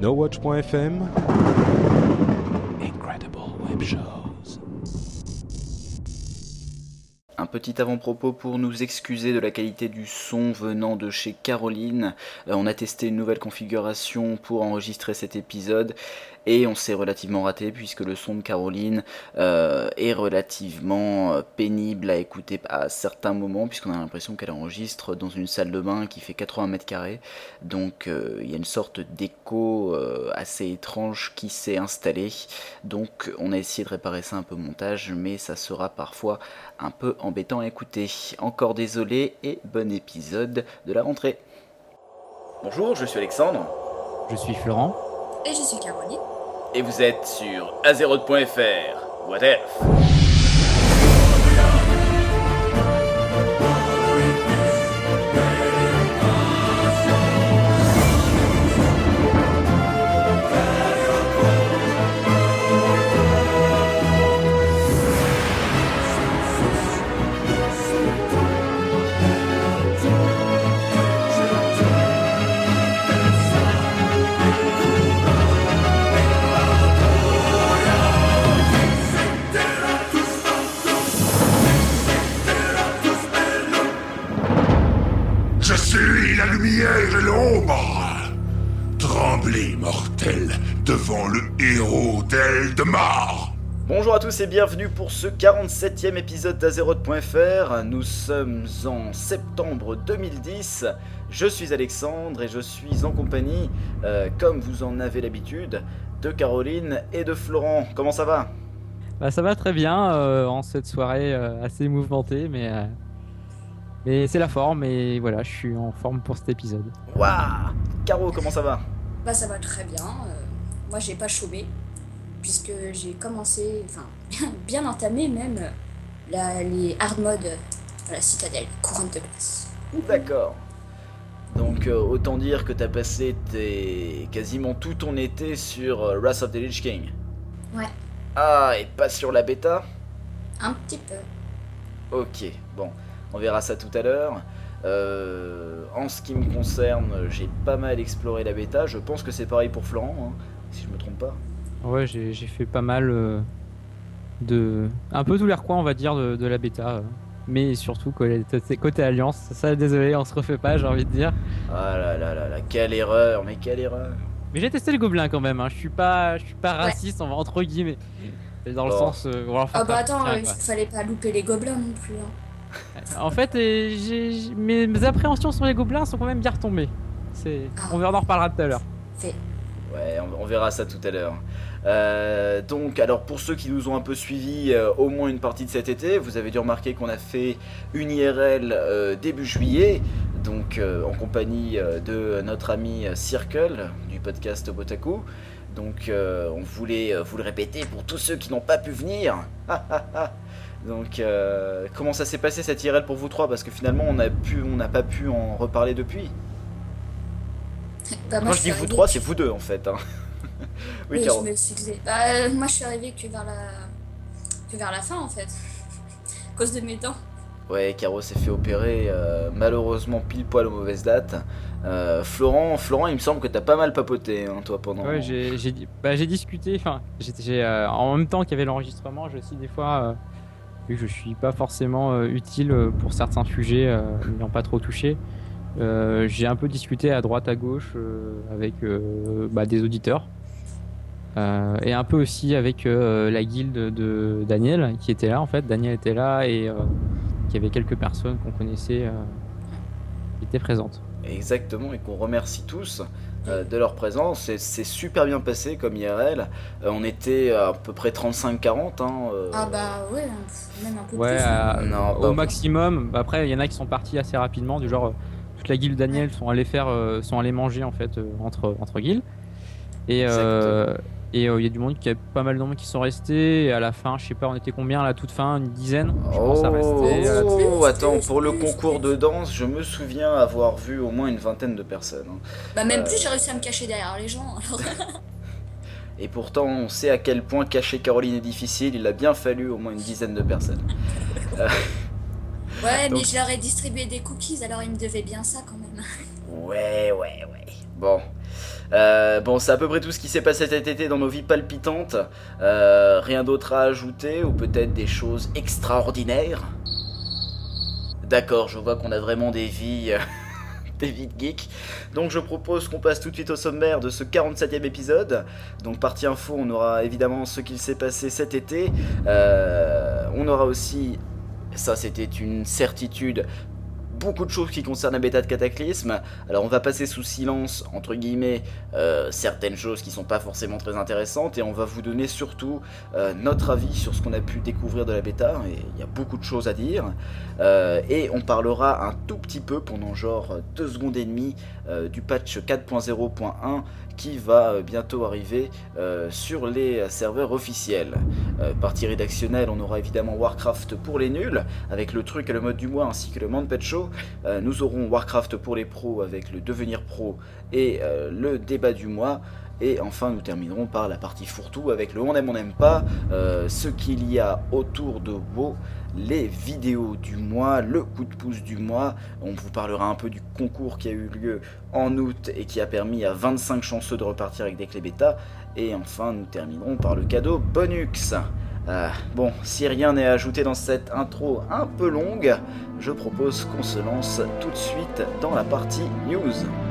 NoWatch.fm Incredible Web Shows. Un petit avant-propos pour nous excuser de la qualité du son venant de chez Caroline. Euh, on a testé une nouvelle configuration pour enregistrer cet épisode et on s'est relativement raté puisque le son de Caroline euh, est relativement euh, pénible à écouter à certains moments puisqu'on a l'impression qu'elle enregistre dans une salle de bain qui fait 80 mètres carrés donc euh, il y a une sorte d'écho assez étrange qui s'est installé donc on a essayé de réparer ça un peu au montage mais ça sera parfois un peu embêtant à écouter encore désolé et bon épisode de la rentrée Bonjour, je suis Alexandre. Je suis Florent. Et je suis Caroline. Et vous êtes sur Azeroth.fr. What if devant le héros d'Eldemar. Bonjour à tous et bienvenue pour ce 47e épisode d'Azeroth.fr. Nous sommes en septembre 2010. Je suis Alexandre et je suis en compagnie, euh, comme vous en avez l'habitude, de Caroline et de Florent. Comment ça va? Bah, ça va très bien euh, en cette soirée euh, assez mouvementée, mais, euh, mais c'est la forme et voilà, je suis en forme pour cet épisode. Waouh Caro, comment ça va? Bah ça va très bien. Euh, moi j'ai pas chômé puisque j'ai commencé, enfin bien entamé même euh, la- les hard modes de la citadelle, couronne de glace. D'accord. Donc euh, autant dire que t'as passé tes... quasiment tout ton été sur euh, Wrath of the Lich King. Ouais, Ah, et pas sur la bêta? Un petit peu. Ok, bon, on verra ça tout à l'heure. Euh, en ce qui me concerne, j'ai pas mal exploré la bêta. Je pense que c'est pareil pour Florent, hein, si je me trompe pas. Ouais, j'ai fait pas mal euh, de. Un peu tous les recoins, on va dire, de, de la bêta. euh. Mais surtout côté, côté Alliance. Ça, désolé, on se refait pas, j'ai envie de dire. Ah là là là là, quelle erreur, mais quelle erreur. Mais j'ai testé le gobelin quand même, hein. je suis pas, je suis pas raciste, on va- entre guillemets. C'est Dans le sens. euh, Ah bah attends, il fallait pas louper les gobelins non plus. hein. En fait, j'ai- mes, mes appréhensions sur les gobelins sont quand même bien retombées. C'est... On en reparlera tout à l'heure. Fait. Ouais, on, verra ça tout à l'heure. Euh, donc, alors pour ceux qui nous ont un peu suivis euh, au moins une partie de cet été, vous avez dû remarquer qu'on a fait une IRL euh, début juillet, donc en compagnie de notre ami Circle du podcast Botaku. Donc, on voulait vous le répéter pour tous ceux qui n'ont pas pu venir. donc, comment ça s'est passé cette IRL pour vous trois? Parce que finalement, on n'a pas pu en reparler depuis. Bah, Quand moi, je dis vous trois, que- c'est vous deux en fait. hein. Oui, oui, je Caro. me suis excusée. Bah, euh, moi je suis arrivée que vers la, que vers la fin en fait. à cause de mes dents. Ouais, Caro s'est fait opérer euh, malheureusement pile poil aux mauvaises dates. Euh, Florent, Florent, il me semble que t'as pas mal papoté, hein, toi, pendant. Ouais, j'ai, bah, discuté, enfin, j'ai, j'ai, euh, en même temps qu'il y avait l'enregistrement, j'ai aussi des fois, euh, vu que je suis pas forcément euh, utile pour certains sujets, euh, n'ayant pas trop touché, euh, j'ai un peu discuté à droite, à gauche euh, avec euh, bah, des auditeurs. Euh, et un peu aussi avec euh, la guilde de Daniel qui était là en fait. Daniel était là et euh, il y avait quelques personnes qu'on connaissait euh, qui étaient présentes. Exactement, et qu'on remercie tous euh, de leur présence. C'est- super bien passé comme IRL. Euh, on était à peu près 35-40. Hein, euh, Ah bah ouais, même un peu Ouais, plus. hein. Non, au maximum. Bah, Après, il y en a qui sont partis assez rapidement, du genre toute la guilde Daniel sont allés faire, euh, sont allés manger en fait euh, entre entre guildes. Et euh, et euh, il y a du monde qui a pas mal de monde qui sont restés. Et à la fin, je sais pas, on était combien à la toute fin, une dizaine. Je pense à rester. euh, Oh, attends, pour le concours de danse, je me souviens avoir vu au moins une vingtaine de personnes. hein. Bah même Euh, plus, j'ai réussi à me cacher derrière les gens. Alors... Et pourtant, on sait à quel point cacher Caroline est difficile. Il a bien fallu au moins une dizaine de personnes. Ouais, Donc- mais je leur ai distribué des cookies, alors ils me devaient bien ça quand même. Ouais, ouais, ouais. Bon. Euh, bon, c'est à peu près tout ce qui s'est passé cet été dans nos vies palpitantes. Euh, rien d'autre à ajouter ou peut-être des choses extraordinaires? D'accord, je vois qu'on a vraiment des vies... des vies de geeks. Donc je propose qu'on passe tout de suite au sommaire de ce 47e épisode. Donc partie info, on aura évidemment ce qu'il s'est passé cet été. Euh, on aura aussi ça c'était une certitude, beaucoup de choses qui concernent la bêta de Cataclysme. Alors on va passer sous silence, entre guillemets, euh, certaines choses qui sont pas forcément très intéressantes et on va vous donner surtout euh, notre avis sur ce qu'on a pu découvrir de la bêta et il y a beaucoup de choses à dire. Euh, et on parlera un tout petit peu pendant genre 2 secondes et demie du patch 4.0.1 qui va euh, bientôt arriver euh, sur les serveurs officiels. Euh, partie rédactionnelle, on aura évidemment Warcraft pour les nuls, avec le truc et le mode du mois ainsi que le monde pet show. nous aurons Warcraft pour les pros avec le devenir pro et le débat du mois. Et enfin, nous terminerons par la partie fourre-tout avec le on aime, on n'aime pas, ce qu'il y a autour de WoW les vidéos du mois, le coup de pouce du mois. On vous parlera un peu du concours qui a eu lieu en août et qui a permis à 25 chanceux de repartir avec des clés bêta. Et enfin, nous terminerons par le cadeau Bonux. Euh, bon, si rien n'est ajouté dans cette intro un peu longue, je propose qu'on se lance tout de suite dans la partie news.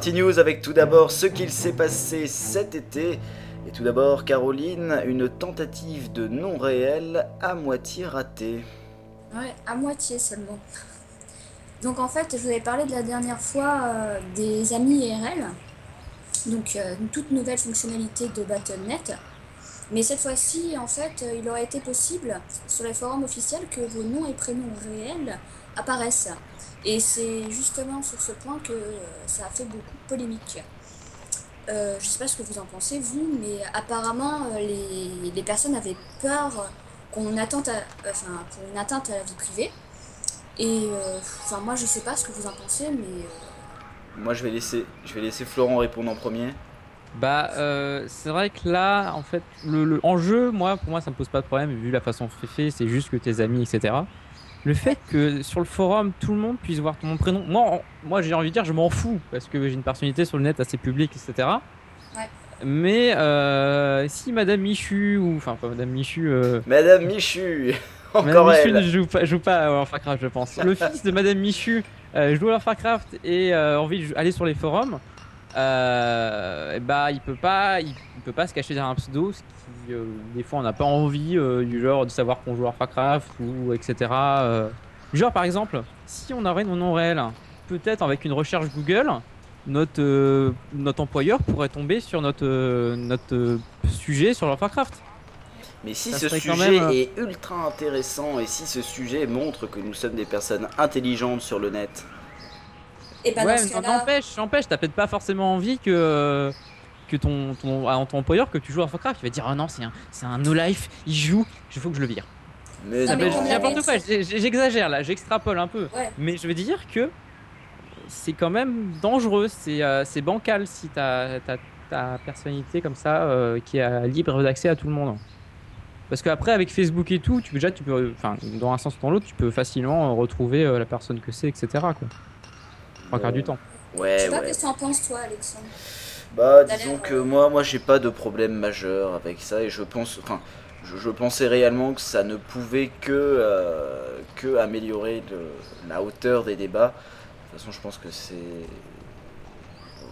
Partie news avec tout d'abord ce qu'il s'est passé cet été. Et tout d'abord, Caroline, une tentative de non réel à moitié ratée. Ouais, à moitié seulement. Donc en fait, je vous avais parlé de la dernière fois euh, des amis IRL. Donc euh, une toute nouvelle fonctionnalité de Battle.net. Mais cette fois-ci, en fait, euh, il aurait été possible sur les forums officiels que vos noms et prénoms réels apparaissent. Et c'est justement sur ce point que euh, ça a fait beaucoup de polémique. Euh, je ne sais pas ce que vous en pensez, vous, mais apparemment, euh, les, les personnes avaient peur qu'on attente à, enfin, pour une atteinte à la vie privée. Et enfin, moi, je ne sais pas ce que vous en pensez, mais. Moi, je vais laisser, je vais laisser Florent répondre en premier. Bah, c'est vrai que là, en fait, le, le enjeu, moi, pour moi, ça me pose pas de problème, vu la façon fait, c'est juste que tes amis, etc le fait que sur le forum tout le monde puisse voir mon prénom, moi, moi j'ai envie de dire je m'en fous parce que j'ai une personnalité sur le net assez publique, etc. Ouais. Mais euh, si Madame Michu ou enfin pas Madame Michu, euh, Madame Michu, encore Madame elle. Michu ne joue pas, joue pas à Warcraft, je pense. Le fils de Madame Michu euh, joue à Warcraft et a envie d'aller sur les forums. et bah il peut pas, il, peut pas se cacher derrière un pseudo, euh, des fois on n'a pas envie euh, du genre de savoir qu'on joue à Warcraft ou etc. Euh. Genre par exemple, si on aurait nos noms réels, peut-être avec une recherche Google, notre, notre employeur pourrait tomber sur notre, notre sujet sur Warcraft. Mais si ce sujet est ultra intéressant et si ce sujet montre que nous sommes des personnes intelligentes sur le net. Et eh ben ouais, n'empêche, n'empêche, t'as peut-être pas forcément envie que que ton, ton, ton, employeur que tu joues à Warcraft, il va dire ah non c'est un, c'est un no life, il joue, il faut que je le vire. Mais n'importe quoi, j'exagère là, j'extrapole un peu. Mais je veux dire que c'est quand même dangereux, c'est, euh, c'est bancal si t'as, as ta personnalité comme ça euh, qui est libre d'accès à tout le monde. Parce qu'après avec Facebook et tout, tu peux déjà tu peux, enfin dans un sens ou dans l'autre, tu peux facilement retrouver euh, la personne que c'est, etc. Quoi. Trois quarts du temps. Ouais. Je sais pas ouais. que t'en penses toi, Alexandre? Bah, disons que moi, moi, j'ai pas de problème majeur avec ça et je pense, enfin, je, pensais réellement que ça ne pouvait que, euh, que améliorer la hauteur des débats. De toute façon, je pense que c'est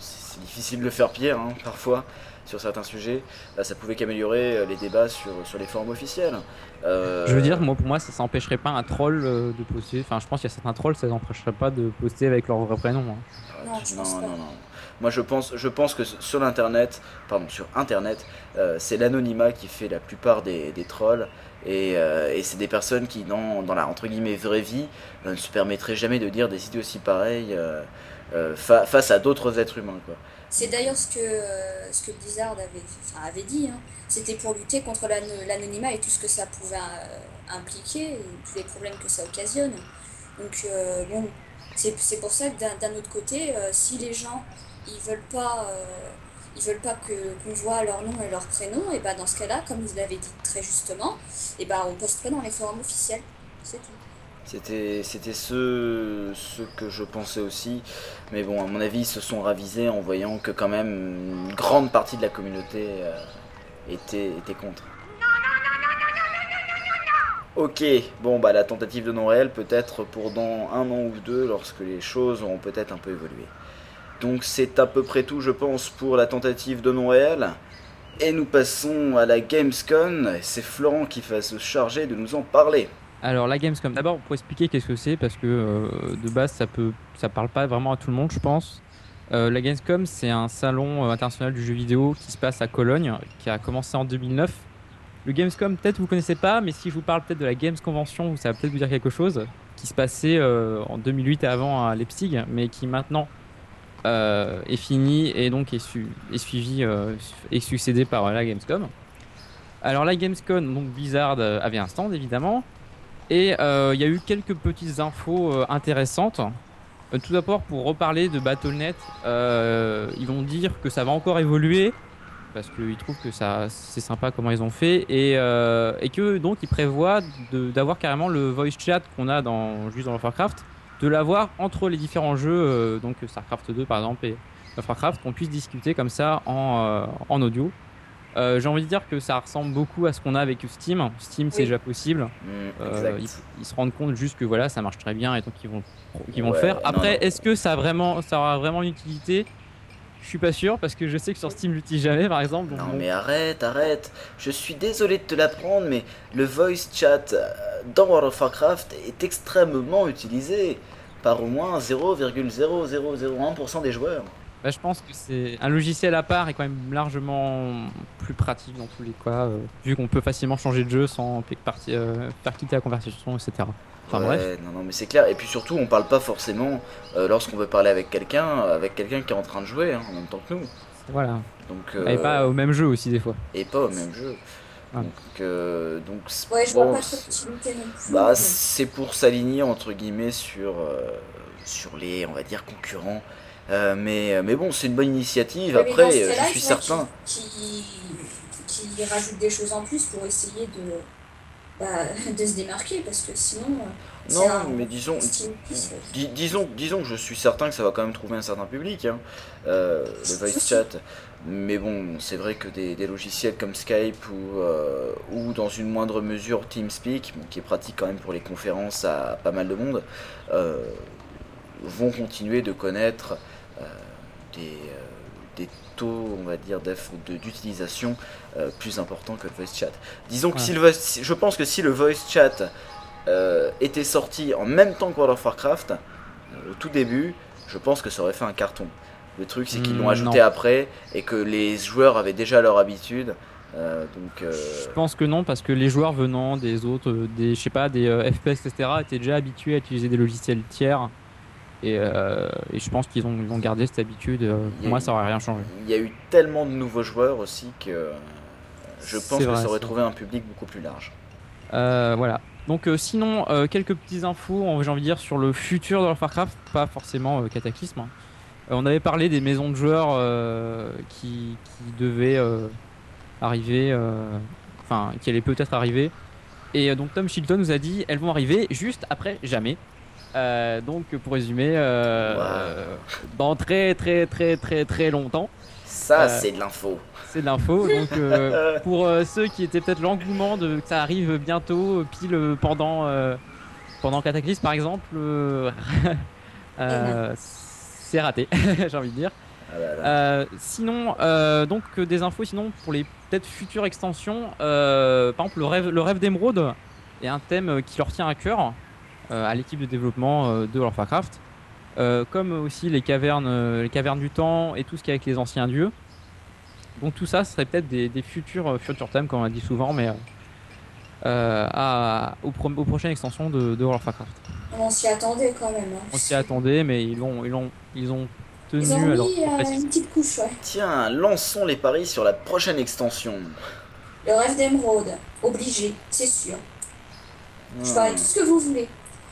c'est difficile de faire pire hein, parfois sur certains sujets. Là, ça pouvait qu'améliorer les débats sur, sur les forums officiels. Je veux dire, moi, pour moi, ça n'empêcherait pas un troll de poster. Enfin, je pense qu'il y a certains trolls, ça n'empêcherait pas de poster avec leur vrai prénom. Hein. Non, non, non, non. Moi, je pense, je pense que sur l'internet, pardon, sur internet, c'est l'anonymat qui fait la plupart des, trolls. Euh, et, c'est des personnes qui, dans, dans, la entre guillemets vraie vie, euh, ne se permettraient jamais de dire des idées aussi pareilles euh, face à d'autres êtres humains. C'est d'ailleurs ce que, ce que Blizzard avait, avait dit. Hein. C'était pour lutter contre l'anonymat et tout ce que ça pouvait impliquer, tous les problèmes que ça occasionne. Donc, bon, c'est pour ça que d'un autre côté, si les gens ils veulent pas ils veulent pas que qu'on voit leur nom et leur prénom, et bah dans ce cas-là, comme vous l'avez dit très justement, et bah on posterait dans les forums officiels. C'est tout. C'était, c'était ce, ce que je pensais aussi. Mais bon, à mon avis, ils se sont ravisés en voyant que quand même une grande partie de la communauté euh, était, était contre. Ok, bon bah la tentative de non réel peut-être pour dans un an ou deux lorsque les choses auront peut-être un peu évolué. Donc c'est à peu près tout, je pense, pour la tentative de non réel. Et nous passons à la Gamescom. C'est Florent qui va se charger de nous en parler. Alors la Gamescom, d'abord pour expliquer qu'est-ce que c'est, parce que euh, de base ça peut, ça parle pas vraiment à tout le monde, je pense. Euh, la Gamescom, c'est un salon euh, international du jeu vidéo qui se passe à Cologne, qui a commencé en 2009. Le Gamescom, peut-être vous connaissez pas, mais si je vous parle peut-être de la Games Convention, ça va peut-être vous dire quelque chose, qui se passait en 2008 et avant à Leipzig, mais qui maintenant euh, est fini et donc est, suivi euh, et succédé par euh, la Gamescom. Alors la Gamescom, donc Blizzard avait un stand évidemment et il y a eu quelques petites infos intéressantes. tout d'abord pour reparler de Battle.net, ils vont dire que ça va encore évoluer parce qu'ils trouvent que ça c'est sympa comment ils ont fait et, et que donc ils prévoient d'avoir carrément le voice chat qu'on a dans juste dans Warcraft de l'avoir entre les différents jeux, euh, donc StarCraft 2 par exemple et Warcraft, qu'on puisse discuter comme ça en, euh, en audio. Euh, j'ai envie de dire que ça ressemble beaucoup à ce qu'on a avec Steam. Steam, c'est déjà possible. Mm, ils, se rendent compte juste que voilà, ça marche très bien et donc ils vont, ils vont le faire. Après, est-ce que ça, a vraiment, ça aura vraiment une utilité? Je suis pas sûr parce que je sais que sur Steam j'utilise jamais par exemple. non mais arrête, arrête. Je suis désolé de te l'apprendre mais le voice chat dans World of Warcraft est extrêmement utilisé par au moins 0,0001% des joueurs. Bah, je pense que c'est un logiciel à part et quand même largement plus pratique dans tous les cas, euh, vu qu'on peut facilement changer de jeu sans euh, faire quitter la conversation, etc. Enfin bref. Non, non, mais c'est clair. Et puis surtout, on parle pas forcément euh, lorsqu'on veut parler avec quelqu'un, avec quelqu'un qui est en train de jouer hein, en même temps que nous. Voilà. Donc. et pas au même jeu aussi des fois. Et pas au même jeu. Donc, euh, donc ouais, bah, c'est pour s'aligner entre guillemets sur, euh, sur les, on va dire, concurrents. Euh, mais, mais bon, c'est une bonne initiative. Après, je suis certain. Qui, qui, qui, rajoute des choses en plus pour essayer de, bah, de se démarquer parce que sinon. Non, mais disons, disons, disons que je suis certain que ça va quand même trouver un certain public, hein, le voice chat. Mais bon, c'est vrai que des, logiciels comme Skype ou, euh, ou dans une moindre mesure TeamSpeak, qui est pratique quand même pour les conférences à pas mal de monde, euh, vont continuer de connaître euh, des, taux, on va dire, d'utilisation plus importants que le voice chat. Disons que si le je pense que si le voice chat était sorti en même temps que World of Warcraft, au tout début, je pense que ça aurait fait un carton. Le truc, c'est qu'ils l'ont hmm, ajouté après et que les joueurs avaient déjà leur habitude. Euh, donc, euh, Je pense que non, parce que les joueurs venant des autres, euh, des, je sais pas, des FPS, etc., étaient déjà habitués à utiliser des logiciels tiers. Et, et je pense qu'ils ont, ils ont, gardé cette habitude. Pour moi, ça aurait rien changé. Il y a eu tellement de nouveaux joueurs aussi que je pense que ça aurait trouvé un public beaucoup plus large. voilà. Donc sinon, quelques petites infos, j'ai envie de dire, sur le futur de Warcraft, pas forcément Cataclysme. Hein. Euh, on avait parlé des maisons de joueurs euh, qui, devaient euh, arriver, enfin qui allaient peut-être arriver. Et donc Tom Shilton nous a dit elles vont arriver juste après jamais. donc pour résumer, dans très très très très très longtemps. Ça c'est de l'info. C'est de l'info. Donc pour ceux qui étaient peut-être l'engouement de que ça arrive bientôt, pile pendant pendant Cataclysme par exemple, c'est raté, j'ai envie de dire. Ah là là. Euh, sinon, euh, donc euh, des infos sinon pour les peut-être futures extensions. par exemple, le rêve, le rêve d'émeraude est un thème qui leur tient à cœur à l'équipe de développement de World of Warcraft, comme aussi les cavernes, les cavernes du temps et tout ce qui est avec les anciens dieux. Donc tout ça serait peut-être des, des futurs futurs thèmes, comme on a dit souvent, mais à, aux, pro- aux prochaines extensions de, de World of Warcraft. On s'y attendait quand même. hein. On s'y attendait, mais ils l'ont, ils l'ont, ils ont tenu Ils ont mis euh, une petite couche, ouais. Tiens, lançons les paris sur la prochaine extension. Le rêve d'émeraude, obligé, c'est sûr. Je Hmm. parie tout ce que vous voulez.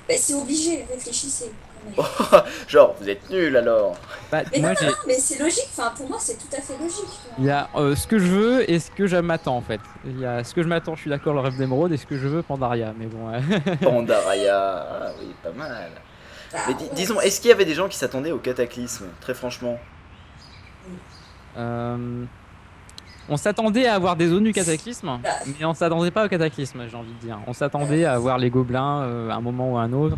Ben, c'est obligé, réfléchissez. Genre, vous êtes nuls alors. Bah, Mais moi, non, j'ai, non, mais c'est logique. Enfin, pour moi, c'est tout à fait logique. Il y a euh, ce que je veux et ce que je m'attends en fait. Il y a ce que je m'attends, je suis d'accord, le rêve d'émeraude et ce que je veux, Pandaria. Mais bon, euh, Pandaria, ah oui, pas mal. Bah, Mais disons, est-ce qu'il y avait des gens qui s'attendaient au cataclysme Très franchement? euh, on s'attendait à avoir des zones du cataclysme, Bah. mais on s'attendait pas au cataclysme, j'ai envie de dire. On s'attendait à avoir les gobelins euh, à un moment ou à un autre,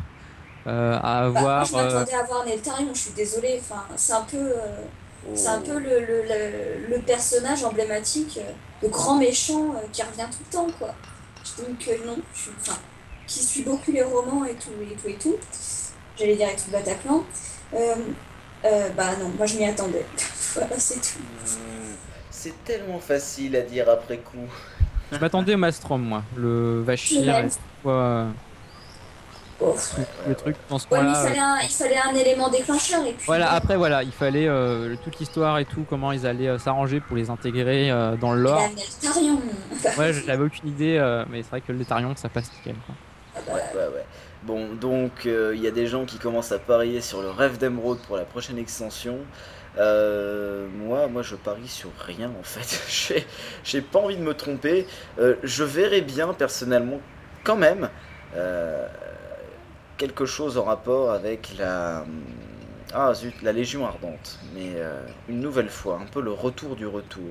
euh, à Bah, moi, avoir. je euh, m'attendais à voir Neltarion, je suis désolée. Enfin, c'est un peu, euh, Oh. c'est un peu le, le, le, le personnage emblématique, euh, le grand méchant euh, qui revient tout le temps, quoi. Donc, euh, non, je suis, enfin, qui suit beaucoup les romans et tout, et tout, et tout. J'allais dire avec tout le Bataclan. Euh, euh, bah non, moi je m'y attendais. voilà, c'est tout. Hmm, C'est tellement facile à dire après coup. Je m'attendais au Mastrom, moi, le Vachir Je et l'aime. tout, euh, Oh. tout le truc dans ce Ouais, mais il fallait, un, il fallait un élément déclencheur et puis. Voilà, après voilà, il fallait euh, toute l'histoire et tout, comment ils allaient euh, s'arranger pour les intégrer euh, dans le lore. Ouais, j'avais aucune idée, euh, mais c'est vrai que le Létarion, ça passe nickel. Quoi. Ah bah, Ouais, ouais, ouais. Bon, donc euh, il y a des gens qui commencent à parier sur le rêve d'émeraude pour la prochaine extension. Euh, moi, moi, je parie sur rien en fait. J'ai- pas envie de me tromper. Euh, je verrais bien personnellement, quand même, euh, quelque chose en rapport avec la. Ah zut, la Légion Ardente. Mais euh, une nouvelle fois, un peu le retour du retour.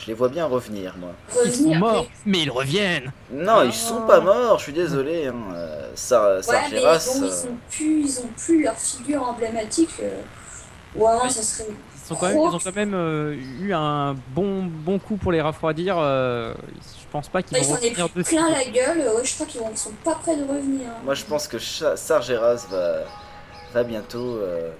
Je les vois bien revenir, moi. Ils sont morts, mais ils reviennent Non, ils sont pas morts, je suis désolé. Hein. Euh, Ça, Ouais, mais bon, euh, ils ont plus, ils ont plus leur figure emblématique. euh, Ou avant, Oui. ça serait. Ils, sont quand même, ils ont quand même euh, eu un bon, bon coup pour les refroidir. euh, pense pas qu'ils Ils vont revenir plein la gueule. euh, Ouais, je crois qu'ils sont pas prêts de revenir. hein. Moi, je pense que Sargeras va, va bientôt. euh,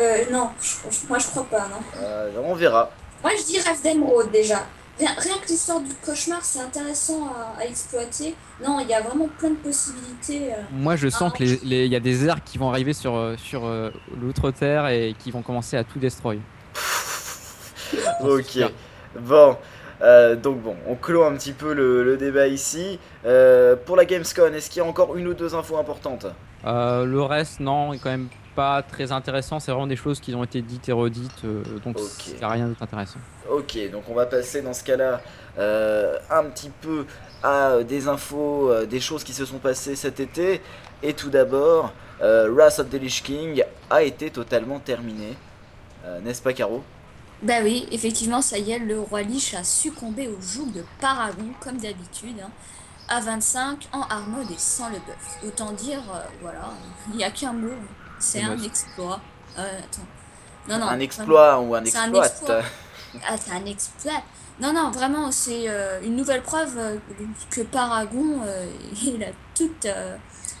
Euh, non, je- moi je crois pas, non. euh, on verra. Moi je dis rêve d'émeraude déjà. Rien, rien que l'histoire du cauchemar, c'est intéressant à, à exploiter. Non, il y a vraiment plein de possibilités. Moi, je sens Ah. que les- les- il y a des airs qui vont arriver sur, sur euh, l'outre-terre et qui vont commencer à tout destroy. Ok. Bon. Euh, donc bon, on clôt un petit peu le, le débat ici. Euh, pour la Gamescom, est-ce qu'il y a encore une ou deux infos importantes? Euh, le reste, non, est quand même pas très intéressant. C'est vraiment des choses qui ont été dites et redites, donc Ok. c'est rien d'autre intéressant. Ok, donc on va passer dans ce cas-là un petit peu à des infos, des choses qui se sont passées cet été. Et tout d'abord, Wrath of the Lich King a été totalement terminé. N'est-ce pas, Caro? Bah oui, effectivement, ça y est, le roi Lich a succombé au joug de Paragon, comme d'habitude, hein, à 25 en armode et sans le buff. Autant dire, euh, voilà, il n'y a qu'un mot, c'est un exploit. Euh, attends. Non, non, Un vraiment. exploit ou un C'est un exploit. Ah, c'est un exploit. Non, non, vraiment, c'est euh, une nouvelle preuve que Paragon, il a toute,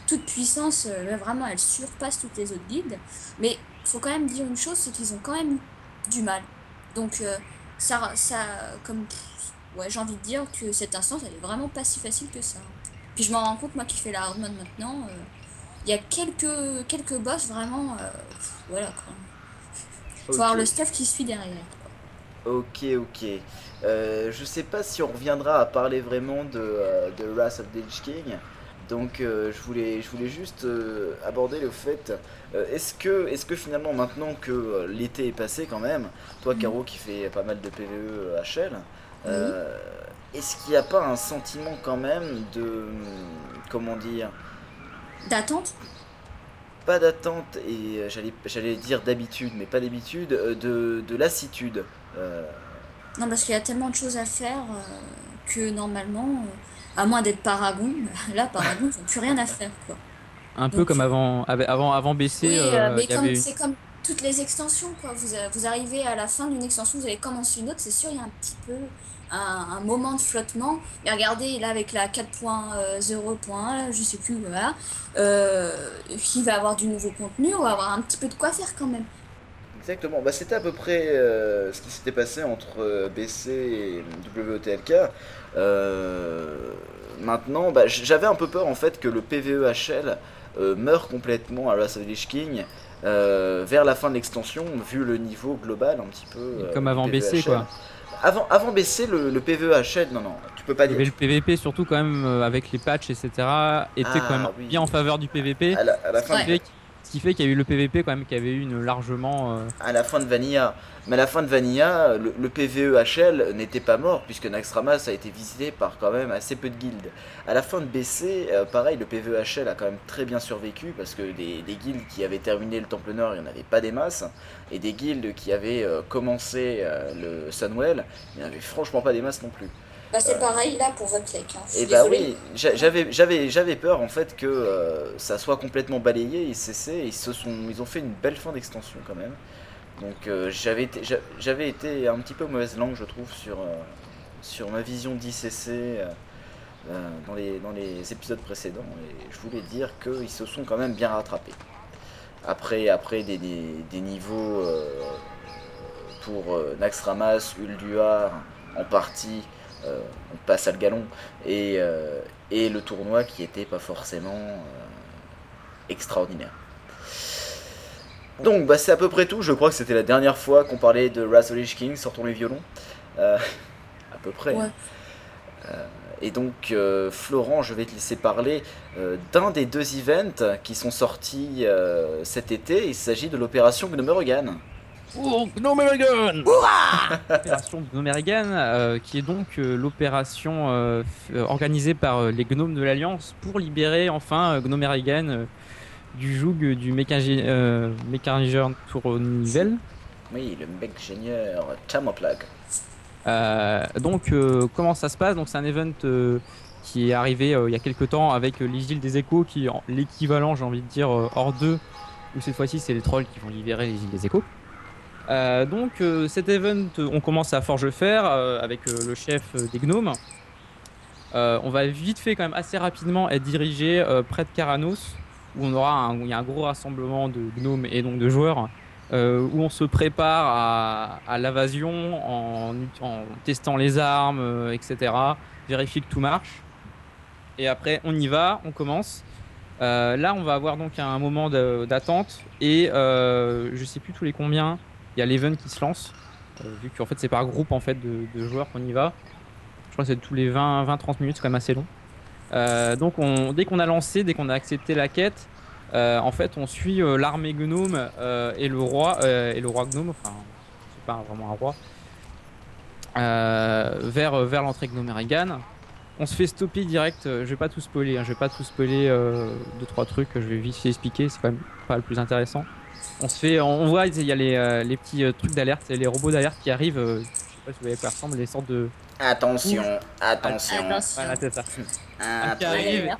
toute puissance, là, vraiment, elle surpasse toutes les autres guildes. Mais faut quand même dire une chose, c'est qu'ils ont quand même eu du mal. Donc, euh, ça, ça, comme, ouais, j'ai envie de dire que cette instance, elle est vraiment pas si facile que ça. Puis je m'en rends compte, moi qui fais la hard mode maintenant, euh, il y a quelques, quelques boss vraiment, euh, voilà quoi. Faut Ok. voir le stuff qui suit derrière. Ok, ok. Euh, je sais pas si on reviendra à parler vraiment de, euh, de Wrath of the Lich King. Donc euh, je, voulais, je voulais juste euh, aborder le fait, euh, est-ce que, est que finalement maintenant que l'été est passé quand même, toi Mhm. Caro qui fait pas mal de PVE à Shell, euh, est-ce qu'il n'y a pas un sentiment quand même de, comment dire, D'attente? Pas d'attente et j'allais, j'allais dire d'habitude, mais pas d'habitude, de, de lassitude Non, parce qu'il y a tellement de choses à faire que normalement, à moins d'être Paragon, là, Paragon, ils n'ont plus rien à faire, quoi. Un peu comme avant, av- avant, avant BC, oui, euh, euh, mais avait c'est comme toutes les extensions, quoi. Vous, euh, vous arrivez à la fin d'une extension, vous allez commencer une autre, c'est sûr, il y a un petit peu un, un moment de flottement. Mais regardez, là, avec la 4.0.1, je sais plus, voilà, euh, il va avoir du nouveau contenu, on va avoir un petit peu de quoi faire quand même. Exactement, bah, c'était à peu près euh, ce qui s'était passé entre euh, BC et WOTLK. Euh, maintenant, bah, j'avais un peu peur en fait que le PVEHL euh, meure complètement à Wrath of the Lich King euh, vers la fin de l'extension, vu le niveau global un petit peu. euh, Comme avant BC, PVEHL. quoi. Avant, avant BC, le, le PVEHL, non, non, tu peux pas dire. avait le PVP surtout quand même euh, avec les patchs etc était Ah, quand même oui. bien en faveur du PVP. À la, à la fin, ce qui fait qu'il y a eu le PVP quand même qui avait eu une largement. euh, à la fin de Vanilla. Mais à la fin de Vanilla, le, le PVEHL n'était pas mort puisque Naxxramas a été visité par quand même assez peu de guildes. À la fin de BC, euh, pareil, le PVEHL a quand même très bien survécu parce que des, des guildes qui avaient terminé le Temple Nord, il n'y en avait pas des masses. Et des guildes qui avaient euh, commencé le Sunwell, il n'y en avait franchement pas des masses non plus. Bah, c'est Euh. pareil là pour lake. Hein. Et bah désolée. oui, j'a- j'avais j'avais j'avais peur en fait que euh, ça soit complètement balayé et cessé. Ils se sont ils ont fait une belle fin d'extension quand même. Donc euh, j'avais été j'avais été un petit peu mauvaise langue je trouve sur euh, sur ma vision d'ICC dans les dans les épisodes précédents et je voulais dire qu'ils se sont quand même bien rattrapés. Après après des, des, des niveaux pour Naxxramas, Ulduar en partie on passe à le galon et, euh, et le tournoi qui était pas forcément euh, extraordinaire. Donc bah, c'est à peu près tout, je crois que c'était la dernière fois qu'on parlait de Lich King, sortons les violons. Euh, à peu près. Ouais. Euh, et donc euh, Florent, je vais te laisser parler euh, d'un des deux events qui sont sortis euh, cet été, il s'agit de l'opération Gnomeregan. Oh, Gnomerigan L'opération Gnomerigan, euh, qui est donc euh, l'opération euh, euh, organisée par euh, les gnomes de l'Alliance pour libérer enfin euh, Gnomerigan euh, du joug du euh, mécanigeur Tournivel. Oui, le mec ingénieur Chamoplag. Euh, donc, euh, comment ça se passe? Donc, c'est un event euh, qui est arrivé euh, il y a quelques temps avec euh, les îles des échos, qui est en- l'équivalent, j'ai envie de dire, euh, hors 2, où cette fois-ci, c'est les trolls qui vont libérer les îles des échos. Euh, donc, euh, cet event, on commence à Forgefer euh, avec euh, le chef des gnomes. On va vite fait, quand même, assez rapidement être dirigé près de Caranos, où on aura un, il y a un gros rassemblement de gnomes et donc de joueurs où on se prépare à, à l'invasion en, en testant les armes, etc. Vérifier que tout marche. Et après, on y va, on commence. Euh, là, on va avoir donc un moment d'attente et euh, je sais plus tous les combien. Il y a l'event qui se lance, euh, vu qu'en fait c'est par groupe en fait de, joueurs qu'on y va. Je crois que c'est tous les 20-30 minutes, c'est quand même assez long. Euh, donc on, dès qu'on a lancé, dès qu'on a accepté la quête, euh, en fait, on suit l'armée gnome et le roi et le roi gnome. Enfin, c'est pas vraiment un roi. vers vers l'entrée Gnomerigan. On se fait stopper direct. Je vais pas tout spoiler. hein, je vais pas tout spoiler. Euh, deux trois trucs. Je vais vite expliquer. C'est quand même pas le plus intéressant. On se fait. On voit il y a les, euh, les petits euh, trucs d'alerte, les robots d'alerte qui arrivent. euh, je sais pas si vous voyez à quoi ils ressemblent, les sortes de. Attention, attention. Attention. Voilà, c'est ça. Ah, qui Allez, arrive. merde.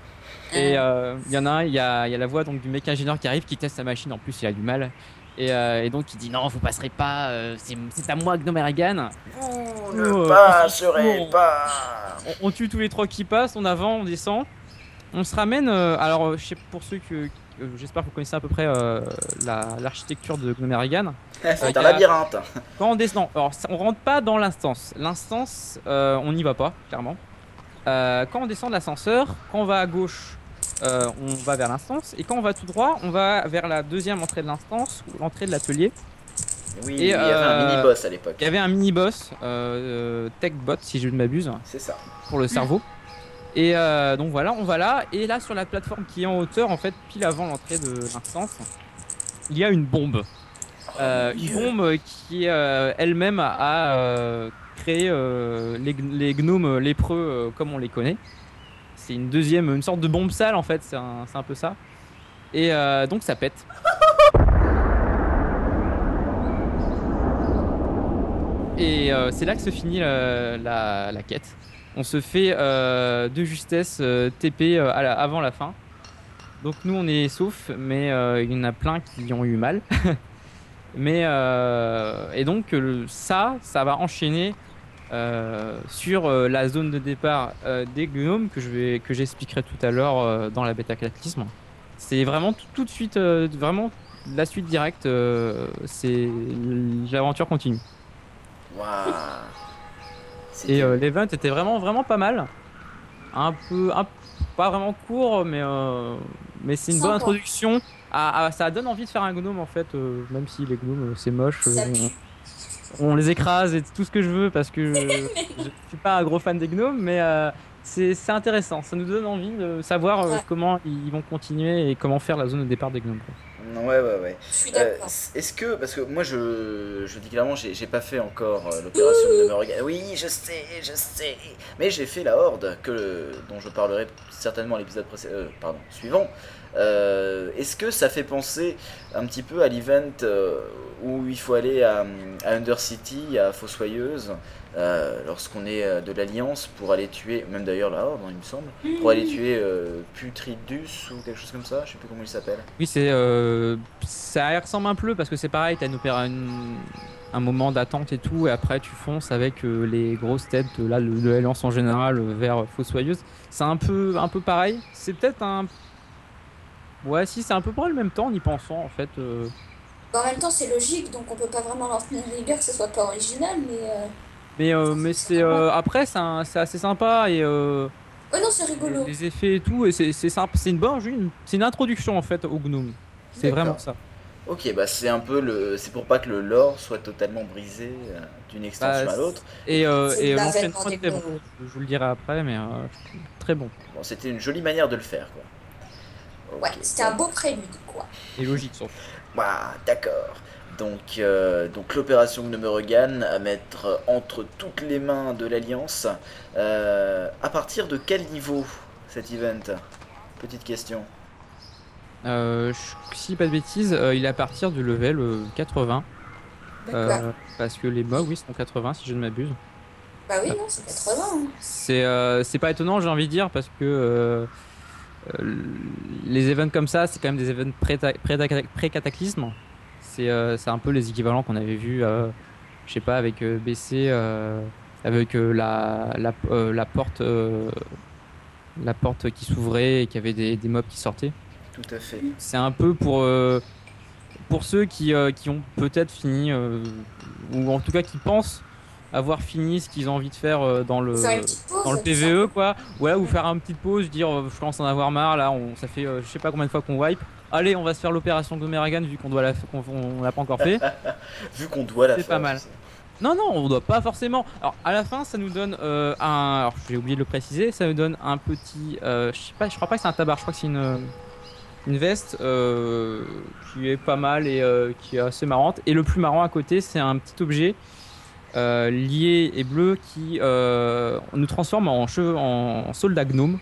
Et euh, il y en a un, il y a, il y a la voix donc du mec ingénieur qui arrive, qui teste sa machine. En plus, il a du mal. Et, euh, et donc il dit non, vous passerez pas. euh, c'est c'est à moi, Gnomerigan. Vous Oh, ne passerez oh. pas. On, on tue tous les trois qui passent. On avant, on descend. On se ramène. euh, alors, je sais pour ceux que- j'espère que vous connaissez à peu près euh, la- l'architecture de Gnomerigan. C'est Euh, un a- labyrinthe. Quand on descend, alors on rentre pas dans l'instance. L'instance, euh, on n'y va pas, clairement. Euh, quand on descend de l'ascenseur, quand on va à gauche, euh, on va vers l'instance. Et quand on va tout droit, on va vers la deuxième entrée de l'instance, ou l'entrée de l'atelier. Oui, Et, il y avait un euh, mini-boss à l'époque. Il y avait un mini-boss, euh, euh, TechBot, si je ne m'abuse, C'est ça. pour le cerveau. Et euh, donc voilà, on va là. Et là, sur la plateforme qui est en hauteur, en fait, pile avant l'entrée de l'instance, il y a une bombe. Euh, une bombe qui euh, elle-même a créé les, gn- les gnomes lépreux comme on les connaît. C'est une deuxième, une sorte de bombe sale en fait, c'est un, peu ça. Et donc ça pète. Et c'est là que se finit la quête. On se fait euh, de justesse euh, TP euh, avant la fin. Donc nous on est sauf, mais il y en a plein qui ont eu mal. Mais et donc ça, ça va enchaîner sur la zone de départ des gnomes que je vais que j'expliquerai tout à l'heure dans la bêta cataclysme. C'est vraiment tout, de suite, vraiment la suite directe. c'est l'aventure continue. Et l'event était vraiment vraiment pas mal. Un peu, un, pas vraiment court, mais mais c'est une bonne introduction. ça donne envie de faire un gnome en fait, euh, même si les gnomes euh, c'est moche. Euh, on, les écrase et tout ce que je veux parce que je, suis pas un gros fan des gnomes, mais c'est intéressant. Ça nous donne envie de savoir comment ils vont continuer et comment faire la zone de départ des gnomes. Ouais, ouais, ouais. Est-ce que, parce que moi je, je dis clairement, j'ai pas fait encore l'opération de me Oui, je sais, je sais. Mais j'ai fait la horde, que, dont je parlerai certainement à l'épisode pardon, suivant. Euh, est-ce que ça fait penser un petit peu à l'event euh, où il faut aller à, Undercity, à Fossoyeuse, euh, lorsqu'on est de l'Alliance pour aller tuer, même d'ailleurs là, il me semble, pour aller tuer Putridus ou quelque chose comme ça, je sais plus comment il s'appelle. Oui, c'est ça ressemble un peu parce que c'est pareil, tu as une, un moment d'attente et tout, et après tu fonces avec les grosses têtes là, de l'Alliance en général vers Fossoyeuse. C'est un peu, un peu pareil. C'est peut-être un Ouais, si, c'est un peu près le même temps en y pensant en fait. Euh. En même temps, c'est logique, donc on peut pas vraiment leur tenir rigueur que ce soit pas original, mais. Euh, mais, euh, mais c'est. après, c'est assez sympa et. Ouais, non, c'est rigolo. Les effets et tout, et c'est simple. C'est une bonne. C'est une introduction en fait au Gnome. C'est vraiment ça. Ok, bah c'est un peu le. C'est pour pas que le lore soit totalement brisé d'une extension bah, à l'autre. Et, et l'enchaînement très bon. Je vous le dirai après, mais très bon. Bon, c'était une jolie manière de le faire, quoi. Ouais, c'était un beau prélude, quoi. Et logique, surtout. Bah, d'accord. Donc, euh, donc l'opération Gnomeregan à mettre entre toutes les mains de l'Alliance. Euh, à partir de quel niveau cet event? Petite question. Euh, si pas de bêtises, euh, il est à partir du level 80. parce que les mobs, oui, sont 80 si je ne m'abuse. Bah oui, non, c'est 80. Hein. C'est pas étonnant, j'ai envie de dire, parce que euh, les events comme ça, c'est quand même des events pré-cataclysme. Euh, c'est un peu les équivalents qu'on avait vu, euh, je sais pas, avec BC, avec la, la, la, porte, la porte qui s'ouvrait et qui avait des, des, mobs qui sortaient. Tout à fait. C'est un peu pour, pour ceux qui, qui ont peut-être fini, ou en tout cas qui pensent avoir fini ce qu'ils ont envie de faire euh, dans le dans le PVE quoi. Ouais ou faire une petite pause dire euh, je commence à en avoir marre là on ça fait euh, je sais pas combien de fois qu'on wipe. Allez on va se faire l'opération Gomeragan vu qu'on doit la qu'on l'a pas encore fait. Vu qu'on doit la faire c'est pas mal. non non on doit pas forcément. Alors à la fin ça nous donne un alors j'ai oublié de le préciser ça nous donne un petit je sais pas je crois pas que c'est un tabac je crois que c'est une une veste qui est pas mal et qui est assez marrante. Et le plus marrant à côté c'est un petit objet euh, lié et bleu qui euh, nous transforme en, cheveux, en, soldat gnome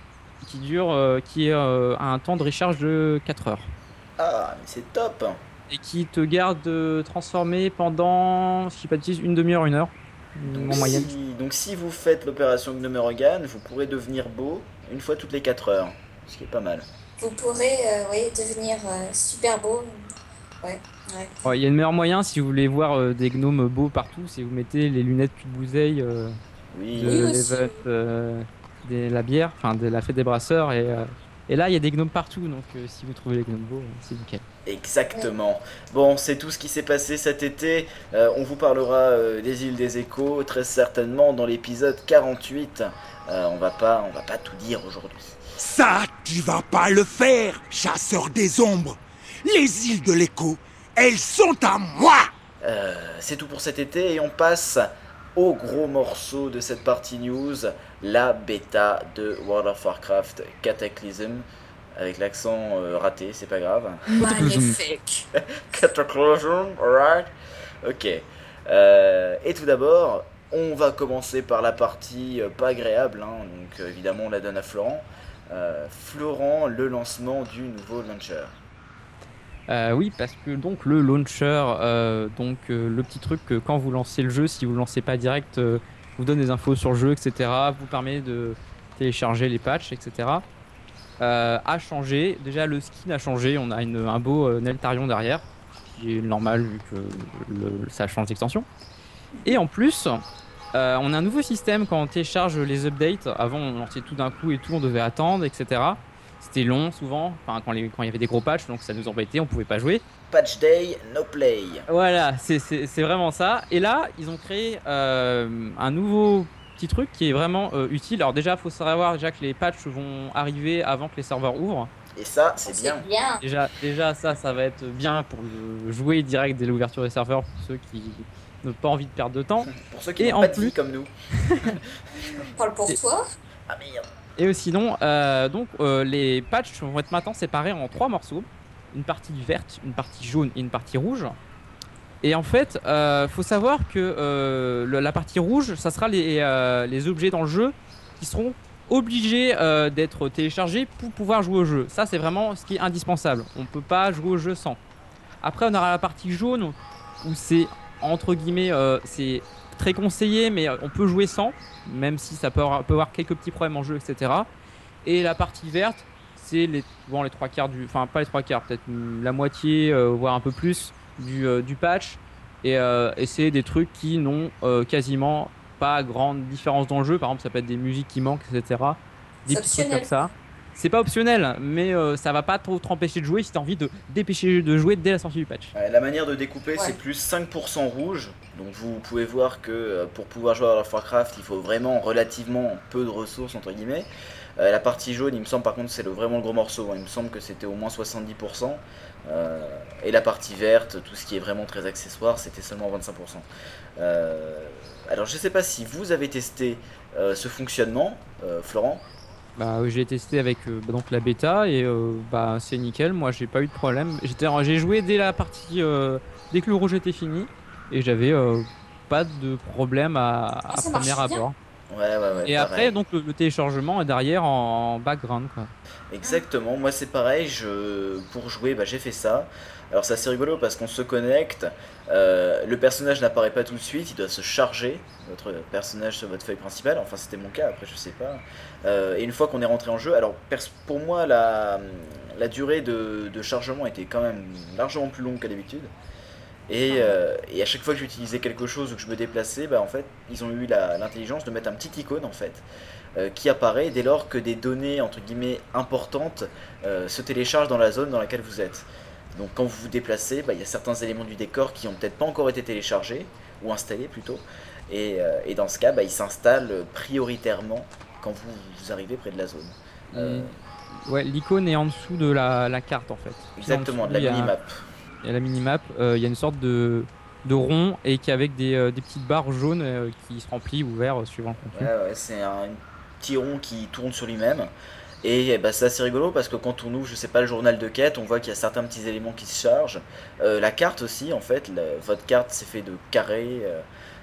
qui dure, euh, qui a un temps de recharge de 4 heures. Ah, mais c'est top Et qui te garde transformé pendant, je sais pas de une demi-heure, une heure. Donc, en moyenne. Si, donc si vous faites l'opération Gnome Organ, vous pourrez devenir beau une fois toutes les 4 heures, ce qui est pas mal. Vous pourrez oui, devenir super beau. Ouais. Il y a une meilleur moyen si vous voulez voir euh, des gnomes beaux partout, si vous mettez les lunettes cul de bouseille euh, oui. de euh, la bière, enfin de la fête des brasseurs et, et là il y a des gnomes partout donc si vous trouvez les gnomes beaux c'est nickel. Exactement. Bon, c'est tout ce qui s'est passé cet été. on vous parlera des îles des échos très certainement dans l'épisode 48. on va pas, on va pas tout dire aujourd'hui. Ça, tu vas pas le faire, chasseur des ombres. Les îles de l'écho, elles sont à moi euh, C'est tout pour cet été et on passe au gros morceau de cette partie news, la bêta de World of Warcraft Cataclysm. Avec l'accent euh, raté, c'est pas grave. Magnifique Cataclysm, alright Ok. Euh, et tout d'abord, on va commencer par la partie pas agréable, hein. donc évidemment on la donne à Florent. Florent, le lancement du nouveau launcher. Euh, oui, parce que donc le launcher, euh, donc euh, le petit truc que quand vous lancez le jeu, si vous ne lancez pas direct, vous donne des infos sur le jeu, etc. Vous permet de télécharger les patchs, etc. a changé. Déjà le skin a changé. On a un beau Neltarion derrière. qui est normal vu que le- ça change d'extension. Et en plus, on a un nouveau système quand on télécharge les updates. Avant, on lançait tout d'un coup et tout, on devait attendre, etc. C'était long souvent, enfin, quand, les- quand il y avait des gros patchs, donc ça nous embêtait, on pouvait pas jouer. Patch day, no play. Voilà, c'est- vraiment ça. Et là, ils ont créé euh, un nouveau petit truc qui est vraiment euh, utile. Alors déjà, faut savoir déjà que les patchs vont arriver avant que les serveurs ouvrent. Et ça, c'est bien. bien. Déjà, déjà ça, ça va être bien pour le jouer direct dès l'ouverture des serveurs pour ceux qui n'ont pas envie de perdre de temps. Pour ceux qui Et n'ont en pas de vie comme nous. Parle pour toi. Ah merde. Et euh, sinon, euh, donc euh, les patchs vont être maintenant séparés en trois morceaux une partie verte, une partie jaune et une partie rouge. Et en fait, euh, faut savoir que la partie rouge, ça sera les, les objets dans le jeu qui seront obligés d'être téléchargés pour pouvoir jouer au jeu. Ça, c'est vraiment ce qui est indispensable. On peut pas jouer au jeu sans. Après, on aura la partie jaune où c'est entre guillemets, c'est très conseillé, mais euh, on peut jouer sans, même si ça peut avoir, peut avoir quelques petits problèmes en jeu, etc. Et la partie verte, c'est les, bon, les trois quarts du, enfin pas les trois quarts, peut-être la moitié, euh, voire un peu plus du, euh, du patch. Et, euh, et c'est des trucs qui n'ont quasiment pas grande différence dans le jeu. Par exemple, ça peut être des musiques qui manquent, etc. Des petits trucs comme ça. C'est pas optionnel, mais euh, ça va pas trop t'empêcher de jouer si t'as envie de dépêcher de jouer dès la sortie du patch. La manière de découper, Ouais. c'est plus 5% rouge. Donc vous pouvez voir que euh, pour pouvoir jouer à World of Warcraft, il faut vraiment relativement peu de ressources, entre guillemets. Euh, la partie jaune, il me semble par contre, c'est vraiment le gros morceau. hein. Il me semble que c'était au moins 70%. Euh, et la partie verte, tout ce qui est vraiment très accessoire, c'était seulement 25%. Euh, alors je sais pas si vous avez testé euh, ce fonctionnement, euh, Florent. Bah, oui, j'ai testé avec euh, donc la bêta et euh, bah c'est nickel. Moi, j'ai pas eu de problème. J'étais, j'ai joué dès la partie, euh, dès que le rouge était fini et j'avais euh, pas de problème à, Ah, ça premier abord. Ouais, ouais, ouais. Et pareil. après, donc le, le téléchargement est derrière en, en background. Quoi. Exactement, moi c'est pareil, je... pour jouer bah, j'ai fait ça. Alors c'est assez rigolo parce qu'on se connecte, euh, le personnage n'apparaît pas tout de suite, il doit se charger, votre personnage sur votre feuille principale, enfin c'était mon cas, après je sais pas. Euh, et une fois qu'on est rentré en jeu, alors pour moi la, la durée de, de chargement était quand même largement plus longue qu'à d'habitude. Et, euh, et à chaque fois que j'utilisais quelque chose ou que je me déplaçais, bah, en fait, ils ont eu l'intelligence de mettre un petit icône en fait, euh, qui apparaît dès lors que des données entre guillemets importantes se téléchargent dans la zone dans laquelle vous êtes. Donc quand vous vous déplacez, bah, il y a certains éléments du décor qui ont peut-être pas encore été téléchargés ou installés plutôt. Et, et dans ce cas, bah, ils s'installent prioritairement quand vous, vous arrivez près de la zone. Euh, Ouais, l'icône est en dessous de la, la carte en fait. Exactement, de la minimap. Il y a la minimap, euh, il y a une sorte de, de rond et qui avec des, euh, des petites barres jaunes euh, qui se remplissent ou verts euh, suivant le contenu. Ouais, ouais, c'est un petit rond qui tourne sur lui-même. Et bah, c'est assez rigolo parce que quand on ouvre, je sais pas, le journal de quête, on voit qu'il y a certains petits éléments qui se chargent. Euh, la carte aussi, en fait, la- votre carte c'est fait de carrés, euh,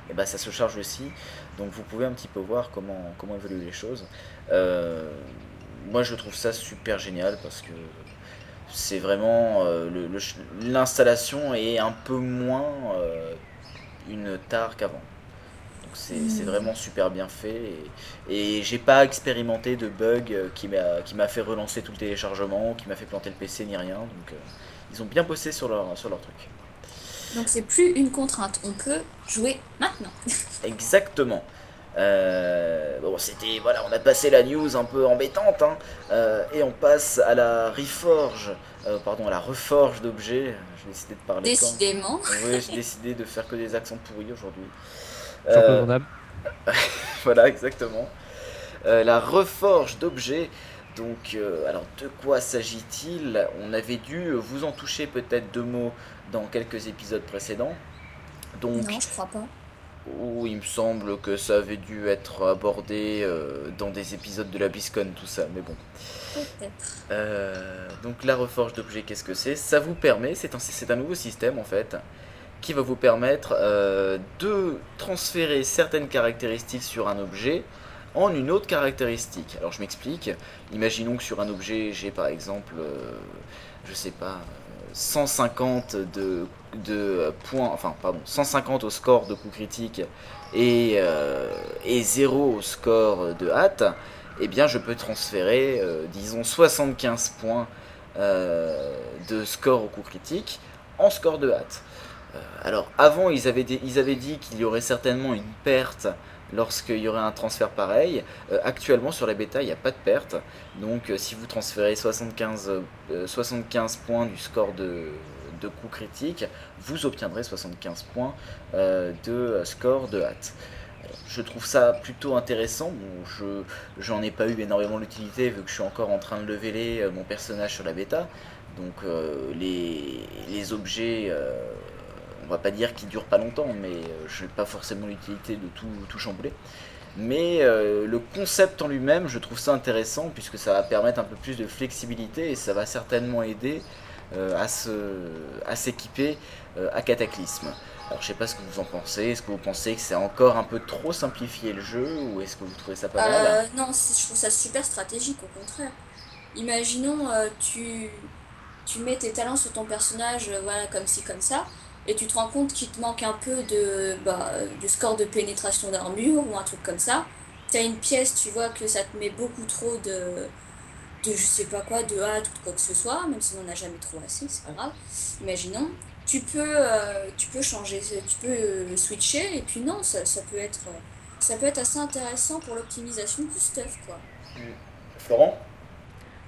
et bah ça se charge aussi. Donc vous pouvez un petit peu voir comment, comment évoluent les choses. Euh, moi je trouve ça super génial parce que c'est vraiment. euh, L'installation est un peu moins euh, une tare qu'avant. Donc c'est c'est vraiment super bien fait et, et j'ai pas expérimenté de bug qui m'a fait relancer tout le téléchargement, qui m'a fait planter le PC ni rien. Donc ils ont bien bossé sur leur sur leur truc. Donc c'est plus une contrainte. On peut jouer maintenant. Exactement. Euh, bon, c'était voilà, on a passé la news un peu embêtante, hein, euh, et on passe à la reforge, euh, pardon, à la reforge d'objets. J'ai décidé de parler. quand- Décidément. Oui, j'ai décidé de faire que des accents pourris aujourd'hui. Euh, voilà, exactement. Euh, la reforge d'objets. Donc, euh, alors de quoi s'agit-il? On avait dû vous en toucher peut-être deux mots dans quelques épisodes précédents. Donc, Non, je crois pas. où il me semble que ça avait dû être abordé euh, dans des épisodes de la BlizzCon, tout ça, mais bon. Peut-être. Euh, donc la reforge d'objets, qu'est-ce que c'est? Ça vous permet, c'est un, nouveau système en fait, qui va vous permettre euh, de transférer certaines caractéristiques sur un objet en une autre caractéristique. Alors je m'explique, imaginons que sur un objet j'ai par exemple, je sais pas, 150 de, de points, enfin pardon, 150 au score de coup critique et, euh, et 0 au score de hâte, eh bien je peux transférer, euh, disons, 75 points euh, de score au coup critique en score de hâte. alors avant ils avaient, ils avaient dit qu'il y aurait certainement une perte lorsqu'il y aurait un transfert pareil. actuellement sur la bêta il n'y a pas de perte. Donc si vous transférez 75, 75 points du score de, coup critique, vous obtiendrez 75 points de score de hâte je trouve ça plutôt intéressant. je j'en ai pas eu énormément l'utilité vu que je suis encore en train de leveler euh, mon personnage sur la bêta. Donc euh, les, objets, euh, on va pas dire qu'ils durent pas longtemps, mais je n'ai pas forcément l'utilité de tout, tout chambouler. Mais le concept en lui-même, je trouve ça intéressant puisque ça va permettre un peu plus de flexibilité et ça va certainement aider à s'équiper à Cataclysme. Alors je sais pas ce que vous en pensez, est-ce que vous pensez que c'est encore un peu trop simplifié le jeu ou est-ce que vous trouvez ça pas mal euh, Non, je trouve ça super stratégique au contraire. Imaginons euh, tu, tu mets tes talents sur ton personnage euh, voilà comme ci comme ça et tu te rends compte qu'il te manque un peu de, bah, du score de pénétration d'armure ou un truc comme ça. Tu as une pièce, tu vois que ça te met beaucoup trop de, de je sais pas quoi, de hâte ou de quoi que ce soit, même si on n'en a jamais trop assez, c'est pas grave. Imaginons tu peux, euh, tu peux changer, tu peux euh, switcher, et puis non, ça, ça, peut être, ça peut être assez intéressant pour l'optimisation du stuff, quoi. Mm. Florent?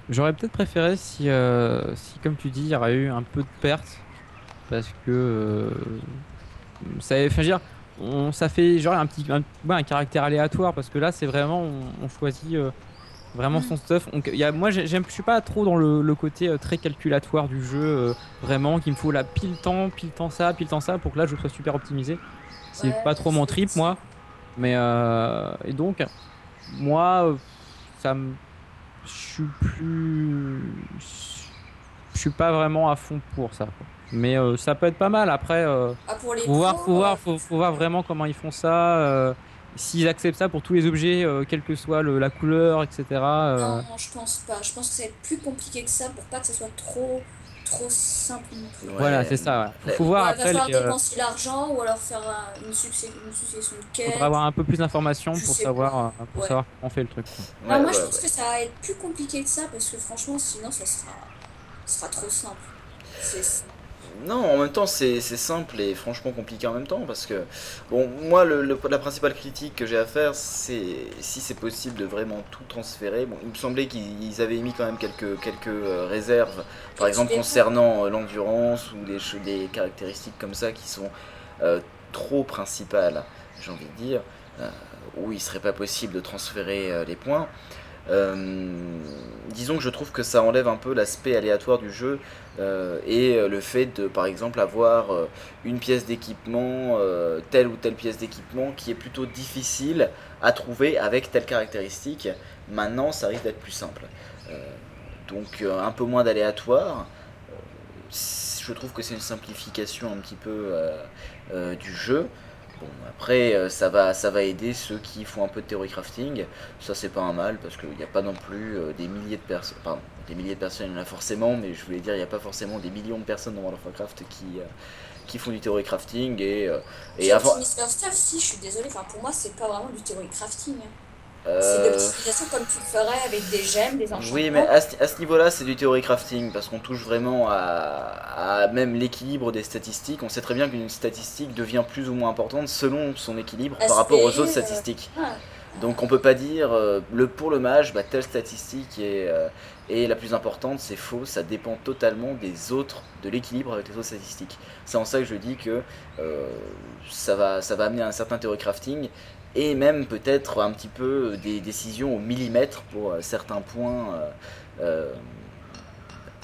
J'aurais peut-être préféré si, euh, si, comme tu dis, il y aurait eu un peu de perte, parce que ça, enfin, dire, on, ça fait genre un petit, un, un, caractère aléatoire, parce que là, c'est vraiment, on, on choisit vraiment son stuff. Y a, moi, j'aime, je suis pas trop dans le, côté euh, très calculatoire du jeu, euh, vraiment qu'il me faut la pile temps, pile temps ça, pile temps ça, pour que là je sois super optimisé. C'est pas trop mon trip, moi. Mais euh, et donc, moi, ça me, je suis plus, je suis pas vraiment à fond pour ça. Mais ça peut être pas mal. Après, ah, pour les faut, voir, faut, voir, faut, faut, voir vraiment comment ils font ça s'ils acceptent ça pour tous les objets, euh, quelle que soit la couleur, etc. Euh. Non, je pense pas. Je pense que c'est plus compliqué que ça pour pas que ça soit trop trop simple. Voilà, c'est ça. Il faut voir après. Il va falloir dépenser l'argent ou alors faire une, succession, de quêtes. Faudra avoir un peu plus d'informations pour savoir euh, pour savoir comment on fait le truc. moi, je pense que ça va être plus compliqué que ça parce que franchement, sinon, ça sera, ça sera trop simple. C'est non, en même temps, c'est simple et franchement compliqué en même temps parce que, bon, moi, le, la principale critique que j'ai à faire, c'est si c'est possible de vraiment tout transférer. Bon, il me semblait qu'ils avaient mis quand même quelques, quelques euh, réserves, par exemple concernant euh, l'endurance ou des, des caractéristiques comme ça qui sont euh, trop principales, j'ai envie de dire, où il serait pas possible de transférer les points. Euh, disons que je trouve que ça enlève un peu l'aspect aléatoire du jeu euh, et euh, le fait de par exemple avoir une pièce d'équipement, telle ou telle pièce d'équipement qui est plutôt difficile à trouver avec telle caractéristique. Maintenant ça risque d'être plus simple. donc un peu moins d'aléatoire. je trouve que c'est une simplification un petit peu du jeu. Bon, après, euh, ça va, ça va aider ceux qui font un peu de théorie crafting. Ça, c'est pas un mal parce qu'il n'y a pas non plus euh, des milliers de personnes. Pardon, des milliers de personnes, il y en a forcément, mais je voulais dire, il n'y a pas forcément des millions de personnes dans World of Warcraft qui, euh, qui font du théorie crafting. Et, et avant. si, je suis désolé, enfin, pour moi, c'est pas vraiment du théorie crafting. Hein. C'est de euh, l'optimisation comme tu le ferais avec des gemmes, des enchantements. Oui, mais à ce, niveau-là, c'est du théorie crafting parce qu'on touche vraiment à, même l'équilibre des statistiques. On sait très bien qu'une statistique devient plus ou moins importante selon son équilibre par rapport aux autres euh, statistiques. Donc on peut pas dire euh, le pour le mage, bah, telle statistique est, est la plus importante, c'est faux, ça dépend totalement des autres, de l'équilibre avec les autres statistiques. C'est en ça que je dis que ça, va, ça va amener un certain théorie crafting et même peut-être un petit peu des décisions au millimètre pour euh, certains points euh, euh,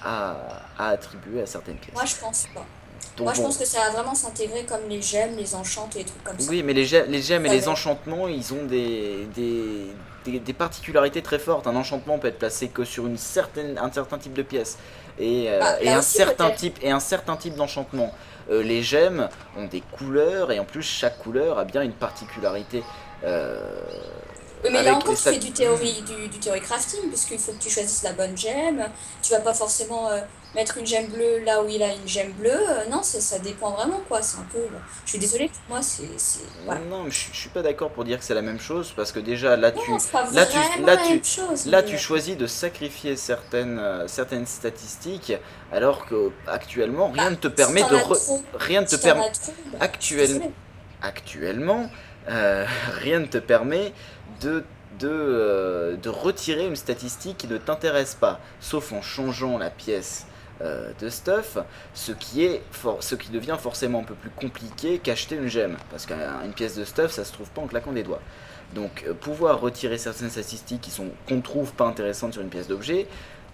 à, attribuer à certaines pièces. Moi je pense pas. Moi je pense que ça va vraiment s'intégrer comme les gemmes, les enchantes et les trucs comme ça. Oui, mais les gemmes, les gemmes et les enchantements, ils ont des, des, des, particularités très fortes. Un enchantement peut être placé que sur une certaine, un certain type de pièce et, bah, et un, certain type, et un certain type d'enchantement. Euh, les gemmes ont des couleurs et en plus chaque couleur a bien une particularité. Euh, Oui, mais là encore, fais du théorie, du, du théorie crafting, puisqu'il faut que tu choisisses la bonne gemme. Tu vas pas forcément euh, mettre une gemme bleue là où il a une gemme bleue. Euh, non, c'est- ça dépend vraiment, quoi. C'est un peu. Je suis désolée, pour moi, c'est. Voilà. Non, mais je, je suis pas d'accord pour dire que c'est la même chose parce que déjà là tu Non, là, tu- là, tu- chose. là tu choisis de sacrifier certaines euh, certaines statistiques alors que actuellement rien ne te Bah, permet si de re- rien ne te si permet bah, actuel- actuellement euh, rien ne te permet de de, euh, de retirer une statistique qui ne t'intéresse pas, sauf en changeant la pièce euh, de stuff, ce qui, est ce qui devient forcément un peu plus compliqué qu'acheter une gemme, parce qu'une pièce de stuff, ça se trouve pas en claquant des doigts. Donc euh, pouvoir retirer certaines statistiques qui sont qu'on trouve pas intéressantes sur une pièce d'objet,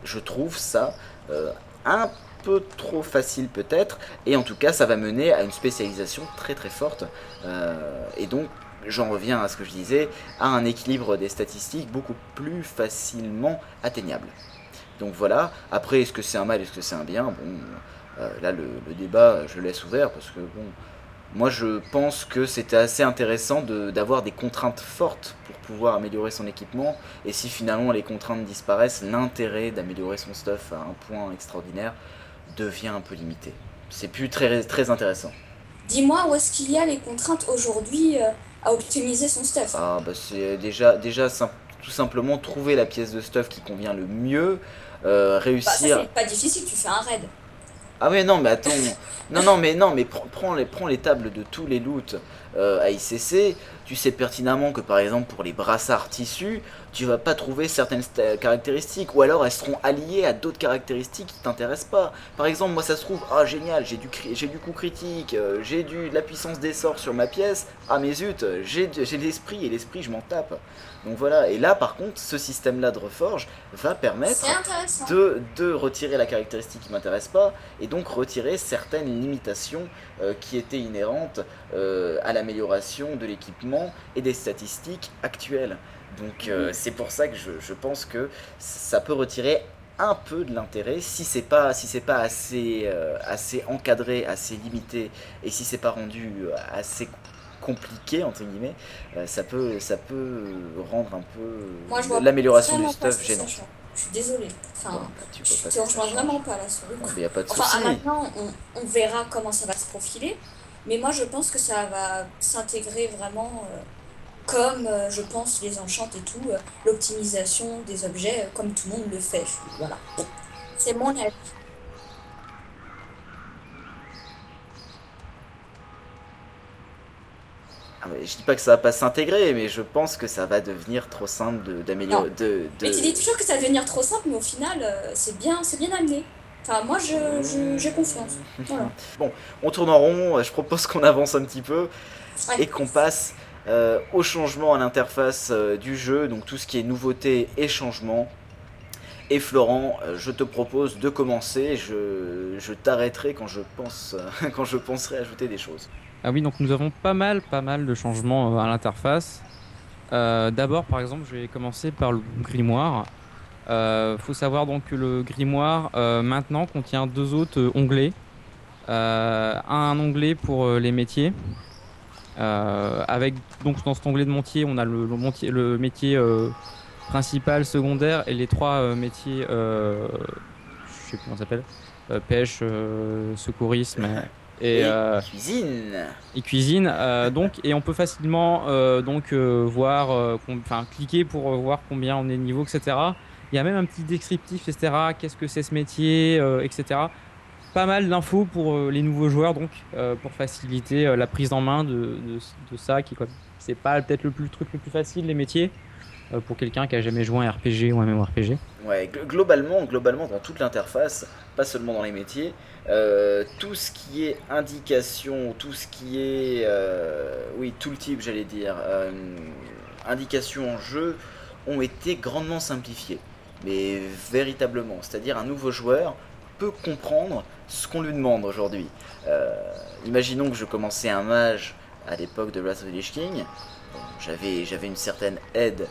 je trouve ça euh, un peu trop facile peut-être, et en tout cas ça va mener à une spécialisation très très forte, et donc j'en reviens à ce que je disais, à un équilibre des statistiques beaucoup plus facilement atteignable. Donc voilà, après est-ce que c'est un mal, est-ce que c'est un bien? Bon, euh, là le, le débat je le laisse ouvert parce que bon, moi je pense que c'était assez intéressant de- d'avoir des contraintes fortes pour pouvoir améliorer son équipement, et si finalement les contraintes disparaissent, l'intérêt d'améliorer son stuff à un point extraordinaire devient un peu limité. C'est plus très, très intéressant. Dis-moi où est-ce qu'il y a les contraintes aujourd'hui euh, à optimiser son stuff? Ah bah c'est déjà, déjà tout simplement trouver la pièce de stuff qui convient le mieux, euh, Bah, réussir... c'est pas difficile, tu fais un raid. Ah mais non mais attends, non non mais non mais prends, prends les, prends les tables de tous les loots euh, à ICC, tu sais pertinemment que par exemple pour les brassards tissus, tu vas pas trouver certaines caractéristiques, ou alors elles seront alliées à d'autres caractéristiques qui t'intéressent pas. Par exemple moi ça se trouve, ah génial, j'ai du, cri- j'ai du coup critique, euh, j'ai du, de la puissance des sorts sur ma pièce, ah mais zut, j'ai de l'esprit et l'esprit je m'en tape. Donc voilà, et là par contre ce système là de reforge va permettre de, de retirer la caractéristique qui m'intéresse pas et donc retirer certaines limitations euh, qui étaient inhérentes euh, à l'amélioration de l'équipement et des statistiques actuelles. Donc euh, c'est pour ça que je, je pense que ça peut retirer un peu de l'intérêt si c'est pas si c'est pas assez assez encadré, assez limité et si c'est pas rendu assez compliqué entre guillemets, euh, ça peut ça peut rendre un peu vois l'amélioration du stuff gênant. Je suis désolée. Enfin, Bon, bah, tu je te rejoins vraiment pas là sur le Non, coup. mais y a pas de Enfin, souci. à maintenant, on, on verra comment ça va se profiler. Mais moi, je pense que ça va s'intégrer vraiment euh, comme, euh, je pense, les enchantes et tout, euh, l'optimisation des objets, euh, comme tout le monde le fait. Voilà. C'est mon avis. Ah, mais je dis pas que ça va pas s'intégrer, mais je pense que ça va devenir trop simple de- d'améliorer. Non. De, de... Mais tu dis toujours que ça va devenir trop simple, mais au final, euh, c'est bien, c'est bien amené. Enfin, moi, je, je- j'ai confiance. Voilà. On tourne en rond, je propose qu'on avance un petit peu Ouais. et qu'on passe euh, au changement à l'interface euh, du jeu, donc tout ce qui est nouveauté et changement. Et Florent, euh, je te propose de commencer, je, je t'arrêterai quand je pense quand je penserai ajouter des choses. Ah oui, donc nous avons pas mal, pas mal de changements euh, à l'interface. Euh, D'abord, par exemple, je vais commencer par le grimoire. Euh, faut savoir donc que le grimoire maintenant contient deux autres onglets. Un onglet pour les métiers. Avec donc dans cet onglet de métier, on a le, le, montier- métier principal, secondaire et les trois métiers. Je sais plus comment ça s'appelle. Pêche, secourisme et, Et euh, Cuisine. et cuisine euh, donc et on peut facilement euh, donc voir enfin cliquer pour voir combien on est de niveau etc il y a même un petit descriptif etc qu'est-ce que c'est ce métier etc pas mal d'infos pour euh, les nouveaux joueurs donc euh, pour faciliter euh, la prise en main de, de, de ça qui c'est pas peut-être le, plus, le truc le plus facile les métiers pour quelqu'un qui a jamais joué à un RPG ou un MMORPG Ouais, gl- globalement, globalement dans toute l'interface, pas seulement dans les métiers, euh, tout ce qui est indication, tout ce qui est, euh, oui, tout le type, j'allais dire, euh, indications en jeu, ont été grandement simplifiées. Mais véritablement, c'est-à-dire un nouveau joueur peut comprendre ce qu'on lui demande aujourd'hui. Euh, imaginons que je commençais un mage à l'époque de Wrath of the Lich King, j'avais j'avais une certaine aide euh,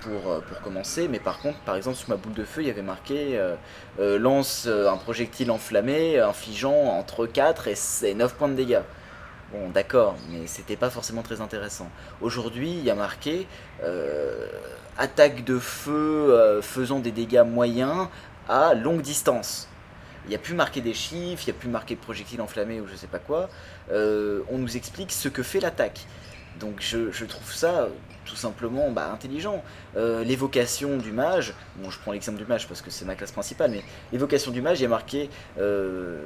pour, euh, pour commencer, mais par contre, par exemple, sur ma boule de feu, il y avait marqué euh, euh, lance euh, un projectile enflammé infligeant entre 4 et 9 points de dégâts. Bon, d'accord, mais c'était pas forcément très intéressant. Aujourd'hui, il y a marqué euh, attaque de feu euh, faisant des dégâts moyens à longue distance. Il n'y a plus marqué des chiffres, il n'y a plus marqué de projectiles enflammés ou je sais pas quoi. Euh, on nous explique ce que fait l'attaque. Donc je, trouve ça tout simplement bah, intelligent. Euh, l'évocation du mage, bon je prends l'exemple du mage parce que c'est ma classe principale, mais l'évocation du mage, il y euh,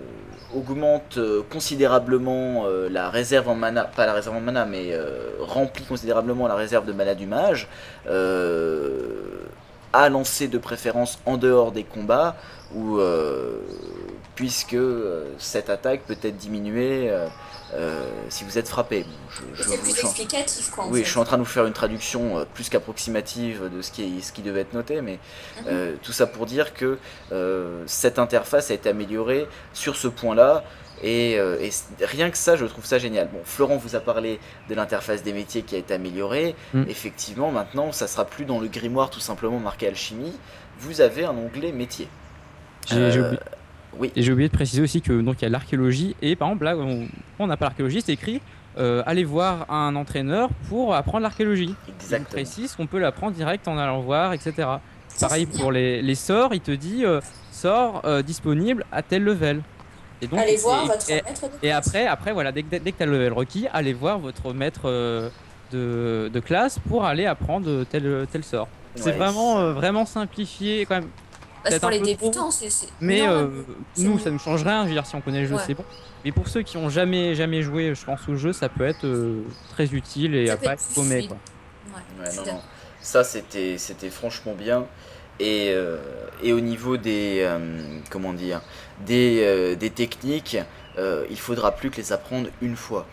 augmente euh, considérablement euh, la réserve en mana, pas la réserve en mana, mais euh, remplit considérablement la réserve de mana du mage, euh, à lancer de préférence en dehors des combats, ou euh, puisque euh, cette attaque peut être diminuée euh, si vous êtes frappé. Bon, je- je- C'est plus explicatif, quoi. en oui, fait. je suis en train de vous faire une traduction euh, plus qu'approximative de ce qui, ce qui devait être noté, mais Mhm. euh, tout ça pour dire que euh, cette interface a été améliorée sur ce point-là, et, euh, rien que ça, je trouve ça génial. Bon, Florent vous a parlé de l'interface des métiers qui a été améliorée. Mm. Effectivement, maintenant, ça sera plus dans le grimoire tout simplement marqué alchimie. Vous avez un onglet métier. J'ai j'ai oublié, oui. et j'ai oublié de préciser aussi que donc il y a l'archéologie et par exemple là on n'a pas l'archéologie, c'est écrit euh, allez voir un entraîneur pour apprendre l'archéologie. Il Exactement. précise qu'on peut l'apprendre direct en allant voir, etc. Pareil pour les, les sorts, il te dit euh, sort euh, disponible à tel level. Et donc Allez et- voir et- votre et, maître de et classe. après, après voilà, dès que, dès que tu as le level requis, allez voir votre maître euh, de, de classe pour aller apprendre tel, tel sort. C'est Ouais, vraiment, euh, vraiment simplifié quand même. Bah, c'est pour les débutants, c'est. Mais non, euh, nous, ça ne change rien. Je veux dire, si on connaît le jeu, Ouais. c'est bon. Mais pour ceux qui ont jamais, jamais joué, je pense, au jeu, ça peut être euh, très utile et Ça à pas être paumé. fluide. Quoi. Ouais, Ouais, je suis non, d'accord. non. Ça, c'était, c'était franchement bien. Et, euh, et au niveau des, euh, comment dire, des, euh, des techniques, euh, il faudra plus que les apprendre une fois.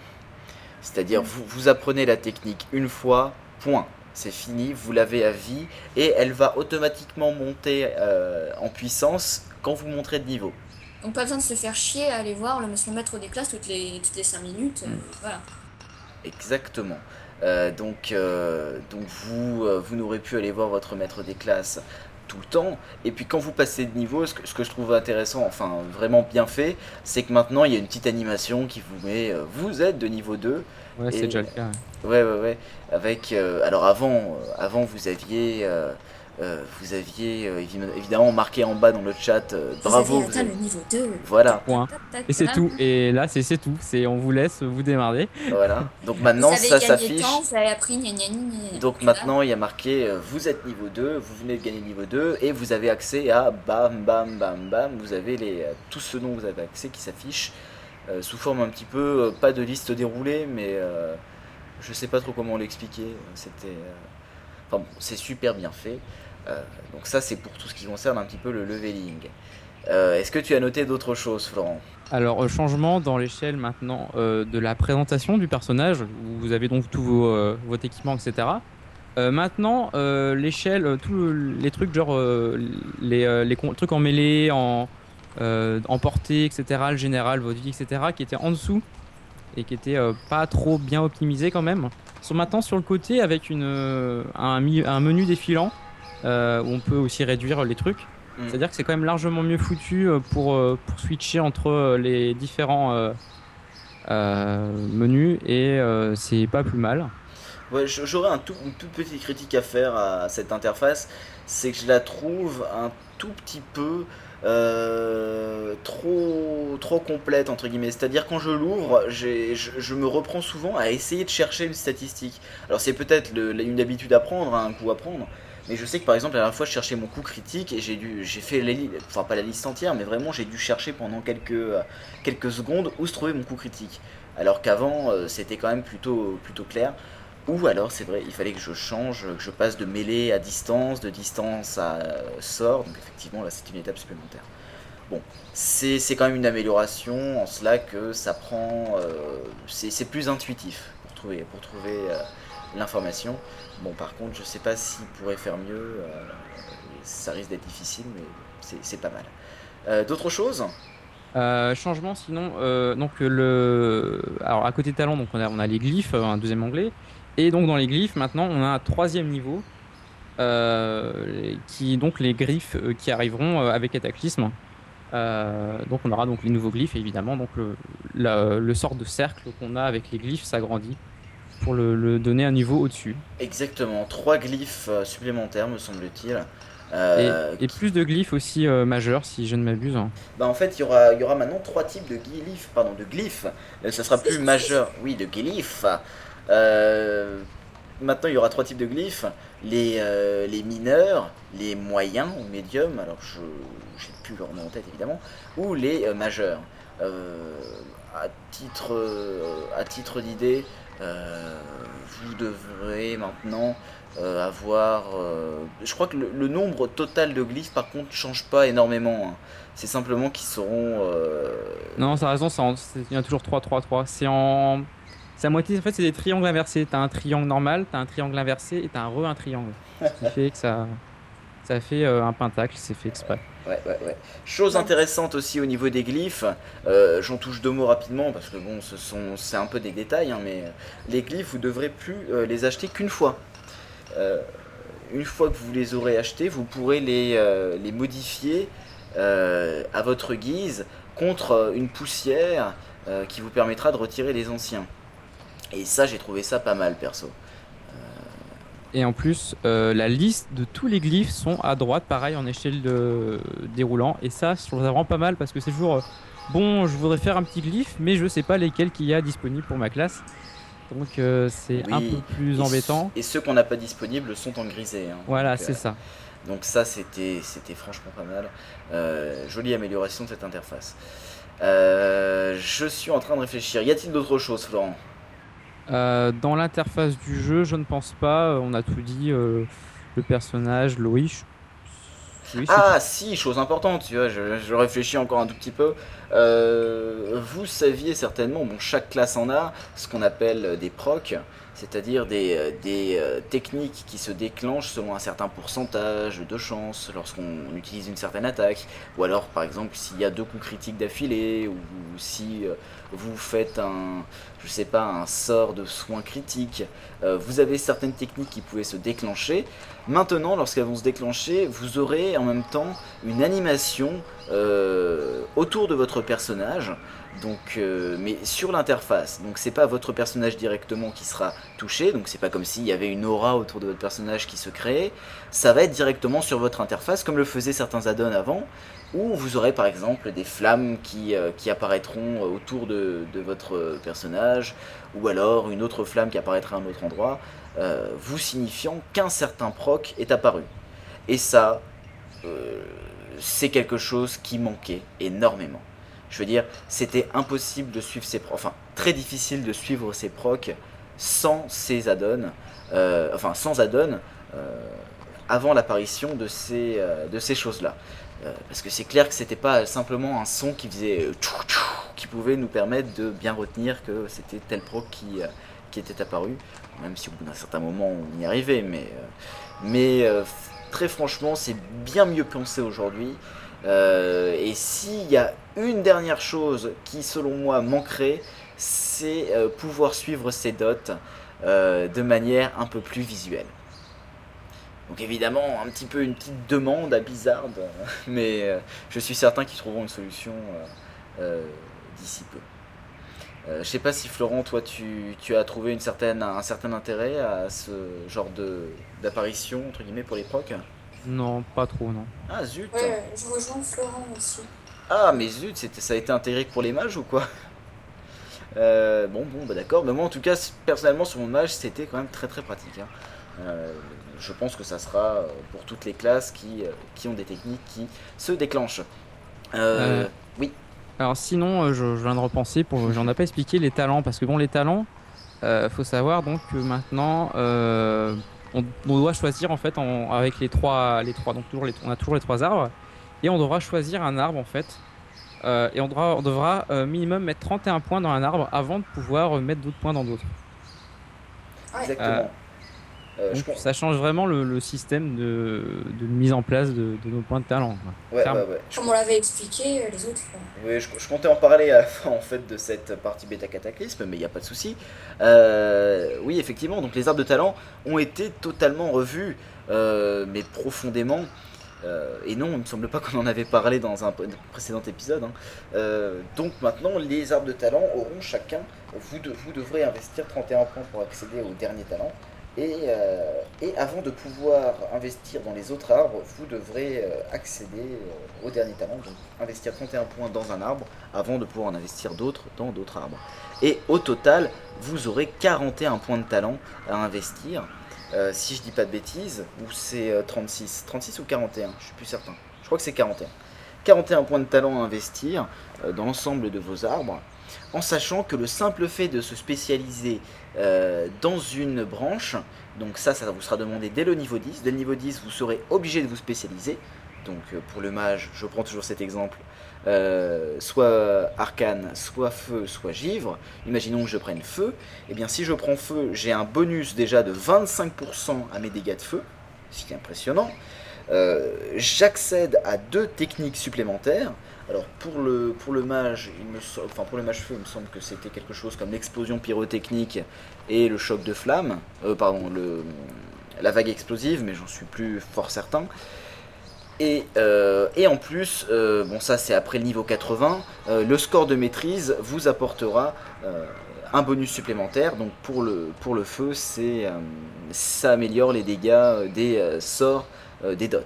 C'est-à-dire, vous, vous apprenez la technique une fois, point. C'est fini, vous l'avez à vie, et elle va automatiquement monter euh, en puissance quand vous montrez de niveau. Donc pas besoin de se faire chier à aller voir le monsieur maître des classes toutes les toutes les 5 minutes. euh, Mm. Voilà. Exactement. Euh, donc, euh, donc vous, vous n'aurez pu aller voir votre maître des classes tout le temps. Et puis quand vous passez de niveau, ce que, ce que je trouve intéressant, enfin vraiment bien fait, c'est que maintenant il y a une petite animation qui vous met, vous êtes de niveau 2. Ouais, c'est déjà le cas. Ouais, ouais, ouais. Avec, euh, alors avant, euh, avant vous aviez, euh, euh, vous aviez euh, évi- évidemment marqué en bas dans le chat, euh, bravo. Vous avez vous atteint avez- le niveau 2. Voilà, Point. Et c'est tout. Et là, c'est c'est tout. C'est on vous laisse vous démarrer. voilà. Donc maintenant vous avez ça s'affiche. temps, vous avez appris gna gna gna gna. Donc maintenant, il y a marqué euh, vous êtes niveau 2, vous venez de gagner niveau 2 et vous avez accès à bam bam bam bam, vous avez les tout ce dont vous avez accès qui s'affiche euh, sous forme un petit peu euh, pas de liste déroulée mais euh, je sais pas trop comment l'expliquer, c'était euh, enfin bon, c'est super bien fait. Donc ça c'est pour tout ce qui concerne un petit peu le leveling. Est-ce que tu as noté d'autres choses, Florent? Alors, changement dans l'échelle maintenant de la présentation du personnage, où vous avez donc euh, votre équipement, etc. Maintenant, l'échelle, tous le- les trucs genre les, les trucs en mêlée, en, euh, en portée, etc., le général, votre vie, etc., qui étaient en dessous et qui étaient euh, pas trop bien optimisés quand même, sont maintenant sur le côté avec une, euh, un, menu défilant où on peut aussi réduire les trucs. Mm. C'est-à-dire que c'est quand même largement mieux foutu pour, pour switcher entre les différents menus et c'est pas plus mal. Ouais, j'aurais un tout, une toute petite critique à faire à cette interface, c'est que je la trouve un tout petit peu euh, trop, trop complète entre guillemets. C'est-à-dire quand je l'ouvre, je, me reprends souvent à essayer de chercher une statistique. Alors c'est peut-être une habitude à prendre, hein, un coup à prendre. Mais je sais que par exemple la dernière fois je cherchais mon coup critique et j'ai dû j'ai fait la enfin pas la liste entière mais vraiment j'ai dû chercher pendant quelques quelques secondes où se trouvait mon coup critique. Alors qu'avant euh, c'était quand même plutôt plutôt clair. Ou alors, c'est vrai, il fallait que je change, que je passe de mêlée à distance, de distance à euh, sort. Donc, effectivement, là, c'est une étape supplémentaire. Bon, c'est quand même une amélioration en cela que ça prend. euh, c'est plus intuitif pour trouver, pour trouver euh, l'information. Bon, par contre, je sais pas s'il pourrait faire mieux. euh, ça risque d'être difficile, mais c'est pas mal. D'autres choses? Changement sinon, donc le, alors à côté talent, donc on a, on a les glyphes, un deuxième onglet, et donc dans les glyphes maintenant on a un troisième niveau, euh, qui donc les griffes euh, qui arriveront euh, avec Cataclysme. Euh, donc on aura donc les nouveaux glyphes évidemment. Donc le- la- le sort de cercle qu'on a avec les glyphes s'agrandit pour le, le donner un niveau au-dessus. Exactement, trois glyphes euh, supplémentaires me semble-t-il. Et, plus de glyphes aussi euh, majeurs, si je ne m'abuse. Bah en fait, il y aura, il y aura maintenant trois types de glyphes, pardon, de glyphes. Ça sera plus majeur, oui, de glyphes. Euh, maintenant, il y aura trois types de glyphes les, euh, mineurs, les moyens ou médiums. Alors, je j'ai plus leur nom en tête évidemment, ou les euh, majeurs. Euh, à titre, à titre d'idée, vous devrez maintenant avoir. je crois que le, nombre total de glyphes, par contre, change pas énormément. hein. C'est simplement qu'ils seront. Non, raison, c'est en- c'est- il y a toujours 3, 3, 3. C'est en. À moitié, en fait, c'est des triangles inversés. T'as un triangle normal, t'as un triangle inversé et t'as un re un triangle. Ce qui fait que ça. Fait euh, un pentacle, c'est fait exprès. Chose intéressante aussi au niveau des glyphes, euh, j'en touche deux mots rapidement parce que bon, c'est un peu des détails, hein, mais les glyphes, vous devrez plus euh, les acheter qu'une fois. Euh, une fois que vous les aurez achetés, vous pourrez les, euh, modifier euh, à votre guise contre euh, une poussière euh, qui vous permettra de retirer les anciens. Et ça, j'ai trouvé ça pas mal perso. Et en plus, euh, la liste de tous les glyphes sont à droite, pareil, en échelle de... déroulant. Et ça, je trouve ça vraiment pas mal parce que c'est toujours. euh, Bon, je voudrais faire un petit glyphe, mais je sais pas lesquels qu'il y a disponibles pour ma classe. Donc euh, c'est un peu plus Et embêtant. Et ceux qu'on n'a pas disponibles sont en grisé. hein. Voilà, c'est euh, ça. Donc ça, c'était c'était franchement pas mal. Euh, jolie amélioration de cette interface. Euh, je suis en train de réfléchir. Y a-t-il d'autres choses, Florent? Euh, dans l'interface du jeu, je ne pense pas. euh, On a tout dit. euh, le personnage, Loïc. Ah si, chose importante, tu vois, je, réfléchis encore un tout petit peu. Vous saviez certainement, bon, chaque classe en a, ce qu'on appelle des procs, c'est-à-dire des, euh, euh, techniques qui se déclenchent selon un certain pourcentage de chance lorsqu'on utilise une certaine attaque, ou alors par exemple s'il y a deux coups critiques d'affilée, ou si euh, vous faites un, je sais pas, un sort de soin critique, euh, vous avez certaines techniques qui pouvaient se déclencher. Maintenant, lorsqu'elles vont se déclencher, vous aurez en même temps une animation autour de votre personnage, donc, euh, mais sur l'interface. Donc, c'est pas votre personnage directement qui sera touché, donc c'est pas comme s'il y avait une aura autour de votre personnage qui se créait. Ça va être directement sur votre interface, comme le faisaient certains add-ons avant, où vous aurez par exemple des flammes qui, euh, apparaîtront autour de, votre personnage, ou alors une autre flamme qui apparaîtra à un autre endroit euh, vous signifiant qu'un certain proc est apparu. Et ça, euh, c'est quelque chose qui manquait énormément. Je veux dire, c'était impossible de suivre ces procs, enfin très difficile de suivre ces procs sans ces add-ons, euh, enfin sans add-ons euh, avant l'apparition de ces, euh, choses-là. Parce que c'est clair que c'était pas simplement un son qui faisait qui pouvait nous permettre de bien retenir que c'était tel proc qui, était apparu même si au bout d'un certain moment on y arrivait, mais, mais très franchement c'est bien mieux pensé aujourd'hui. Euh, et s'il y a une dernière chose qui selon moi manquerait, c'est euh, pouvoir suivre ces dots euh, de manière un peu plus visuelle. Donc évidemment un petit peu une petite demande à Blizzard, mais je suis certain qu'ils trouveront une solution d'ici peu. Je sais pas si Florent, toi, tu, as trouvé un certain intérêt à ce genre d'apparition entre guillemets pour les procs. Non, pas trop, non. Ah zut. Ouais, je rejoins Florent aussi. Ah mais zut, c'était, ça a été intégré pour les mages ou quoi? Euh, Bon, bon, bah d'accord. Mais moi, en tout cas, personnellement, sur mon mage, c'était quand même très très pratique. hein. Euh, je pense que ça sera euh, pour toutes les classes qui, qui ont des techniques qui se déclenchent. Euh, Euh, Alors sinon, je, je viens de repenser, pour, j'en ai pas expliqué les talents, parce que bon, les talents, euh, faut savoir donc que maintenant, euh, on, on doit choisir en fait en- avec les trois, les trois, donc toujours les, on a toujours les trois arbres, et on devra choisir un arbre en fait, Euh, et on devra, on devra euh, minimum mettre 31 points dans un arbre avant de pouvoir euh, mettre d'autres points dans d'autres. exactement. Euh, Donc, ça change vraiment le, le système de, de mise en place de, de nos points de talent. ouais, ouais, Comme on l'avait expliqué euh, les autres. Oui, je, je comptais en parler à la fin en fait de cette partie bêta cataclysme, mais il n'y a pas de souci. Euh, oui, effectivement, donc les arbres de talent ont été totalement revus, euh, mais profondément. et non, il me semble pas qu'on en avait parlé dans un précédent épisode. Hein. donc maintenant, les arbres de talent auront chacun, vous, vous devrez investir 31 points pour accéder au dernier talent. Euh, et, avant de pouvoir investir dans les autres arbres, vous devrez euh, accéder euh, au dernier talent, donc investir 31 points dans un arbre avant de pouvoir en investir d'autres dans d'autres arbres. Et au total, vous aurez 41 points de talent à investir. si je dis pas de bêtises, ou c'est 36, 36 ou 41, je suis plus certain. Je crois que c'est 41. 41 points de talent à investir dans l'ensemble de vos arbres en sachant que le simple fait de se spécialiser euh, dans une branche, donc ça, ça vous sera demandé dès le niveau 10. Dès le niveau 10, vous serez obligé de vous spécialiser. Donc euh, pour le mage, je prends toujours cet exemple, euh, soit arcane, soit feu, soit givre. Imaginons que je prenne feu. Et eh bien si je prends feu, j'ai un bonus déjà de 25% à mes dégâts de feu, ce qui est impressionnant. J'accède à deux techniques supplémentaires. Alors pour le, mage, il me pour le mage feu, il me semble que c'était quelque chose comme l'explosion pyrotechnique et le choc de flamme, euh, pardon, la vague explosive, mais j'en suis plus fort certain. Et, euh, en plus, euh, bon ça c'est après le niveau 80, le score de maîtrise vous apportera un bonus supplémentaire. Donc pour le, pour le feu, c'est ça améliore les dégâts des sorts des dots.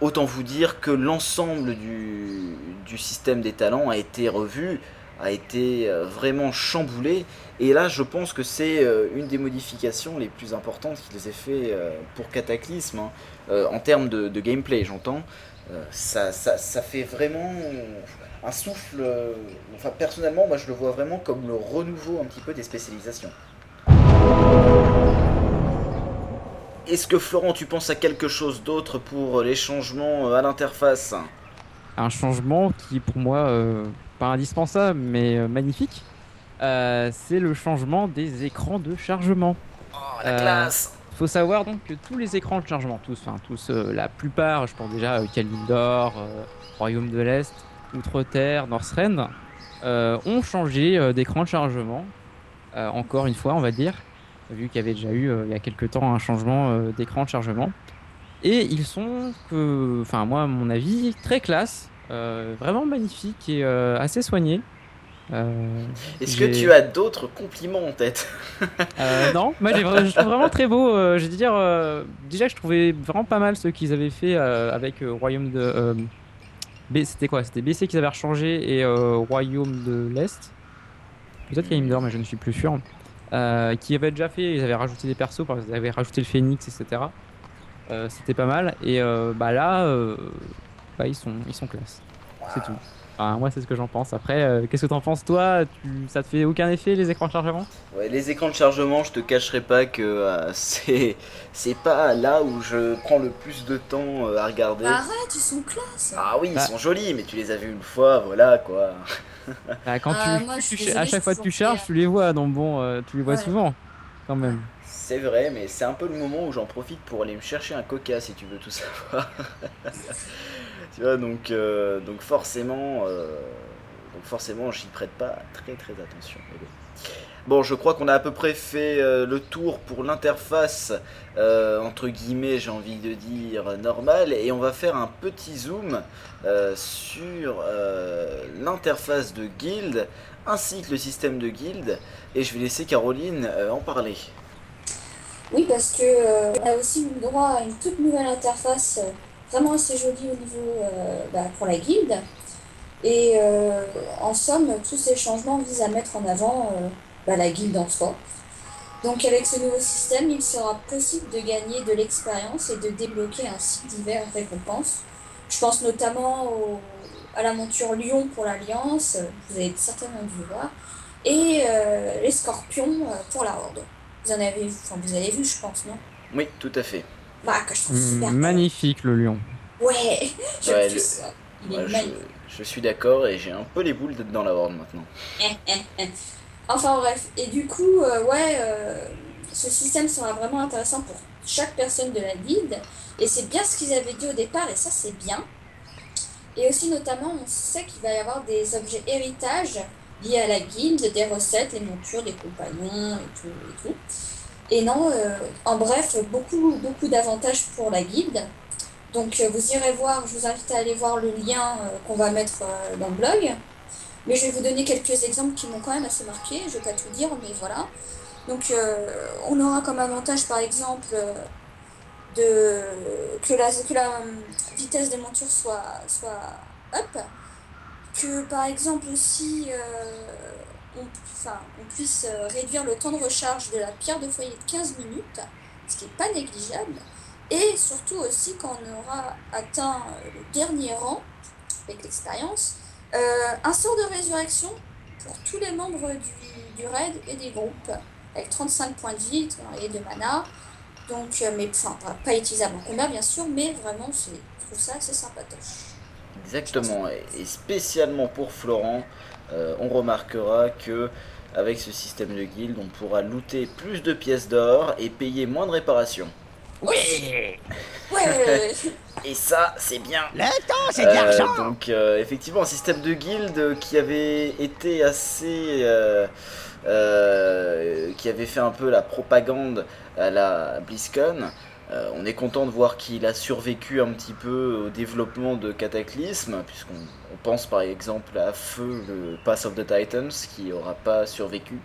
Autant vous dire que l'ensemble du, système des talents a été revu, a été euh, vraiment chamboulé. Et là, je pense que c'est euh, une des modifications les plus importantes qu'ils aient fait euh, pour Cataclysme, hein. en termes de, gameplay, j'entends. Ça, ça, fait vraiment un souffle. enfin, personnellement, moi je le vois vraiment comme le renouveau un petit peu des spécialisations. Est-ce que Florent, tu penses à quelque chose d'autre pour les changements euh, à l'interface? Un changement qui pour moi, euh, pas indispensable, mais euh, magnifique, c'est le changement des écrans de chargement. Oh, la classe faut savoir donc que tous les écrans de chargement, tous, enfin tous, la plupart, je pense déjà Kalimdor, Royaume de l'Est, Outre-Terre, Northrend, ont changé d'écran de chargement. encore une fois, on va dire vu qu'il y avait déjà eu euh, il y a quelques temps un changement euh, d'écran de chargement. Et ils sont, enfin moi à mon avis, très classe, euh, vraiment magnifique et assez soigné. Est-ce que tu as d'autres compliments en tête? Non, moi je trouve vraiment très beau. je veux dire, déjà je trouvais vraiment pas mal ceux qu'ils avaient fait avec Royaume de. C'était quoi? C'était BC qu'ils avaient rechangé et Royaume de l'Est. Peut-être qu'il y a Imdor, mais je ne suis plus sûr. Euh, qui avait déjà fait, ils avaient rajouté des persos, ils avaient rajouté le phénix, etc. Euh, c'était pas mal. Et euh, bah là, bah, ils, sont, ils sont classe. C'est tout. moi, c'est ce que j'en pense. Après, qu'est-ce que t'en penses, toi? Tu... Ça te fait aucun effet, les écrans de chargement? Ouais, les écrans de chargement, je te cacherai pas que c'est c'est pas là où je prends le plus de temps à regarder. Arrête, ils sont classe Ah oui, ils bah. sont jolis, mais tu les as vus une fois, voilà quoi. Bah, quand ah, tu, à chaque fois que tu charges, tu les vois, donc bon, euh, tu les vois souvent, quand même. C'est vrai, mais c'est un peu le moment où j'en profite pour aller me chercher un coca si tu veux tout savoir. tu vois, donc, euh, donc forcément, euh, donc forcément, j'y prête pas très très attention. Bon, je crois qu'on a à peu près fait euh, le tour pour l'interface, euh, entre guillemets, j'ai envie de dire, normale. Et on va faire un petit zoom euh, sur l'interface de guild, ainsi que le système de guild. Et je vais laisser Caroline en parler. Oui, parce que on a aussi eu droit à une toute nouvelle interface, vraiment assez jolie au niveau bah, pour la guilde. Et en somme, tous ces changements visent à mettre en avant bah, la guilde en soi. Donc avec ce nouveau système, il sera possible de gagner de l'expérience et de débloquer ainsi divers récompenses. Je pense notamment à la monture Lion pour l'Alliance, vous avez certainement dû voir, et euh, les scorpions euh, pour la Horde. Vous en avez, enfin, vous avez vu, je pense, non? Oui, tout à fait. Bah, que je trouve super magnifique le lion. Ouais, je, Il est magnifique. je, suis d'accord et j'ai un peu les boules dans la Horde maintenant. Enfin bref, et du coup, euh, ouais, euh, ce système sera vraiment intéressant pour chaque personne de la guilde. Et c'est bien ce qu'ils avaient dit au départ, et ça c'est bien. Et aussi notamment, on sait qu'il va y avoir des objets héritage liés à la guilde, des recettes, les montures, les compagnons et tout. Et, tout. et non, euh, en bref, beaucoup, beaucoup d'avantages pour la guilde. Donc vous irez voir, je vous invite à aller voir le lien qu'on va mettre dans le blog. Mais je vais vous donner quelques exemples qui m'ont quand même assez marqué. Je ne vais pas tout dire, mais voilà. Donc on aura comme avantage par exemple de, que, la, que la vitesse des montures soit, soit up, que par exemple aussi on, enfin, on puisse réduire le temps de recharge de la pierre de foyer de 15 minutes, ce qui n'est pas négligeable, et surtout aussi quand on aura atteint le dernier rang avec l'expérience, euh, un sort de résurrection pour tous les membres du, raid et des groupes, avec 35 points de vie et de mana, donc, euh, pas, utilisable en combat bien sûr, mais vraiment, je trouve ça assez sympatoche. Exactement, et spécialement pour Florent, euh, on remarquera que avec ce système de guild, on pourra looter plus de pièces d'or et payer moins de réparations. Oui Et ça, c'est bien. Le temps, c'est de Euh, l'argent. donc euh, effectivement un système de guild qui avait été assez euh, euh, qui avait fait un peu la propagande à la BlizzCon. Euh, on est content de voir qu'il a survécu un petit peu au développement de Cataclysme, puisqu'on on pense par exemple à Feu, le Pass of the Titans, qui aura pas survécu.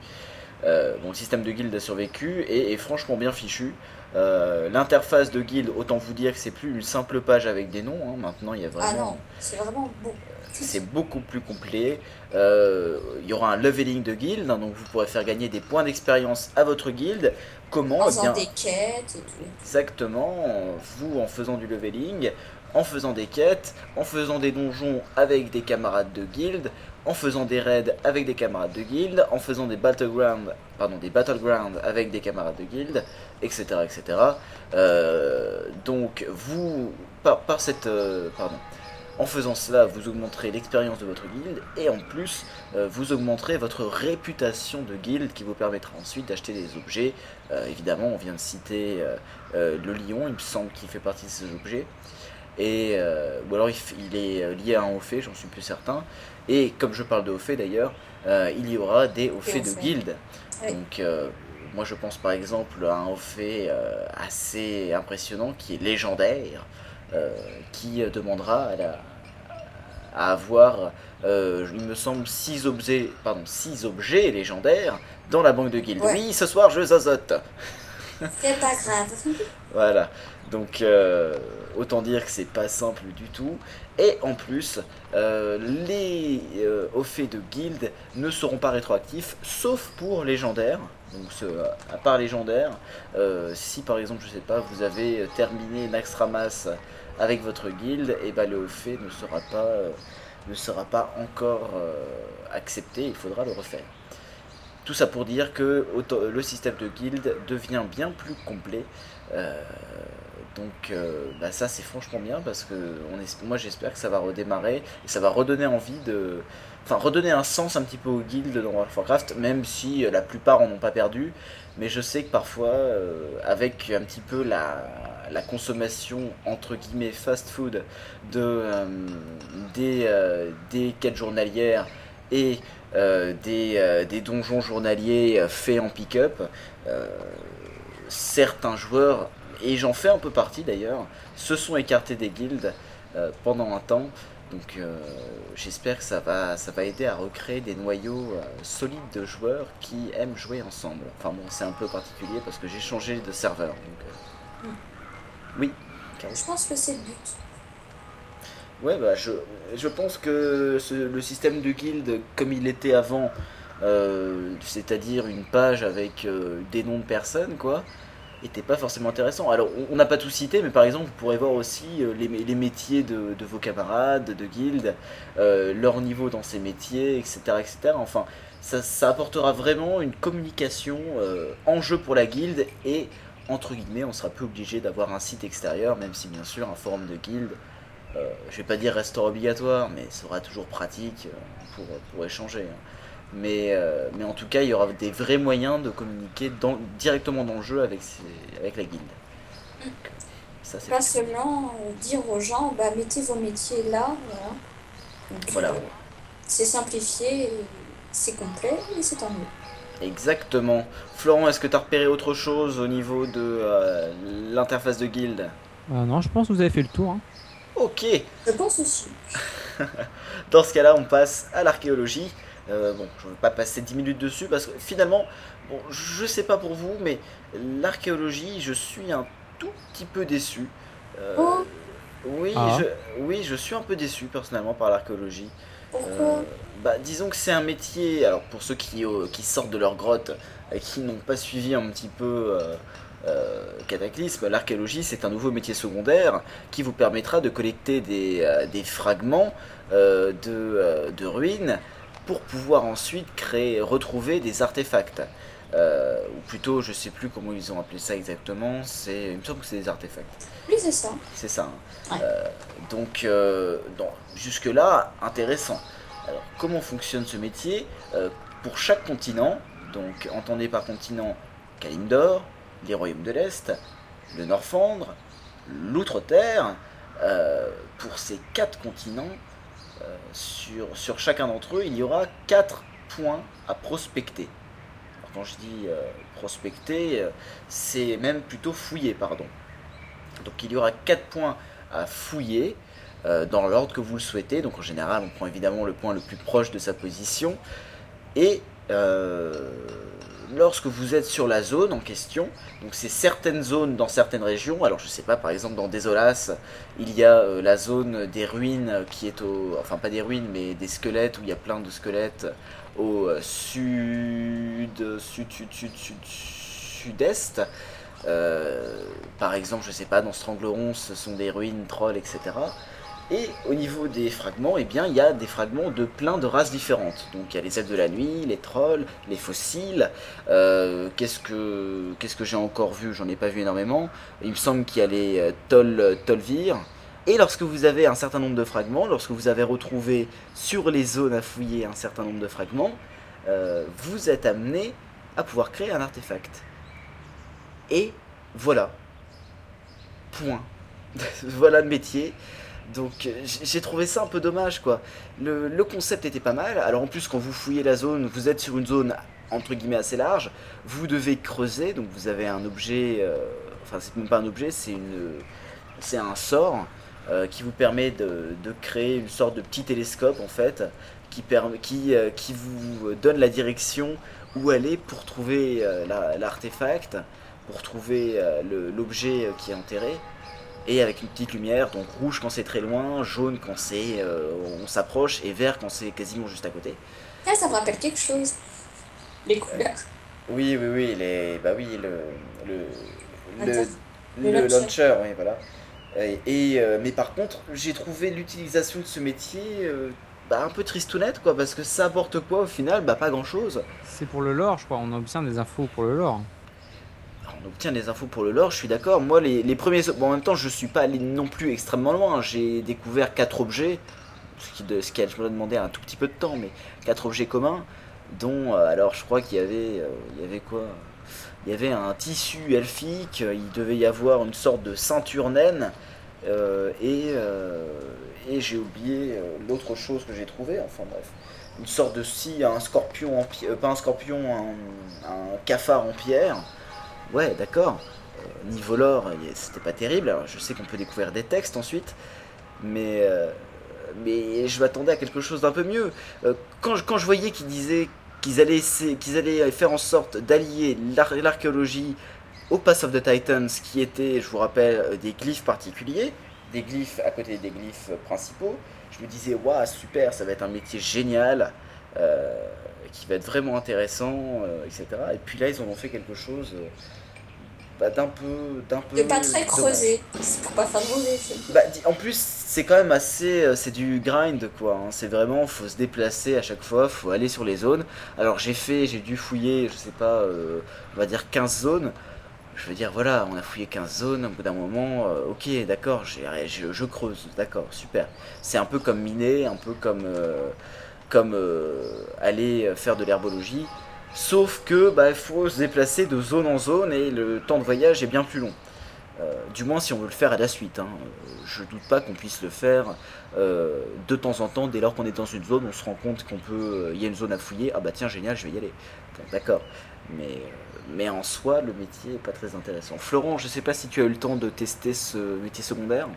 Euh, bon, le système de guild a survécu et est franchement bien fichu. Euh, L'interface de guild, autant vous dire que c'est plus une simple page avec des noms. hein. Maintenant, il y a Ah vraiment non, c'est vraiment beau. c'est beaucoup plus complet. Euh, Il y aura un leveling de guild, hein, donc vous pourrez faire gagner des points d'expérience à votre guild. Comment En Eh faisant bien, des quêtes et tout. Exactement, vous en faisant du leveling, en faisant des quêtes, en faisant des donjons avec des camarades de guild, en faisant des raids avec des camarades de guild, en faisant des battlegrounds, pardon, des battlegrounds avec des camarades de guild, etc., etc. Euh, donc vous, par, par cette, euh, pardon, en faisant cela, vous augmenterez l'expérience de votre guild et en plus, euh, vous augmenterez votre réputation de guild qui vous permettra ensuite d'acheter des objets. Évidemment, on vient de citer le lion, il me semble qu'il fait partie de ces objets. Et, ou alors il, il est lié à un haut fait, j'en suis plus certain. Et comme je parle de haut fait d'ailleurs, il y aura des hauts faits de hauts faits. guild. Oui. Donc moi je pense par exemple à un fait euh, assez impressionnant qui est légendaire, euh, qui demandera à, la- à avoir, euh, il me semble, 6 objets, pardon, six objets légendaires dans la banque de guild. Ouais. Oui, ce soir je zozote. C'est pas grave. Voilà, donc euh, autant dire que c'est pas simple du tout. Et en plus, euh, les euh, faits de guild ne seront pas rétroactifs, sauf pour légendaire. Donc à part légendaire, euh, si par exemple, je sais pas, vous avez terminé Naxxramas avec votre guild, et ben le fait ne sera pas, euh, ne sera pas encore euh, accepté, il faudra le refaire. Tout ça pour dire que le système de guild devient bien plus complet. Donc bah ça c'est franchement bien parce que moi j'espère que ça va redémarrer et ça va redonner envie de... Redonner un sens un petit peu aux guildes dans World of Warcraft, même si euh, la plupart en ont pas perdu. Mais je sais que parfois, euh, avec un petit peu la, la consommation entre guillemets fast food de, euh, des, des quêtes journalières et des, des donjons journaliers faits en pick-up, certains joueurs, et j'en fais un peu partie d'ailleurs, se sont écartés des guildes pendant un temps. Donc euh, j'espère que ça va, ça va aider à recréer des noyaux euh, solides de joueurs qui aiment jouer ensemble. Enfin bon, c'est un peu particulier parce que j'ai changé de serveur. Donc, euh, Oui. Caro Je pense que c'est le but. Ouais, bah je, je pense que ce- le système de guild comme il était avant, c'est-à-dire une page avec des noms de personnes, quoi, était pas forcément intéressant. Alors, on- n'a pas tout cité, mais par exemple, vous pourrez voir aussi euh, les, mé- les métiers de, vos camarades, de guild, euh, leur niveau dans ces métiers, etc. etc. Enfin, ça, apportera vraiment une communication euh, en jeu pour la guilde et, entre guillemets, on sera plus obligé d'avoir un site extérieur, même si bien sûr un forum de guilde euh, je vais pas dire restaurant obligatoire, mais sera toujours pratique pour, pour échanger. hein. Mais, euh, mais en tout cas, il y aura des vrais moyens de communiquer dans- directement dans le jeu avec, ces- avec la guilde. Donc, ça, c'est Pas seulement euh, dire aux gens, bah, mettez vos métiers là, voilà. Donc, Voilà. euh, c'est simplifié, c'est complet, et c'est tant mieux. Exactement. Florent, est-ce que tu as repéré autre chose au niveau de euh, l'interface de guilde? Euh, non, je pense que vous avez fait le tour. Hein. Ok, Je pense aussi. dans ce cas-là, on passe à l'archéologie. Euh, bon, je ne vais pas passer 10 minutes dessus parce que finalement, bon, je sais pas pour vous, mais l'archéologie, je suis un tout petit peu déçu. Euh, Oh. oui, Ah. je, oui, je suis un peu déçu personnellement par l'archéologie. Pourquoi? Euh, bah, disons que c'est un métier, alors pour ceux qui, euh, qui sortent de leur grotte et qui n'ont pas suivi un petit peu euh, euh, Cataclysme, l'archéologie c'est un nouveau métier secondaire qui vous permettra de collecter des, euh, des fragments euh, de, euh, de ruines pour pouvoir ensuite créer, retrouver des artefacts. Euh, ou plutôt, je sais plus comment ils ont appelé ça exactement, c'est, il me semble que c'est des artefacts. Oui, c'est ça. C'est ça. hein. Ouais. Euh, donc, euh, donc, jusque-là, intéressant. Alors, comment fonctionne ce métier? Pour chaque continent, donc entendez par continent Kalimdor, les royaumes de l'Est, le Norfandre, l'Outre-Terre, pour ces quatre continents, sur, sur chacun d'entre eux, il y aura quatre points à prospecter. Alors, quand je dis euh, prospecter, euh, c'est même plutôt fouiller, pardon. Donc il y aura 4 points à fouiller euh, dans l'ordre que vous le souhaitez. Donc en général, on prend évidemment le point le plus proche de sa position. Et euh, lorsque vous êtes sur la zone en question, donc c'est certaines zones dans certaines régions. Alors je sais pas, par exemple dans Désolas, il y a euh, la zone des ruines qui est au, enfin pas des ruines, mais des squelettes où il y a plein de squelettes au euh, sud, sud, sud, sud, sud, sud-est. Euh, par exemple, je sais pas, dans Strangleron, ce sont des ruines, trolls, etc. Et au niveau des fragments, eh bien, il y a des fragments de plein de races différentes. Donc, il y a les elfes de la nuit, les trolls, les fossiles. Euh, qu'est-ce que qu'est-ce que j'ai encore vu? J'en ai pas vu énormément. Il me semble qu'il y a les euh, Tol, Tolvir. Et lorsque vous avez un certain nombre de fragments, lorsque vous avez retrouvé sur les zones à fouiller un certain nombre de fragments, euh, vous êtes amené à pouvoir créer un artefact. Et voilà. Point. voilà le métier. Donc euh, j'ai trouvé ça un peu dommage quoi. Le, concept était pas mal. Alors en plus quand vous fouillez la zone, vous êtes sur une zone entre guillemets assez large. Vous devez creuser, donc vous avez un objet. euh, enfin c'est même pas un objet, c'est une, c'est un sort euh, qui vous permet de, de créer une sorte de petit télescope en fait, qui permet, qui, qui vous donne la direction où aller pour trouver la- l'artefact, pour trouver l'objet qui est enterré. Et avec une petite lumière, donc rouge quand c'est très loin, jaune quand c'est euh, on s'approche et vert quand c'est quasiment juste à côté. Ah, ça me rappelle quelque chose. Les couleurs. Oui, oui, oui, les, bah oui, le, le, le, Launcher. le Le launcher. launcher, oui, voilà. Et, et, euh, mais par contre, j'ai trouvé l'utilisation de ce métier euh, bah, un peu tristounette, quoi, parce que ça apporte quoi au final Bah pas grand chose. C'est pour le lore, je crois. On obtient des infos pour le lore. On obtient des infos pour le lore, je suis d'accord. Moi, les, les premiers. Bon, en même temps, je suis pas allé non plus extrêmement loin. J'ai découvert quatre objets, ce qui, de, ce qui a, demandé un tout petit peu de temps, mais quatre objets communs, dont. euh, alors, je crois qu'il y avait. euh, il y avait quoi? Il y avait un tissu elfique, il devait y avoir une sorte de ceinture naine, euh, et, et j'ai oublié l'autre chose que j'ai trouvé, enfin bref. Une sorte de si, un scorpion en pierre, pas un scorpion, un cafard en pierre. Ouais, d'accord. Euh, niveau lore, c'était pas terrible. Je sais qu'on peut découvrir des textes ensuite, mais, euh, mais je m'attendais à quelque chose d'un peu mieux. Euh, quand, je, voyais qu'ils disaient qu'ils allaient, qu'ils allaient faire en sorte d'allier l'ar- l'archéologie au Pass of the Titans, qui était, je vous rappelle, des glyphes particuliers, des glyphes à côté des glyphes principaux, je me disais, waouh, super, ça va être un métier génial. qui va être vraiment intéressant, etc. Et puis là, ils en ont fait quelque chose bah, d'un peu, d'un peu. De pas très creusé. C'est pour pas faire de mauvais film. Bah, en plus, c'est quand même assez. euh, C'est du grind, quoi. hein. C'est vraiment. Faut se déplacer à chaque fois, faut aller sur les zones. Alors, j'ai fait, j'ai dû fouiller, je sais pas, euh, on va dire 15 zones. Je veux dire, voilà, on a fouillé 15 zones, au bout d'un moment, euh, ok, d'accord, j'ai- je, je creuse, d'accord, super. C'est un peu comme miner, un peu comme, euh, comme aller faire de l'herbologie. Sauf que, bah, faut se déplacer de zone en zone et le temps de voyage est bien plus long. Euh, du moins si on veut le faire à la suite. hein. Euh, Je doute pas qu'on puisse le faire euh, de temps en temps. Dès lors qu'on est dans une zone, on se rend compte qu'on peut, y a une zone à fouiller. Ah bah tiens génial, je vais y aller. Bon, d'accord. Mais, mais en soi, le métier est pas très intéressant. Florent, je sais pas si tu as eu le temps de tester ce métier secondaire.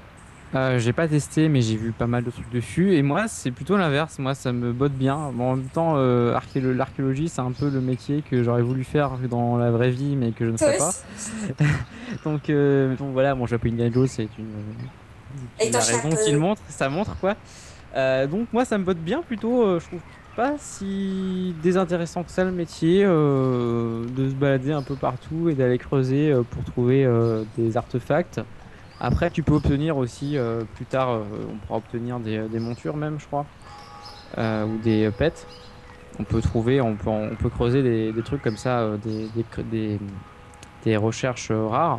Euh, j'ai pas testé, mais j'ai vu pas mal de trucs dessus. Et moi, c'est plutôt l'inverse. Moi, ça me botte bien. Bon, en même temps, euh, l'archéologie, c'est un peu le métier que j'aurais voulu faire dans la vraie vie, mais que je ne sais pas. donc, euh, donc, voilà, mon Japon Joe, c'est une, une raison qu'il montre. Ça montre quoi. Euh, donc moi, ça me botte bien plutôt. Euh, je trouve pas si désintéressant que ça le métier euh, de se balader un peu partout et d'aller creuser pour trouver des artefacts. Après, tu peux obtenir aussi, plus tard, on pourra obtenir des, montures même, je crois, ou des pets. On peut trouver, on peut, creuser des, trucs comme ça, des, recherches rares.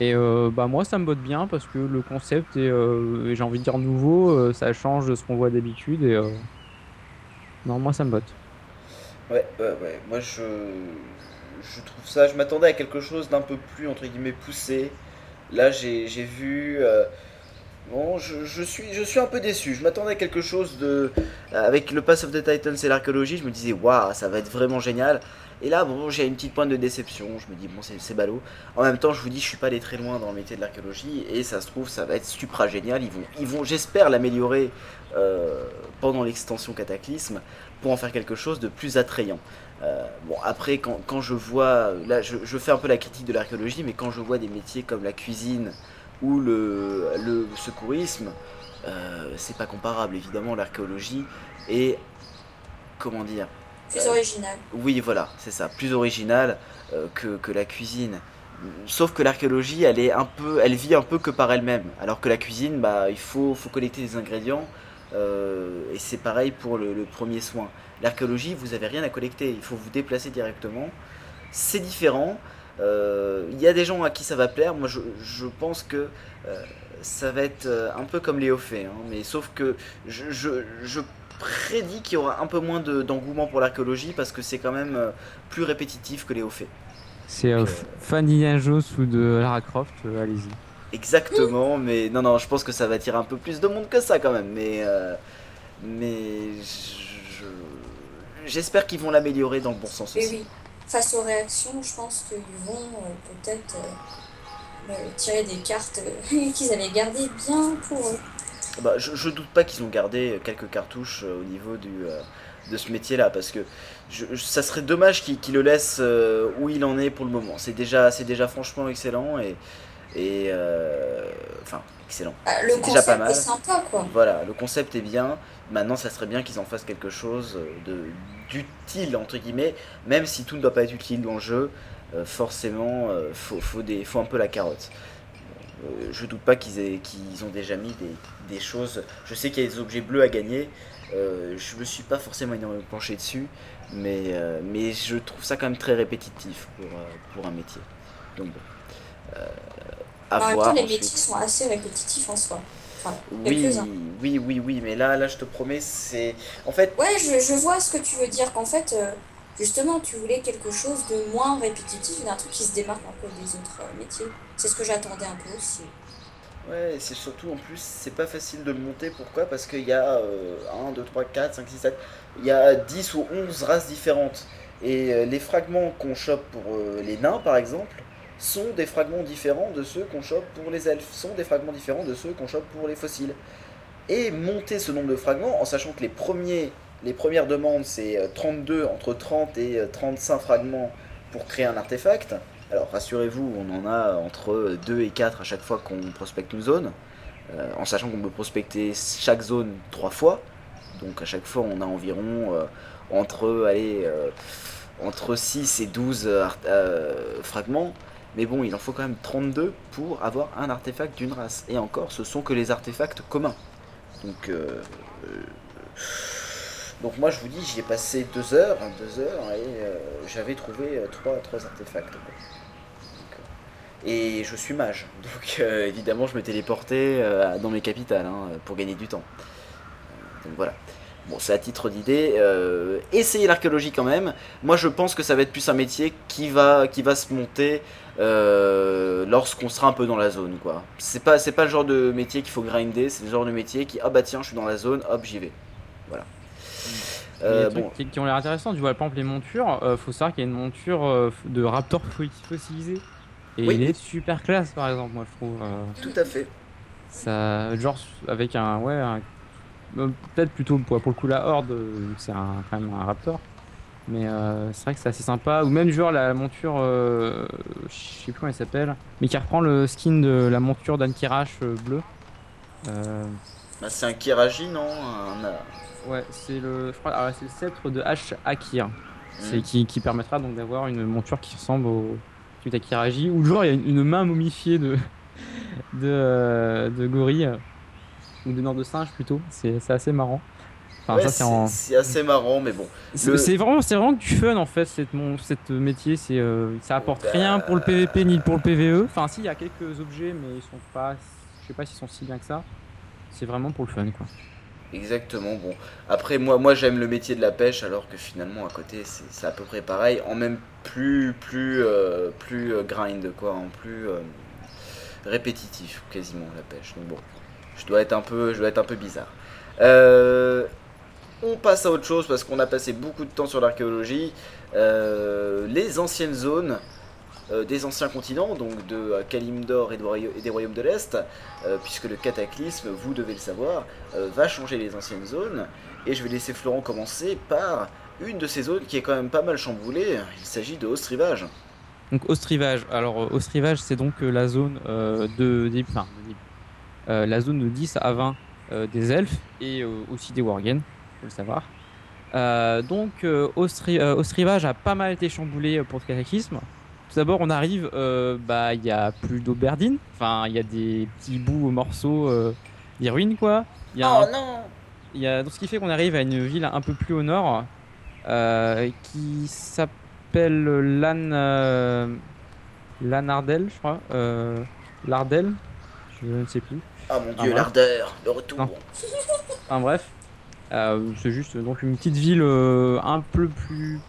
Et bah moi ça me botte bien parce que le concept est, j'ai envie de dire nouveau, ça change de ce qu'on voit d'habitude et non moi ça me botte. Ouais ouais ouais moi je trouve ça, je m'attendais à quelque chose d'un peu plus entre guillemets poussé. Là j'ai vu Bon, je, suis, un peu déçu. Je m'attendais à quelque chose de. Avec le Pass of the Titans et l'archéologie, je me disais, waouh, ça va être vraiment génial. Et là, bon, j'ai une petite pointe de déception. Je me dis, bon, c'est ballot. En même temps, je vous dis, je suis pas allé très loin dans le métier de l'archéologie. Et ça se trouve, ça va être supra génial. Ils vont, ils vont j'espère, l'améliorer euh, pendant l'extension Cataclysme pour en faire quelque chose de plus attrayant. Euh, bon, après, quand, quand, je vois. Là, je, je, fais un peu la critique de l'archéologie, mais quand je vois des métiers comme la cuisine ou le, le secourisme, euh, c'est pas comparable. Évidemment, l'archéologie est. Comment dire Plus original. Oui, voilà, c'est ça. Plus original euh, que, que, la cuisine. Sauf que l'archéologie, elle est un peu, elle vit un peu que par elle-même. Alors que la cuisine, bah, il faut, faut collecter des ingrédients. Euh, et c'est pareil pour le, le premier soin. L'archéologie, vous avez rien à collecter. Il faut vous déplacer directement. C'est différent. Euh, il y a des gens à qui ça va plaire. Moi, je, je pense que euh, ça va être euh, un peu comme Léo fait. Hein. mais sauf que je, je, je prédis qu'il y aura un peu moins d'engouement pour l'archéologie parce que c'est quand même plus répétitif que Léo fait. C'est euh, Fanny Jones ou de Lara Croft, allez-y. Exactement, mais non, non, je pense que ça va attirer un peu plus de monde que ça quand même. Mais, mais j'espère qu'ils vont l'améliorer dans le bon sens aussi. Oui face aux réactions, je pense qu'ils vont euh, peut-être euh, euh, tirer des cartes qu'ils avaient gardées bien pour eux. Bah, je, je doute pas qu'ils ont gardé quelques cartouches au niveau du, de ce métier-là, parce que je, ça serait dommage qu'ils le laissent où il en est pour le moment. C'est déjà, déjà franchement excellent et, et enfin excellent. Ah, le concept déjà pas mal. est sympa quoi. Voilà, le concept est bien. Maintenant, ça serait bien qu'ils en fassent quelque chose de d'utile entre guillemets, même si tout ne doit pas être utile dans le jeu. Euh, forcément, euh, faut, faut, des, faut un peu la carotte. Euh, je doute pas qu'ils qu'ils ont déjà mis des, des, choses. Je sais qu'il y a des objets bleus à gagner. je me suis pas forcément énormément penché dessus, mais, mais je trouve ça quand même très répétitif pour, pour un métier. Donc bon. à en voir, les métiers sont assez répétitifs en soi oui, oui, oui, oui, mais là, là, je te promets, c'est. En fait. Ouais, je, je, vois ce que tu veux dire, qu'en fait, euh, justement, tu voulais quelque chose de moins répétitif, d'un truc qui se démarque un peu des autres euh, métiers. C'est ce que j'attendais un peu aussi. Ouais, c'est surtout en plus, c'est pas facile de le monter. Pourquoi? Parce qu'il y a 1, 2, 3, 4, 5, 6, 7. Il y a 10 ou 11 races différentes. Et euh, les fragments qu'on chope pour les nains, par exemple, sont des fragments différents de ceux qu'on chope pour les elfes, sont des fragments différents de ceux qu'on chope pour les fossiles. Et monter ce nombre de fragments, en sachant que les, premiers, les premières demandes, c'est 32, euh, entre 30 et 35 euh, fragments pour créer un artefact. Alors rassurez-vous, on en a entre 2 et 4 à chaque fois qu'on prospecte une zone, euh, en sachant qu'on peut prospecter chaque zone 3 fois. Donc à chaque fois, on a environ entre, allez, entre 6 et 12 fragments. Mais bon, il en faut quand même 32 pour avoir un artefact d'une race. Et encore, ce sont que les artefacts communs. Donc, euh, euh, donc moi je vous dis, j'y ai passé deux heures, hein, deux heures, et euh, j'avais trouvé trois, trois artefacts. et je suis mage, donc évidemment je me téléportais dans mes capitales hein, pour gagner du temps. donc voilà. Bon, c'est à titre d'idée. Euh, essayez l'archéologie quand même. Moi, je pense que ça va être plus un métier qui va, qui va se monter euh, lorsqu'on sera un peu dans la zone, quoi. C'est pas, c'est pas le genre de métier qu'il faut grinder. C'est le genre de métier qui, ah bah tiens, je suis dans la zone, hop, j'y vais. Voilà. Euh, bon. qui, ont l'air intéressants. Tu vois, par exemple, les montures, euh, faut savoir qu'il y a une monture euh, de raptor fossilisé. Et il est super classe, par exemple, moi je trouve. Tout à fait. Ça, genre, avec un. Ouais, peut-être plutôt pour, pour, le coup la horde, c'est quand même un raptor. Mais c'est vrai que c'est assez sympa. Ou même, genre, la monture. je sais plus comment elle s'appelle. Mais qui reprend le skin de la monture d'Ankirash bleu. Bah, c'est un Kiraji, non Ouais, c'est le, ah, c'est le sceptre de H Akir. C'est mm. qui, qui, permettra donc d'avoir une monture qui ressemble au à Kiraji. Ou genre il y a une, main momifiée de de, euh, de gorille ou de nord de singe plutôt. C'est assez marrant. Enfin, c'est assez marrant, mais bon. C'est vraiment, c'est vraiment du fun en fait, cette, mon, cette métier. C'est, euh, ça apporte bah, rien pour le PVP ni pour le PVE. Enfin, si, il y a quelques objets, mais ils sont pas, je sais pas s'ils sont si bien que ça. C'est vraiment pour le fun, quoi. Exactement. Bon, après moi, moi j'aime le métier de la pêche, alors que finalement à côté c'est à peu près pareil, en même plus plus euh, plus euh, grind quoi, en plus euh, répétitif quasiment la pêche. Donc bon, je dois être un peu, je dois être un peu bizarre. on passe à autre chose parce qu'on a passé beaucoup de temps sur l'archéologie. les anciennes zones. Euh, des anciens continents, donc de euh, Kalimdor et, des royaumes de l'Est, euh, puisque le cataclysme, vous devez le savoir, va changer les anciennes zones. Et je vais laisser Florent commencer par une de ces zones qui est quand même pas mal chamboulée. Il s'agit de Ostrivage. Donc Ostrivage, alors Ostrivage c'est donc la zone de, enfin, la zone de 10 à 20 des elfes et aussi des worgen, faut le savoir. donc Ostrivage a pas mal été chamboulé pour le cataclysme. Tout d'abord, on arrive, euh, bah, il y a plus d'Auberdine. Enfin, il y a des petits bouts, morceaux, euh, des ruines, quoi. Y a oh non Il y a, donc, ce qui fait qu'on arrive à une ville un peu plus au nord, euh, qui s'appelle Lan, euh, Lanardel, je crois. Euh, Lardel, je ne sais plus. Ah mon dieu, l'ardeur, le retour. enfin bref, c'est juste donc une petite ville un peu plus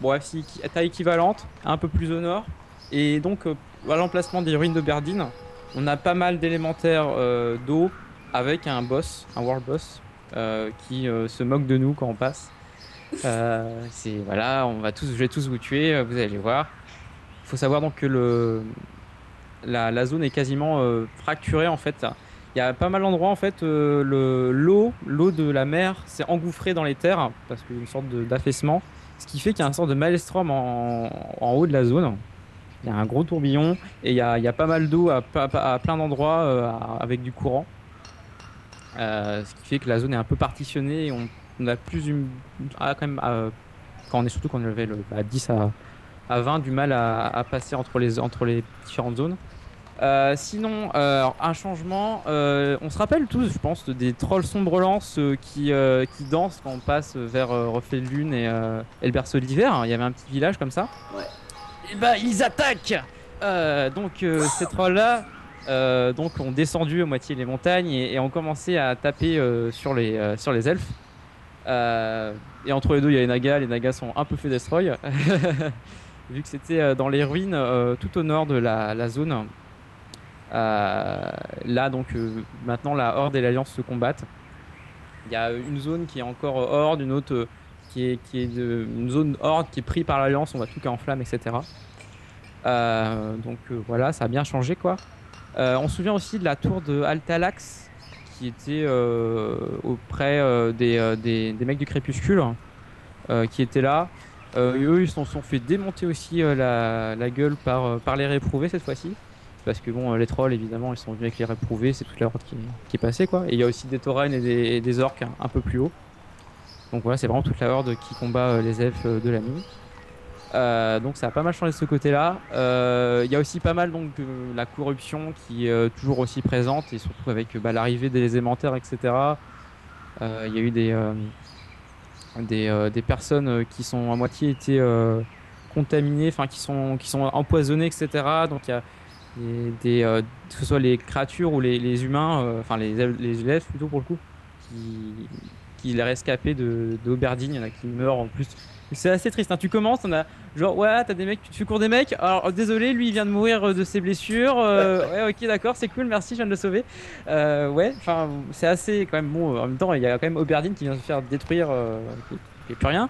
Bref, si, taille équivalente, un peu plus au nord. Et donc, euh, à l'emplacement des ruines de Berdine, on a pas mal d'élémentaires euh, d'eau avec un boss, un world boss, euh, qui se moque de nous quand on passe. c'est voilà, on va tous, je vais tous vous tuer, vous allez voir. Il faut savoir donc que le, la, zone est quasiment fracturée en fait. Il y a pas mal d'endroits en fait, le l'eau, l'eau de la mer s'est engouffrée dans les terres parce qu'il y a une sorte d'affaissement. Ce qui fait qu'il y a un sort de maelstrom en, haut de la zone. Il y a un gros tourbillon et il y a, pas mal d'eau à, plein d'endroits euh, avec du courant. Euh, ce qui fait que la zone est un peu partitionnée et on, a plus une, quand même, quand on est surtout quand on est à 10 à, 20 du mal à, passer entre les, entre les différentes zones. Euh, sinon, euh, un changement. Euh, on se rappelle tous, je pense, des trolls sombre lance qui, qui dansent quand on passe vers Reflet de Lune et, le berceau d'hiver. Il y avait un petit village comme ça. Ouais. Et bah, ils attaquent Donc, ces trolls-là donc, ont descendu à moitié les montagnes et, ont commencé à taper sur, les, sur les elfes. et entre les deux, il y a les nagas. Les nagas sont un peu fait destroy. Vu que c'était dans les ruines tout au nord de la, la zone là, donc, euh, maintenant, la Horde et l'Alliance se combattent. Il y a une zone qui est encore Horde, une autre euh, qui est, une zone Horde qui est prise par l'Alliance, on voit tout qui est en flamme, etc. donc voilà, ça a bien changé quoi. on se souvient aussi de la tour de Altalax qui était auprès des, mecs du crépuscule qui étaient là. eux, ils se sont, fait démonter aussi la, gueule par les réprouvés cette fois-ci parce que bon, les trolls évidemment ils sont venus avec les réprouvés, c'est toute la horde qui, est passée quoi. Et il y a aussi des taurennes et des, orques un, peu plus haut. Donc voilà, c'est vraiment toute la horde qui combat euh, les elfes euh, de la nuit. Euh, donc ça a pas mal changé de ce côté-là. Il y a aussi pas mal donc la corruption qui est toujours aussi présente et surtout avec bah, l'arrivée des élémentaires, etc. Il y a eu des des, des, personnes qui sont à moitié été contaminées, enfin qui sont qui sont empoisonnées, etc. Donc il y a des, euh, que ce soit les créatures ou les, humains, euh, enfin les, les élèves plutôt pour le coup, qui, qui les rescapés de, d'Auberdine, il y en a qui meurent en plus. C'est assez triste. Hein. Tu commences, on a genre ouais, t'as des mecs, tu cours des mecs. Alors oh, désolé, lui il vient de mourir de ses blessures. Euh, ouais, ok, d'accord, c'est cool, merci, je viens de le sauver. ouais, enfin c'est assez quand même bon. En même temps, il y a quand même Auberdine qui vient se faire détruire n'y a plus rien.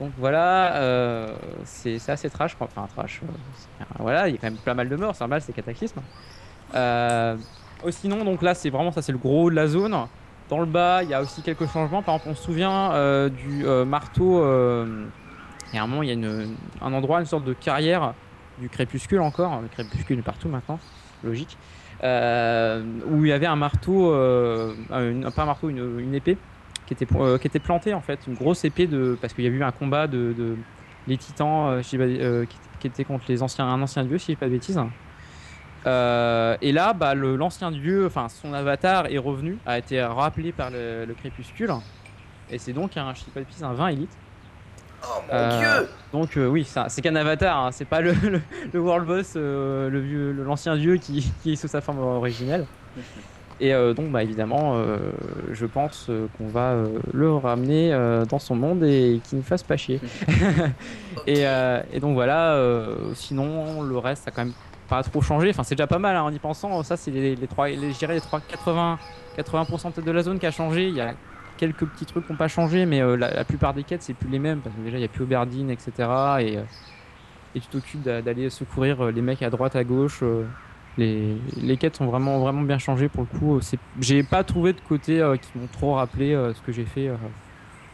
Donc voilà, euh, c'est assez trash. Enfin, trash. euh, voilà, il y a quand même pas mal de morts, c'est normal, c'est cataclysme. Euh, oh, sinon, donc là, c'est vraiment ça, c'est le gros de la zone. Dans le bas, il y a aussi quelques changements. Par exemple, on se souvient du marteau. il y a un moment, il y a un endroit, une sorte de carrière du crépuscule encore. Le crépuscule est partout maintenant, logique. Où il y avait un marteau, une- pas un marteau, une épée qui était, euh, qui était plantée en fait, une grosse épée de parce qu'il y a eu un combat de, de- les titans euh, euh, qui, qui était contre les anciens un ancien dieu si je dis pas de bêtises. Euh, et là, bah, l'ancien dieu, enfin son avatar est revenu, a été rappelé par le, le crépuscule, et c'est donc un, je dis pas de bêtises, un 20 élite. Oh mon Euh, dieu Donc euh, oui, c'est qu'un avatar, hein, c'est pas le, le, le world boss, euh, le vieux, le- l'ancien dieu qui, qui est sous sa forme originelle. Et euh, donc bah évidemment, euh, je pense euh, qu'on va euh, le ramener dans son monde et qu'il ne fasse pas chier. et, et donc voilà, sinon le reste ça a quand même pas trop changé. Enfin c'est déjà pas mal hein, en y pensant. Ça c'est les, les trois, les, je dirais les trois 80, 80% peut-être de la zone qui a changé. Il y a quelques petits trucs qui n'ont pas changé, mais la, la plupart des quêtes c'est plus les mêmes parce que déjà il y a plus Auberdine, etc. Et, et tu t'occupes d'a- d'aller secourir les mecs à droite, à gauche. Les, les quêtes sont vraiment vraiment bien changées pour le coup. C'est- J'ai pas trouvé de côté euh, qui m'ont trop rappelé euh, ce que j'ai fait euh,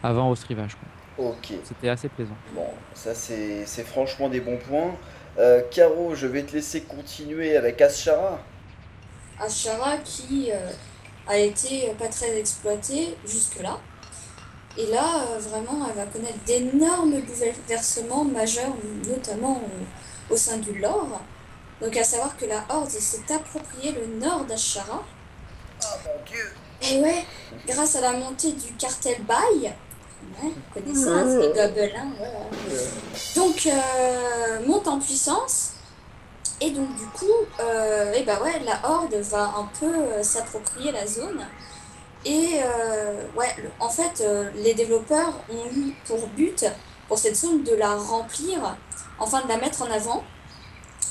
avant au rivage. quoi. Ok, C'était assez plaisant. bon, ça c'est c'est franchement des bons points. Euh, Caro, je vais te laisser continuer avec Ashara. Ashara qui euh, a été pas très exploitée jusque-là. Et là, euh, vraiment, elle va connaître d'énormes bouleversements majeurs, notamment euh, au sein du lore. Donc à savoir que la Horde s'est approprié le nord d'Ashara. Oh mon dieu Et ouais, grâce à la montée du cartel Baï, ouais, vous connaissez ça, c'est les gobelins, voilà. Donc, euh, monte en puissance. Et donc, du coup, euh, et bah ouais, la Horde va un peu euh, s'approprier la zone. Et euh, ouais, le- en fait, euh, les développeurs ont eu pour but, pour cette zone, de la remplir, enfin de la mettre en avant.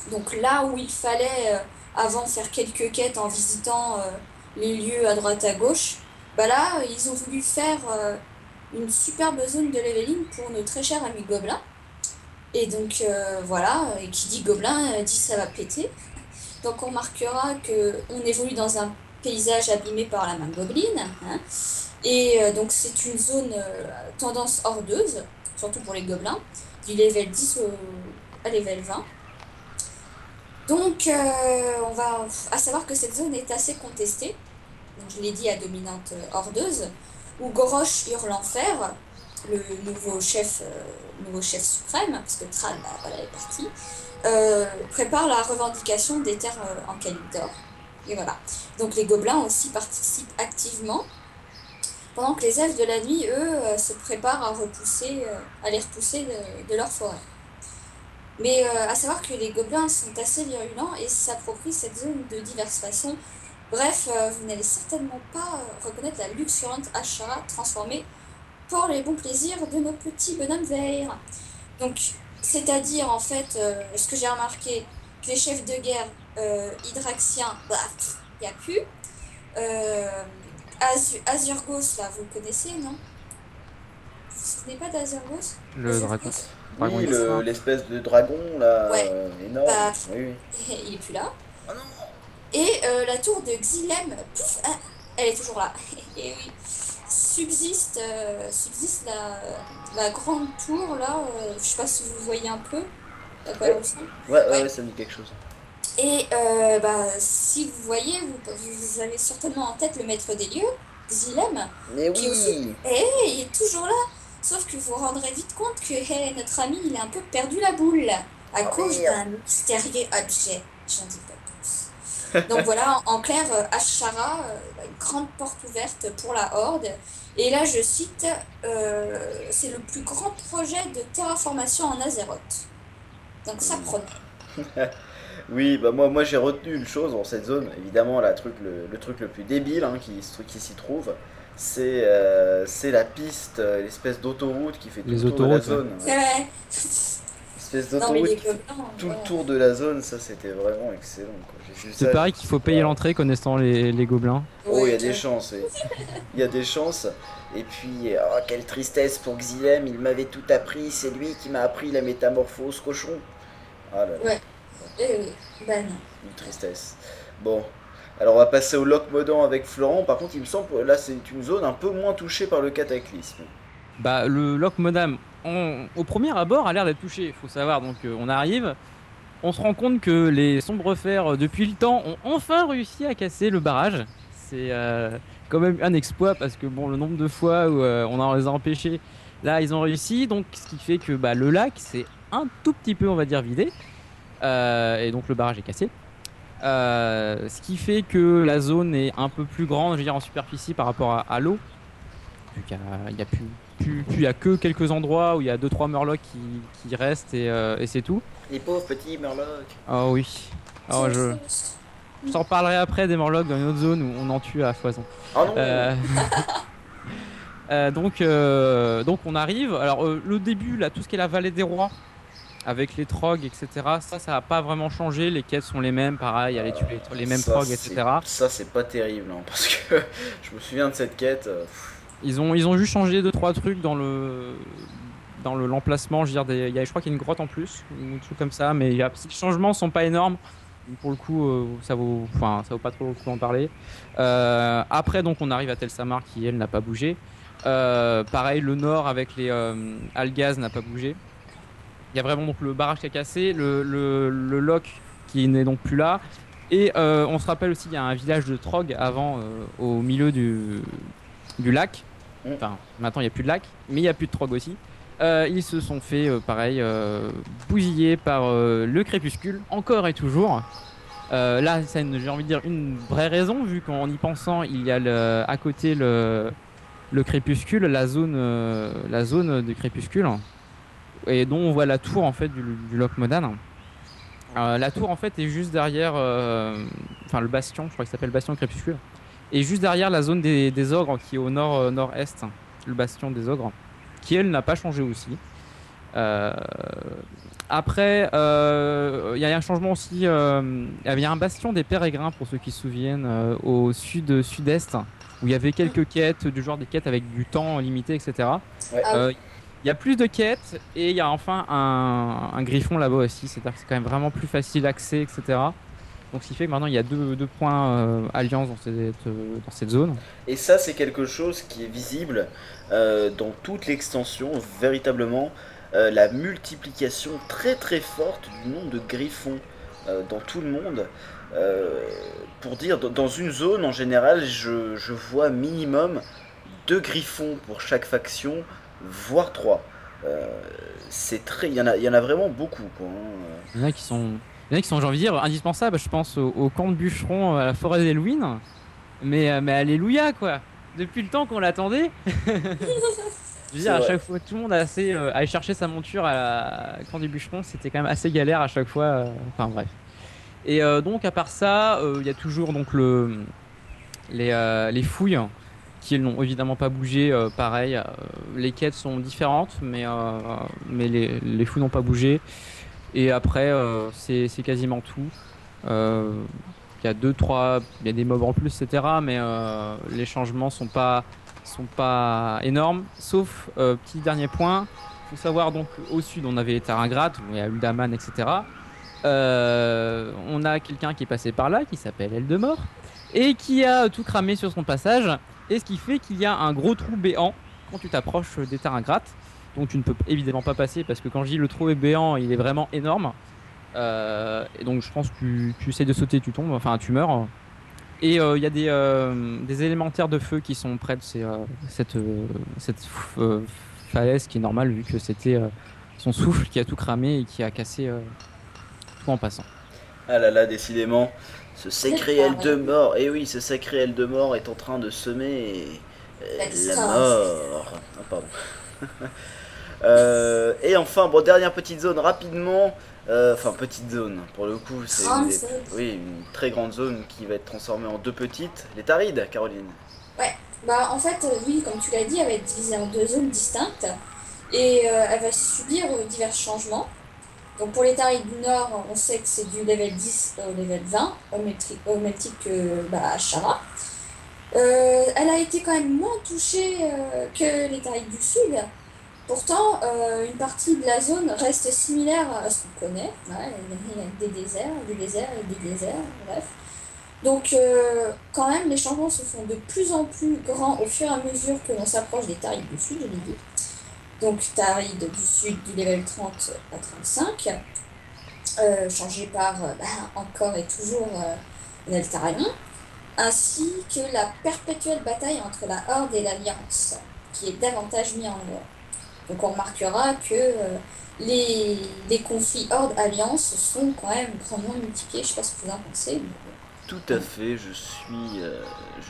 Donc là où il fallait euh, avant faire quelques quêtes en visitant euh, les lieux à droite à gauche, bah là, ils ont voulu faire euh, une superbe zone de leveling pour nos très chers amis gobelins. Et donc voilà, et qui dit gobelin dit ça va péter. Donc on remarquera que on évolue dans un paysage abîmé par la main gobeline. hein. Et donc c'est une zone tendance hordeuse, surtout pour les gobelins, du level 10 au, à level 20. Donc euh, on va à savoir que cette zone est assez contestée. Donc, je l'ai dit à dominante euh, hordeuse, où Gorosh hurle l'enfer, le nouveau chef, euh, nouveau chef suprême, parce que Tran bah, est parti, euh, prépare la revendication des terres euh, en Calypdor. Et voilà. Donc les gobelins aussi participent activement, pendant que les elfes de la nuit, eux, euh, se préparent à repousser, euh, à les repousser de leur forêt. Mais euh, à savoir que les gobelins sont assez virulents et s'approprient cette zone de diverses façons. Bref, euh, vous n'allez certainement pas euh, reconnaître la luxuriante Ashara transformée pour les bons plaisirs de nos petits bonhommes verts. Donc, c'est-à-dire en fait, euh, ce que j'ai remarqué, que les chefs de guerre hydraxiens, bah, il n'y a plus. Azu- Azurgos, là, vous le connaissez, non? Vous vous souvenez pas d'Azurgos? Le Azurgos? Dragon. Dragon Oui, le- l'espèce de dragon là, Ouais. euh, énorme. Bah. Oui, oui. Il est plus là. Oh non Et euh, la tour de Xylem, pouf, ah, elle est toujours là. Et oui, subsiste, euh, subsiste la, la grande tour là, euh, je sais pas si vous voyez un peu. Ouais, ouais, Ouais. ouais, ça me dit quelque chose. Et euh, bah, si vous voyez, vous, vous avez certainement en tête le maître des lieux, Xylem. Mais Qui oui Et il est toujours là. Sauf que vous vous rendrez vite compte que hey, notre ami, il a un peu perdu la boule à Oh, cause d'un mystérieux objet. J'en dis pas plus. Donc voilà, en, en clair, euh, Ashara, euh, une grande porte ouverte pour la Horde. Et là, je cite, euh, c'est le plus grand projet de terraformation en Azeroth. Donc ça promet. Oui, bah moi, moi j'ai retenu une chose dans cette zone, évidemment la truc, le, le truc le plus débile hein, qui, qui s'y trouve, c'est euh, c'est la piste, euh, l'espèce d'autoroute qui fait tout Les le tour de la zone. C'est vrai. espèce d'autoroute qui fait tout ouais. le tour de la zone, ça c'était vraiment excellent. C'est ça, pareil qu'il faut payer l'entrée connaissant les, les gobelins. Oh, il y a Ouais, des ouais. chances, oui. Il y a des chances. Et puis, oh, quelle tristesse pour Xylem, il m'avait tout appris, c'est lui qui m'a appris la métamorphose cochon. Ah là là, Ouais. Eh oui, bah non. une tristesse. Bon, alors on va passer au loc modant avec Florent. Par contre, il me semble là c'est une zone un peu moins touchée par le cataclysme. Bah, le on- au premier abord, a l'air d'être touché. Faut savoir, donc euh, on arrive, on se rend compte que les sombres fers, euh, depuis le temps, ont enfin réussi à casser le barrage. C'est euh, quand même un exploit parce que bon, le nombre de fois où on en les a empêchés, là ils ont réussi. Donc, ce qui fait que bah, le lac c'est un tout petit peu, on va dire, vidé. Et donc le barrage est cassé. Euh, ce qui fait que la zone est un peu plus grande, je veux dire, en superficie par rapport à, à l'eau. A- il y a plus, plus, plus- il y a que quelques endroits où il y a 2-3 murlocs qui, qui restent et, euh, et c'est tout. Les pauvres petits murlocs. Oh oui. Oh, C'est je je t'en reparlerai après des murlocs dans une autre zone où on en tue à foison. Oh non Euh, euh, donc, euh, donc on arrive. Alors le début, là, tout ce qui est la vallée des rois, avec les trogs, etc. Ça, ça n'a pas vraiment changé. Les quêtes sont les mêmes, pareil. Il y a les, les, mêmes trogs, etc. Ça c'est pas terrible, hein, parce que je me souviens de cette quête. euh, Ils ont, ils ont juste changé deux trois trucs dans le dans le l'emplacement. Je veux dire, des- y a, je crois qu'il y a une grotte en plus, ou un truc comme ça. Mais il y a, les changements sont pas énormes. Pour le coup, euh, ça vaut, enfin, ça vaut pas trop le coup d'en parler. Euh, après, donc, on arrive à Telsamar qui elle n'a pas bougé. Euh, pareil, le nord avec les euh, Algaz n'a pas bougé. Il y a vraiment donc le barrage qui a cassé, le, le, le lock qui n'est donc plus là. Et euh, on se rappelle aussi, il y a un village de Trog avant, euh, au milieu du, du lac. Mm. Enfin, maintenant il n'y a plus de lac, mais il n'y a plus de Trog aussi. Euh, ils se sont fait, pareil, bousiller par le crépuscule, encore et toujours. Là, c'est j'ai envie de dire une vraie raison, vu qu'en y pensant, il y a le, à côté le, le crépuscule, la zone, la zone du crépuscule, et dont on voit la tour en fait du, du Loch Modan. Euh, la tour en fait est juste derrière, euh, enfin le bastion, je crois qu'il s'appelle bastion crépuscule, et juste derrière la zone des, des ogres qui est au nord euh, nord-est, le bastion des ogres, qui elle n'a pas changé aussi. Après, il y a un changement aussi. Il y a un bastion des pérégrins pour ceux qui se souviennent au sud sud-est où il y avait quelques quêtes du genre des quêtes avec du temps limité, etc. Ouais. Ah Euh, Il y a plus de quêtes et il y a enfin un, griffon là-bas aussi. C'est-à-dire que c'est quand même vraiment plus facile d'accès, etc. Donc ce qui fait que maintenant il y a deux, points euh, alliance dans cette, euh, dans cette zone. Et ça, c'est quelque chose qui est visible euh, dans toute l'extension, véritablement. la multiplication très très forte du nombre de griffons dans tout le monde. Pour dire, dans- une zone en général, je vois minimum deux griffons pour chaque faction, voire trois. Euh, c'est très, il y en a, il y en a vraiment beaucoup. Quoi, hein. Il y en a qui sont, il y en a qui sont, j'ai envie de dire, indispensables. Je pense au, au camp de bûcherons à la forêt d'Halloween. Mais, euh, mais alléluia quoi. Depuis le temps qu'on l'attendait. Je veux dire, à chaque fois, tout le monde a assez, euh, allé chercher sa monture à la camp du bûcheron. C'était quand même assez galère à chaque fois. euh, Enfin bref. Et euh, donc à part ça, il y a toujours donc le les, les fouilles qui n'ont évidemment pas bougé. euh, pareil, euh, les quêtes sont différentes, mais euh, mais les, les fouilles n'ont pas bougé. Et après, c'est quasiment tout. Il y a deux, trois, il y a des mobs en plus, etc. Mais les changements sont pas sont pas énormes. Sauf petit dernier point. Faut savoir donc au sud, on avait les où il y a Uldaman, etc. On a quelqu'un qui est passé par là, qui s'appelle Eldemort, et qui a tout cramé sur son passage. Et ce qui fait qu'il y a un gros trou béant quand tu t'approches des Taringrad. Donc tu ne peux évidemment pas passer parce que quand je dis le trou est béant, il est vraiment énorme. Euh, et donc je pense que tu, essaies de sauter, tu tombes, enfin tu meurs. Et euh, il y a des, euh, des élémentaires de feu qui sont près de cette, cette falaise qui est normale vu que c'était son souffle qui a tout cramé et qui a cassé tout en passant. Ah là là, décidément, ce sacré de mort, et oui, ce sacré aile de mort est en train de semer euh, La mort. Ah, pardon. Euh, et enfin, bon, dernière petite zone rapidement. Euh, Enfin, petite zone, pour le coup, c'est oui, une très grande zone qui va être transformée en deux petites. Les Tarides, Caroline. Bah, en fait, oui, comme tu l'as dit, elle va être divisée en deux zones distinctes et euh, elle va subir divers changements. Donc pour les Tarides du Nord, on sait que c'est du level 10 au level 20, au même, au même titre que bah, Shara. Euh, elle a été quand même moins touchée euh, que les Tarides du Sud. Pourtant, euh, une partie de la zone reste similaire à ce qu'on connaît. Il y a des déserts, des déserts et des déserts, bref. Donc, quand même, les changements se font de plus en plus grands au fur et à mesure que l'on s'approche des Tarides du Sud, je l'ai dit. Donc, Taride du Sud du level 30 à 35, changé par bah, encore et toujours Neltarion ainsi que la perpétuelle bataille entre la Horde et l'Alliance, qui est davantage mis en œuvre. Donc on remarquera que euh, les, les, conflits Horde-Alliance sont quand même grandement multipliés, je sais pas ce que vous en pensez. Tout à fait, je suis, euh,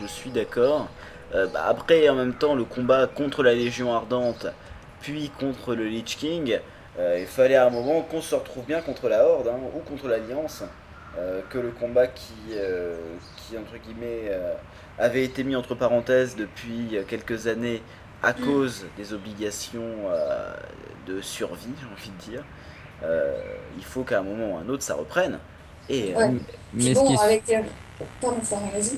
suis d'accord. Euh, bah, après, en même temps, le combat contre la Légion Ardente, puis contre le Lich King, il fallait à un moment qu'on se retrouve bien contre la Horde hein, ou contre l'Alliance. Euh, que le combat qui, euh, qui entre guillemets, euh, avait été mis entre parenthèses depuis quelques années à mm. cause des obligations de survie, j'ai envie de dire. il faut qu'à un moment ou à un autre ça reprenne. Et, mais bon, avec... Pardon, vas-y.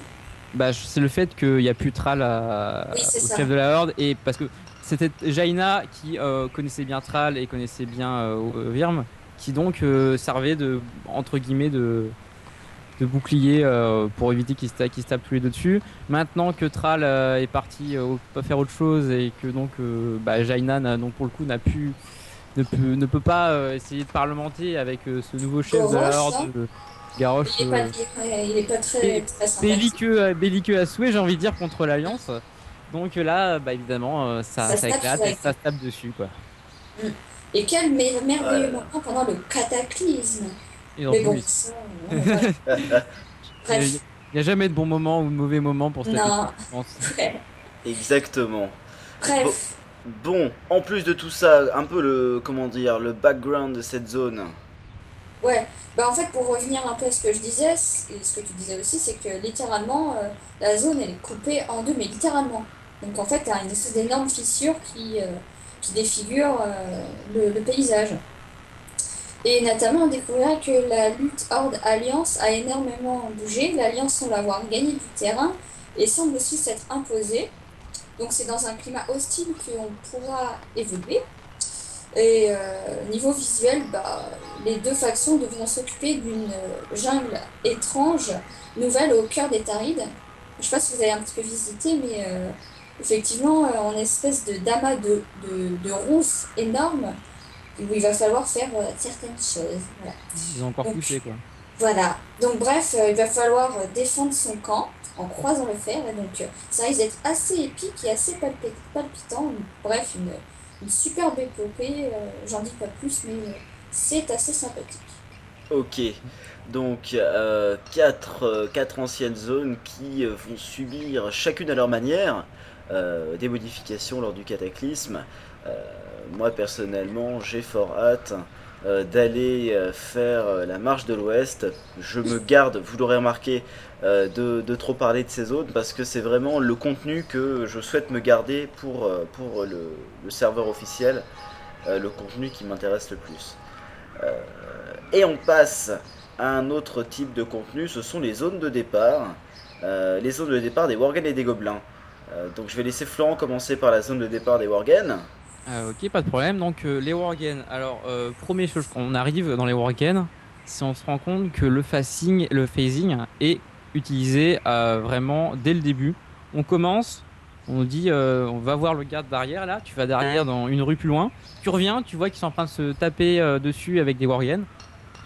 Bah, c'est le fait qu'il n'y a plus Tral à... au chef de la Horde et parce que c'était Jaina qui connaissait bien Tral et connaissait bien Virm qui donc euh, servait de entre guillemets de, de bouclier euh, pour éviter qu'ils se, se, tapent tous les deux dessus. Maintenant que euh, est parti faire autre chose et que donc bah, Jaina donc pour le coup n'a pu ne peut, ne peut pas essayer de parlementer avec ce nouveau chef de la horde. Garrosh, il, est pas, très, très belliqueux, belliqueux à souhait, j'ai envie de dire, contre l'Alliance. Donc là, bah, évidemment, ça, ça, éclate et ça se tape dessus. Quoi. Mm. Et quel merveilleux moment pendant le cataclysme. Mais bon, Il n'y a jamais de bon moment ou de mauvais moment pour cette non. Exactement. Bref. Bon, en plus de tout ça, un peu le comment dire, le background de cette zone. Ouais, bah en fait pour revenir un peu à ce que je disais, et ce que tu disais aussi, c'est que littéralement euh, la zone elle est coupée en deux, mais littéralement. Donc en fait, tu as une espèce d'énorme fissure qui, euh, qui défigure euh, le, paysage. Et notamment, on découvrira que la lutte Horde-Alliance a énormément bougé. L'Alliance semble avoir gagné du terrain et semble aussi s'être imposée. Donc c'est dans un climat hostile qu'on pourra évoluer. Et euh, niveau visuel, bah, les deux factions devront s'occuper d'une jungle étrange, nouvelle au cœur des Tarides. Je ne sais pas si vous avez un petit peu visité, mais euh, effectivement euh, en espèce de d'amas de, de, de ronces énormes où il va falloir faire euh, certaines choses. Voilà. Ils ont encore poussé quoi. Voilà. Donc bref, euh, il va falloir défendre son camp en croisant le fer. Et donc ça risque d'être assez épique et assez palpitant. Bref, une, une superbe épopée. J'en dis pas plus, mais c'est assez sympathique. Ok. Donc euh, quatre, quatre, anciennes zones qui vont subir chacune à leur manière euh, des modifications lors du cataclysme. Euh, moi personnellement, j'ai fort hâte euh, d'aller faire la marche de l'Ouest. Je me garde, vous l'aurez remarqué, de, trop parler de ces zones parce que c'est vraiment le contenu que je souhaite me garder pour, le, serveur officiel, le contenu qui m'intéresse le plus. et on passe à un autre type de contenu, ce sont les zones de départ. les zones de départ des Worgen et des Gobelins. Euh, donc je vais laisser Florent commencer par la zone de départ des Worgen. Euh, ok, pas de problème. Donc euh, les Worgen. Alors, première chose, on arrive dans les Worgen, si on se rend compte que le phasing, le phasing est utilisé vraiment dès le début. On commence, on dit on va voir le garde derrière là, tu vas derrière dans une rue plus loin, tu reviens, tu vois qu'ils sont en train de se taper dessus avec des Worgen.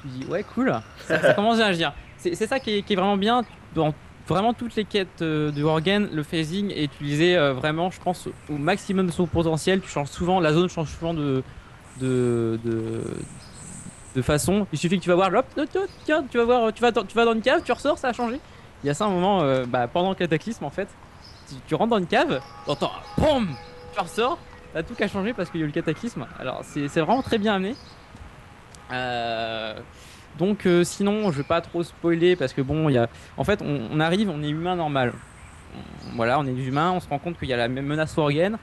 Tu dis ouais cool, ça, commence à agir. C'est ça qui est, qui est, vraiment bien dans vraiment toutes les quêtes euh, de Worgen, le phasing est utilisé euh, vraiment, je pense, au maximum de son potentiel. Tu changes souvent, la zone change souvent de, de, de, façon. Il suffit que tu vas voir, hop, tiens, tu vas voir, tu vas, tu vas dans une cave, tu ressors, ça a changé. Il y a ça un moment, euh, bah, pendant le cataclysme en fait, tu, rentres dans une cave, t'entends, boum, tu ressors, t'as tout qu'à changer parce qu'il y a eu le cataclysme. Alors c'est vraiment très bien amené. Euh, donc euh, sinon, je vais pas trop spoiler parce que bon, il y a... en fait, on, arrive, on est humain normal. voilà, on est humain, on se rend compte qu'il y a la même menace organe.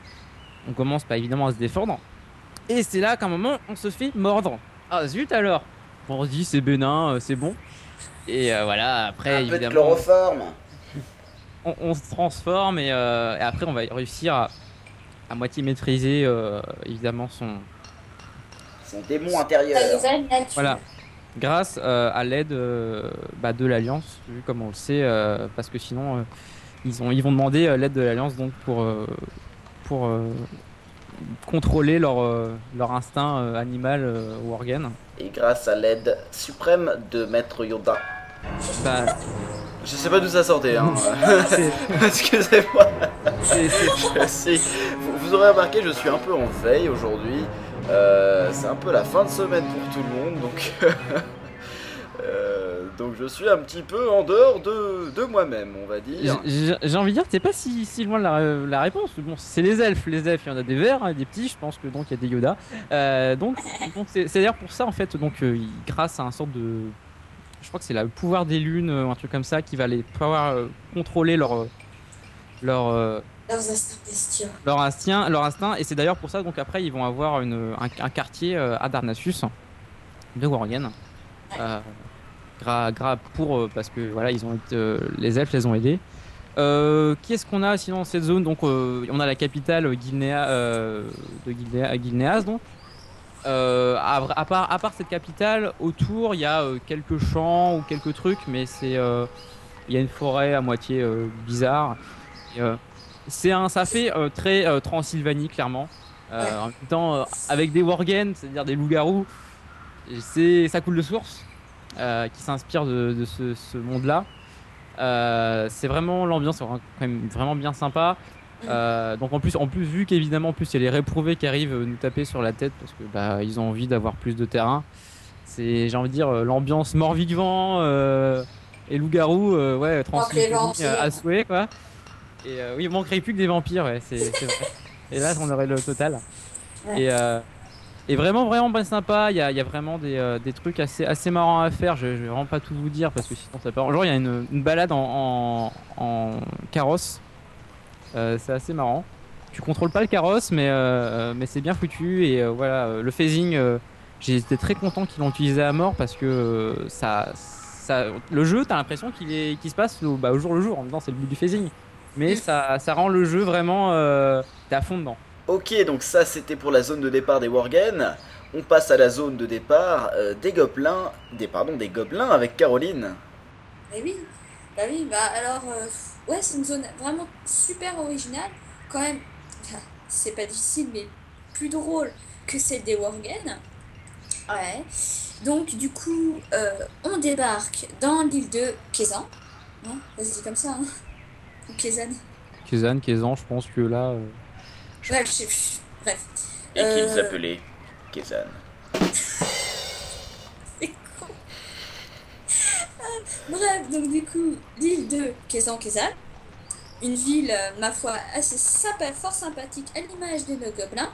On commence pas évidemment à se défendre. Et c'est là qu'à un moment, on se fait mordre. Ah zut alors On se dit c'est bénin, euh, c'est bon. Et euh, voilà, après Un peu de évidemment, chloroforme. on, on se transforme et, euh, et après on va réussir à, à moitié maîtriser euh, évidemment son. Son démon intérieur. Voilà. Grâce euh, à l'aide euh, bah, de l'Alliance, vu comme on le sait, euh, parce que sinon ils, ont, ils vont demander l'aide de l'Alliance donc pour, pour contrôler leur, leur instinct animal euh, Worgen. Et grâce à l'aide suprême de Maître Yoda. Bah, Je sais pas d'où ça sortait, hein. Excusez-moi. Vous, vous aurez remarqué, je suis un peu en veille aujourd'hui. Euh, c'est un peu la fin de semaine pour tout le monde, donc. euh, donc je suis un petit peu en dehors de, de moi-même, on va dire. J'ai envie de dire c'est pas si, si loin de la, la réponse. Bon, c'est les elfes. Les elfes, il y en a des verts, hein, des petits. Je pense que donc il y a des Yoda. Euh, donc, c'est d'ailleurs pour ça en fait. Donc, euh, grâce à un sorte de, je crois que c'est le pouvoir des lunes, euh, un truc comme ça, qui va les pouvoir contrôler leur leur Leurs instincts bestiaux. leur instinct, leur instinct. Et c'est d'ailleurs pour ça donc après ils vont avoir une, un, un quartier euh, à Darnassus de Worgen. Euh, gra, gra- pour euh, parce que voilà ils ont été, euh, les elfes les ont aidés. Euh, Qu'est-ce qu'on a sinon dans cette zone? Donc euh, on a la capitale euh, de Gilnea, Gilneas donc. À, part, à part cette capitale, autour il y a quelques champs ou quelques trucs, mais c'est il y a une forêt à moitié bizarre. Et, c'est un, ça fait euh, très euh, Transylvanie clairement. Euh, Ouais. En même temps, euh, avec des worgen, c'est-à-dire des loups-garous, c'est ça coule de source, euh, qui s'inspire de, de ce, ce monde-là. Euh, c'est vraiment l'ambiance, est quand même vraiment bien sympa. Euh, donc en plus, en plus vu qu'évidemment, en plus il y a les réprouvés qui arrivent nous taper sur la tête parce que bah ils ont envie d'avoir plus de terrain. C'est, j'ai envie de dire, l'ambiance mort-vivant euh, et loup-garou, euh, ouais, Transylvanie à souhait quoi. Et euh, oui, il manquerait plus que des vampires, ouais, c'est, vrai. Et là, on aurait le total. Ouais. Et, euh, et vraiment, vraiment bien sympa. Il y a, il y a vraiment des, euh, des trucs assez, assez marrants à faire. Je, je vais vraiment pas tout vous dire parce que sinon ça part. Genre, il y a une, une balade en, en, en carrosse. Euh, c'est assez marrant. Tu contrôles pas le carrosse, mais, mais c'est bien foutu. Et voilà, le phasing, été très content qu'ils l'ont utilisé à mort parce que ça, ça, le jeu, t'as l'impression qu'il se passe au, bah, au jour le jour. En même temps, c'est le but du phasing. Mais ça, ça rend le jeu vraiment. Euh, T'es à fond dedans. Ok, donc ça c'était pour la zone de départ des Worgen. On passe à la zone de départ euh, des gobelins, des pardon, des gobelins avec Caroline. Bah oui, bah oui, bah alors, euh, ouais, c'est une zone vraiment super originale. Quand même, c'est pas difficile, mais plus drôle que celle des Worgen. Ouais. Donc, du coup, euh, on débarque dans l'île de Kezan. Hein, ça se dit comme ça, hein Ou Kezan. Kezan, Kezan, je pense que là. euh, Ouais, je sais plus. Bref. Et qu'ils Euh. appelaient Kezan. C'est con. Ah, Bref, donc du coup, l'île de Kezan-Kezan, une ville, euh, ma foi, assez sympa, fort sympathique, à l'image de nos gobelins.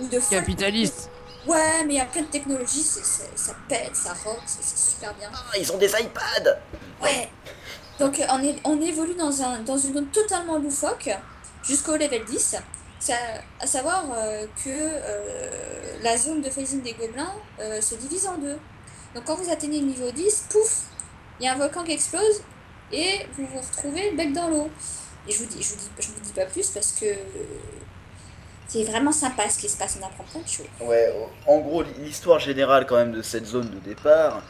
Ou de folk- Capitaliste Ouais, mais il y a plein de technologies, ça pète, ça rock, c'est c'est super bien. Ah, ils ont des iPads Ouais. Donc on, évolue dans, un, dans une zone totalement loufoque jusqu'au level 10. Ça, à savoir euh, que euh, la zone de phasing des gobelins euh, se divise en deux. Donc quand vous atteignez le niveau 10, pouf, il y a un volcan qui explose et vous vous retrouvez le bec dans l'eau. Et je vous dis, je vous dis, je vous dis pas plus parce que c'est vraiment sympa ce qui se passe, on apprend plein de choses. Ouais, en gros, l'histoire générale quand même de cette zone de départ,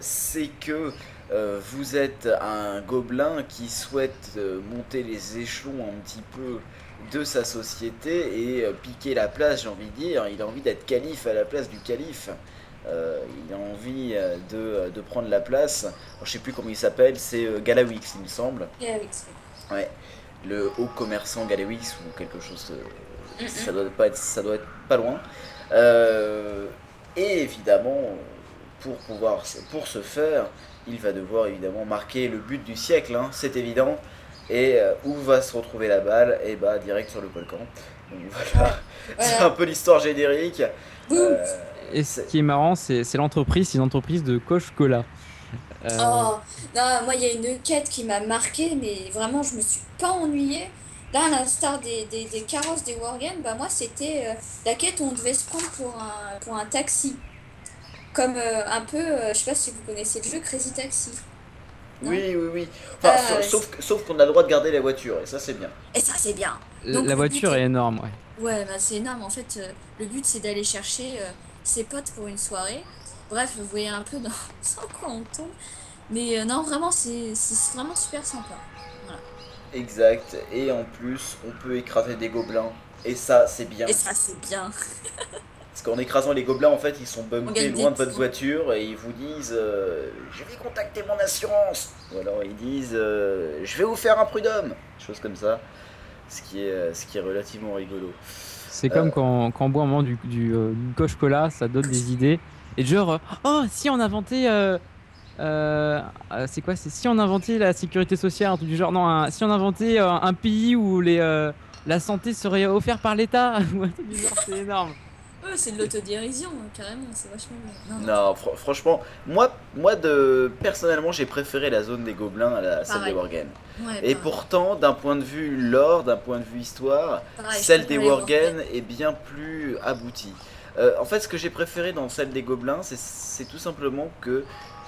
c'est que euh, vous êtes un gobelin qui souhaite euh, monter les échelons un petit peu de sa société et euh, piquer la place, j'ai envie de dire. Il a envie d'être calife à la place du calife. Il a envie de, de prendre la place. Alors, je sais plus comment il s'appelle, c'est Galawix, il me semble. Ça. Ouais, le haut commerçant Galewix ou quelque chose, ça doit pas être, ça doit être pas loin. Et évidemment, pour pouvoir, pour ce faire, il va devoir évidemment marquer le but du siècle, hein, c'est évident. Et euh, où va se retrouver la balle? Et bah direct sur le volcan. Donc voilà, c'est Voilà. un peu l'histoire générique. Euh, Et ce qui est marrant, c'est c'est l'entreprise, c'est une entreprise de Coche Cola. Euh, Oh, non, moi il y a une quête qui m'a marqué, mais vraiment je me suis pas ennuyée. Là, à l'instar des, des, des carrosses des Wargames, bah moi c'était euh, la quête où on devait se prendre pour un, pour un taxi. Comme euh, un peu, euh, je sais pas si vous connaissez le jeu Crazy Taxi. Non. Oui, oui, oui. Enfin, Euh, sa- sauf, sauf qu'on a le droit de garder la voiture, et ça c'est bien. Et ça c'est bien. Donc, la le voiture but est énorme, ouais. Ouais, bah c'est énorme. En fait, euh, le but c'est d'aller chercher euh, ses potes pour une soirée. Bref, vous voyez un peu dans, dans quoi on tombe. Mais euh, non, vraiment, c'est c'est vraiment super sympa. Exact. Et en plus, on peut écraser des gobelins. Et ça, c'est bien. Et ça c'est bien. Parce qu'en écrasant les gobelins, en fait, ils sont On bumpés loin de votre voiture et ils vous disent euh, Je vais contacter mon assurance Ou alors ils disent euh, Je vais vous faire un prud'homme Chose comme ça. Ce qui est, euh, ce qui est relativement rigolo. C'est Euh. comme quand, quand on boit un moment du, du, euh, coche cola, ça donne des idées. Et genre, oh, si on inventait. euh, euh, euh, c'est quoi C'est si on inventait la sécurité sociale, un truc du genre. Non, un- si on inventait euh, un pays où les, euh, la santé serait offerte par l'État. ou un truc du genre, c'est énorme. C'est de l'autodérision, hein, carrément, c'est vachement bien. Non, Non, fr- franchement, moi, moi de, personnellement, j'ai préféré la zone des gobelins à la celle des. Worgen. Ouais, Et pareil, pourtant, d'un point de vue lore, d'un point de vue histoire, pareil, celle des Worgen est bien plus aboutie. Euh, en fait, ce que j'ai préféré dans celle des Gobelins, c'est- tout simplement que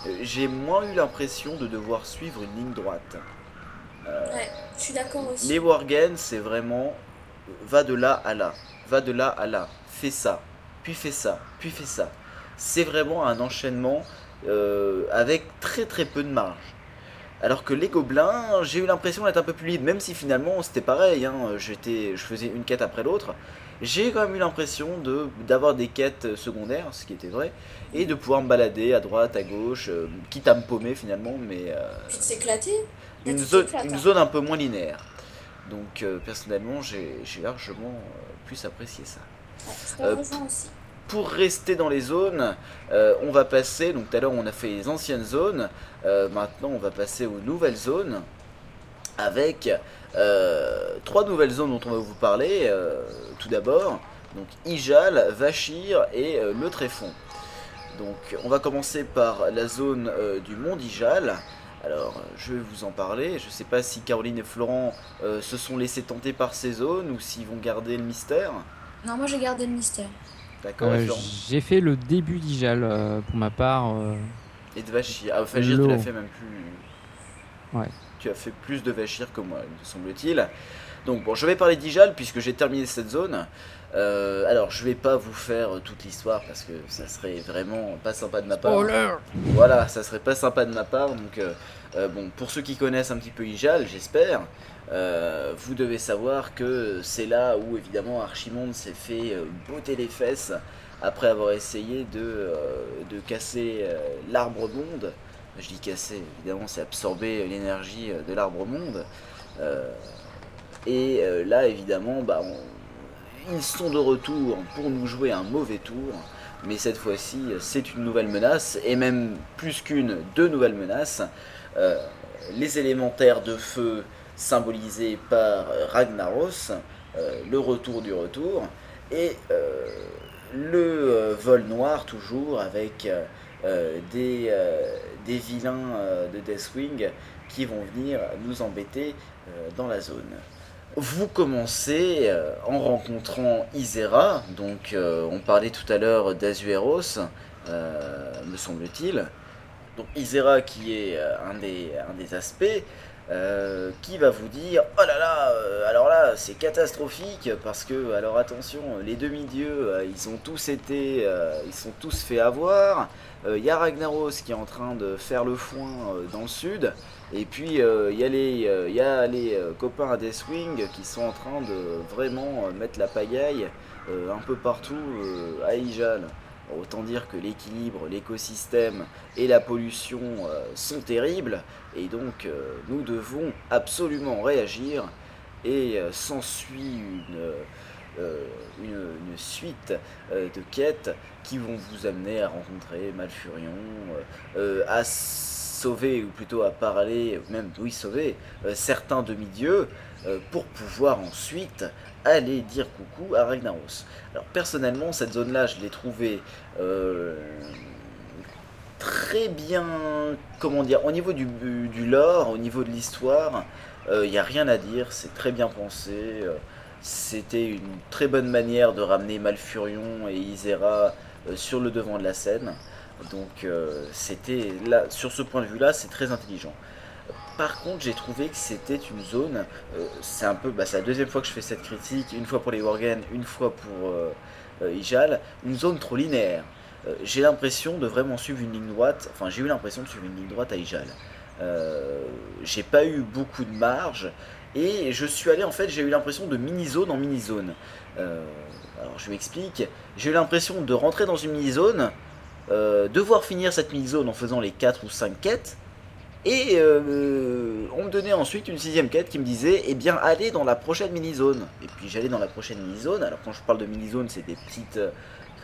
euh, j'ai moins eu l'impression de devoir suivre une ligne droite. Ouais, je suis d'accord aussi. Les Worgen, c'est vraiment euh, va de là à là, va de là à là, fais ça, puis fais ça, puis fais ça. C'est vraiment un enchaînement euh, avec très très peu de marge. Alors que les gobelins, j'ai eu l'impression d'être un peu plus libre, même si finalement c'était pareil, hein, j'étais, je faisais une quête après l'autre. J'ai quand même eu l'impression de d'avoir des quêtes secondaires, ce qui était vrai, et de pouvoir me balader à droite, à gauche, euh, quitte à me paumer finalement, mais euh, Puis de s'éclater. Une zone, une hein. zone un peu moins linéaire. Donc euh, personnellement, j'ai j'ai largement plus apprécié ça. Ouais, Euh, aussi. Pour rester dans les zones, euh, on va passer, donc tout à l'heure on a fait les anciennes zones, euh, maintenant on va passer aux nouvelles zones, avec euh, trois nouvelles zones dont on va vous parler, euh, tout d'abord, donc Ijal, Vachir et euh, Le Tréfond. Donc on va commencer par la zone du mont Ijal. Alors je vais vous en parler, je sais pas si Caroline et Florent se sont laissés tenter par ces zones ou s'ils vont garder le mystère. Non, moi j'ai gardé le mystère. D'accord, Euh, J'ai fait le début d'Ijal euh, pour ma part. euh, Et de Vachir. Ah, Vachir, tu l'as fait même plus. Ouais. Tu as fait plus de Vachir que moi, me semble-t-il. Donc, bon, je vais parler d'Ijal puisque j'ai terminé cette zone. Euh, alors, je vais pas vous faire toute l'histoire parce que ça serait vraiment pas sympa de ma part. Voilà, ça serait pas sympa de ma part. Donc, euh, bon, pour ceux qui connaissent un petit peu Ijal, j'espère, euh, vous devez savoir que c'est là où évidemment Archimonde s'est fait euh, botter les fesses après avoir essayé de, euh, de casser l'arbre monde. Je dis casser, évidemment, c'est absorber l'énergie de l'arbre monde. Et là, évidemment, bah, ils sont de retour pour nous jouer un mauvais tour. Mais cette fois-ci, c'est une nouvelle menace, et même plus qu'une, deux nouvelles menaces. Les élémentaires de feu symbolisés par euh, Ragnaros, euh, le retour du retour, et euh, le vol noir toujours avec des, des vilains de Deathwing qui vont venir nous embêter dans la zone. Vous commencez en rencontrant Isera, donc on parlait tout à l'heure d'Azueros, me semble-t-il. Donc Isera qui est un des aspects, euh, qui va vous dire oh là là, euh, alors là c'est catastrophique parce que alors attention, les demi-dieux euh, ils ont tous été, ils sont tous fait avoir. Il y a Ragnaros qui est en train de faire le foin dans le sud. Et puis il y a les, y a les copains à Deathwing qui sont en train de vraiment mettre la pagaille un peu partout à Ijal. Autant dire que l'équilibre, l'écosystème et la pollution euh, sont terribles. Et donc euh, nous devons absolument réagir. Et euh, s'ensuit une, suite de quêtes qui vont vous amener à rencontrer Malfurion, à sauver ou plutôt à parler, même oui sauver certains demi-dieux pour pouvoir ensuite aller dire coucou à Ragnaros. Alors personnellement cette zone là je l'ai trouvée euh, très bien, comment dire, au niveau du, lore, au niveau de l'histoire, Il n'y a rien à dire, c'est très bien pensé. C'était une très bonne manière de ramener Malfurion et Isera sur le devant de la scène. Donc c'était là, sur ce point de vue-là, c'est très intelligent. Par contre, j'ai trouvé que c'était une zone. c'est un peu, bah, c'est la deuxième fois que je fais cette critique, une fois pour les Worgen, une fois pour Ijal, une zone trop linéaire. Euh, j'ai l'impression de vraiment suivre une ligne droite. Enfin, j'ai eu l'impression de suivre une ligne droite à Ijal. Euh, j'ai pas eu beaucoup de marge. Et je suis allé, en fait, j'ai eu l'impression de mini-zone en mini-zone. Euh, alors, je m'explique. J'ai eu l'impression de rentrer dans une mini-zone, devoir finir cette mini-zone en faisant les 4 ou 5 quêtes. Et on me donnait ensuite une sixième quête qui me disait, eh bien, allez dans la prochaine mini-zone. Et puis j'allais dans la prochaine mini-zone. Alors quand je parle de mini-zone, c'est des petites,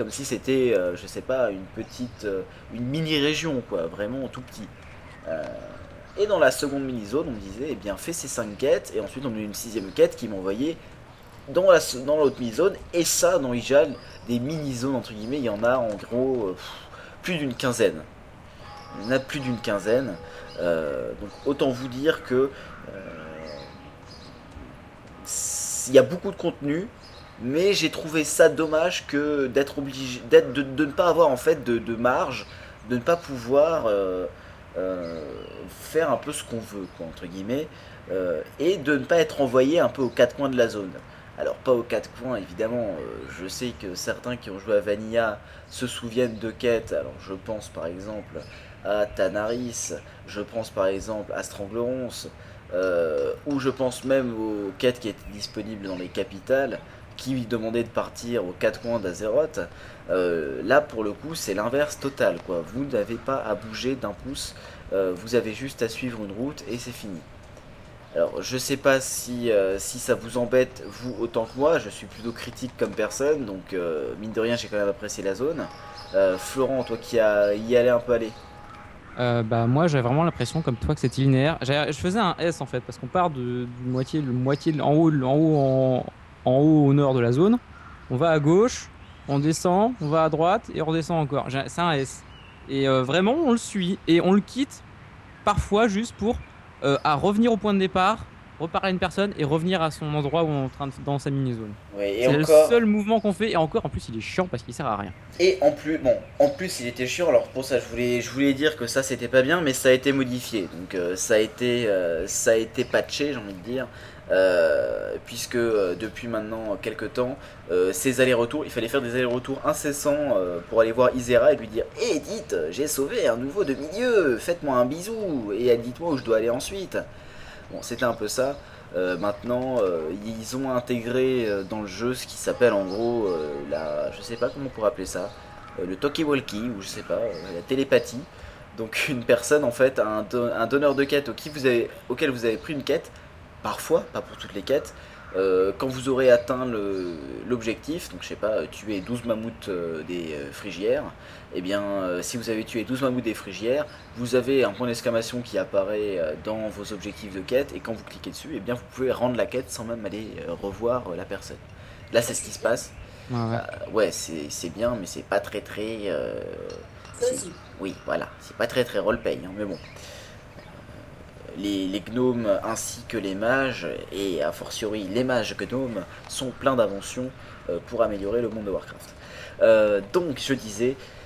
comme si c'était, euh, je sais pas, une petite, euh, une mini-région, quoi, vraiment tout petit. Euh, et dans la seconde mini-zone, on me disait, eh bien, fais ces 5 quêtes, et ensuite on a eu une sixième quête qui m'envoyait dans la l'autre mini-zone, et ça, dans Ijal, des mini-zones, entre guillemets, il y en a en gros plus d'une quinzaine. Il y en a plus d'une quinzaine. Donc autant vous dire que il y a beaucoup de contenu, mais j'ai trouvé ça dommage que d'être obligé d'être de, ne pas avoir en fait de, marge de ne pas pouvoir euh, euh, faire un peu ce qu'on veut entre guillemets euh, et de ne pas être envoyé un peu aux quatre coins de la zone. Alors pas aux quatre coins évidemment je sais que certains qui ont joué à Vanilla se souviennent de quêtes. Alors je pense par exemple à Tanaris je pense par exemple à Stranglerons ou je pense même aux quêtes qui étaient disponibles dans les capitales qui lui demandait de partir aux quatre coins d'Azeroth, euh, là pour le coup c'est l'inverse total quoi. Vous n'avez pas à bouger d'un pouce, euh, vous avez juste à suivre une route et c'est fini. Alors je sais pas si, euh, si ça vous embête vous autant que moi, je suis plutôt critique comme personne, donc mine de rien j'ai quand même apprécié la zone. Florent, toi qui a, y allais un peu aller bah moi j'avais vraiment l'impression comme toi que c'était linéaire. Je faisais un S en fait parce qu'on part de, moitié, le moitié en haut, en haut en, en haut au nord de la zone. On va à gauche, on descend, on va à droite et on redescend encore. C'est un S. Et euh, vraiment, on le suit et on le quitte parfois juste pour euh, à revenir au point de départ, reparler à une personne et revenir à son endroit où on est en train de, dans sa mini zone. c'est le seul mouvement qu'on fait et encore en plus il est chiant parce qu'il sert à rien. Et en plus bon, en plus il était chiant alors pour ça je voulais je voulais dire que ça c'était pas bien mais ça a été modifié donc euh, ça a été ça a été patché j'ai envie de dire euh, puisque euh, depuis maintenant quelques temps, euh, ces allers-retours, il fallait faire des allers-retours incessants pour aller voir Isera et lui dire Hé, eh, dites, j'ai sauvé un nouveau demi-dieu, faites-moi un bisou et dites-moi où je dois aller ensuite. Bon, c'était un peu ça. maintenant, ils ont intégré dans le jeu ce qui s'appelle en gros la, je sais pas comment on pourrait appeler ça, le talkie-walkie ou je sais pas, la télépathie. Donc une personne en fait, un, donneur de quête auquel vous, avez, pris une quête, parfois, pas pour toutes les quêtes. Euh, quand vous aurez atteint l'objectif, donc je sais pas, tuer 12 mammouths euh, des euh, frigières, et eh bien si vous avez tué 12 mammouths des frigières, vous avez un point d'exclamation qui apparaît dans vos objectifs de quête, et quand vous cliquez dessus, et eh bien vous pouvez rendre la quête sans même aller revoir la personne. Là c'est ce qui se passe. ouais, c'est bien, mais c'est pas très très... oui, voilà, c'est pas très très roleplay, hein, mais bon les, gnomes ainsi que les mages, et a fortiori les mages gnomes, sont pleins d'inventions euh, pour améliorer le monde de Warcraft. Euh, donc je disais, euh,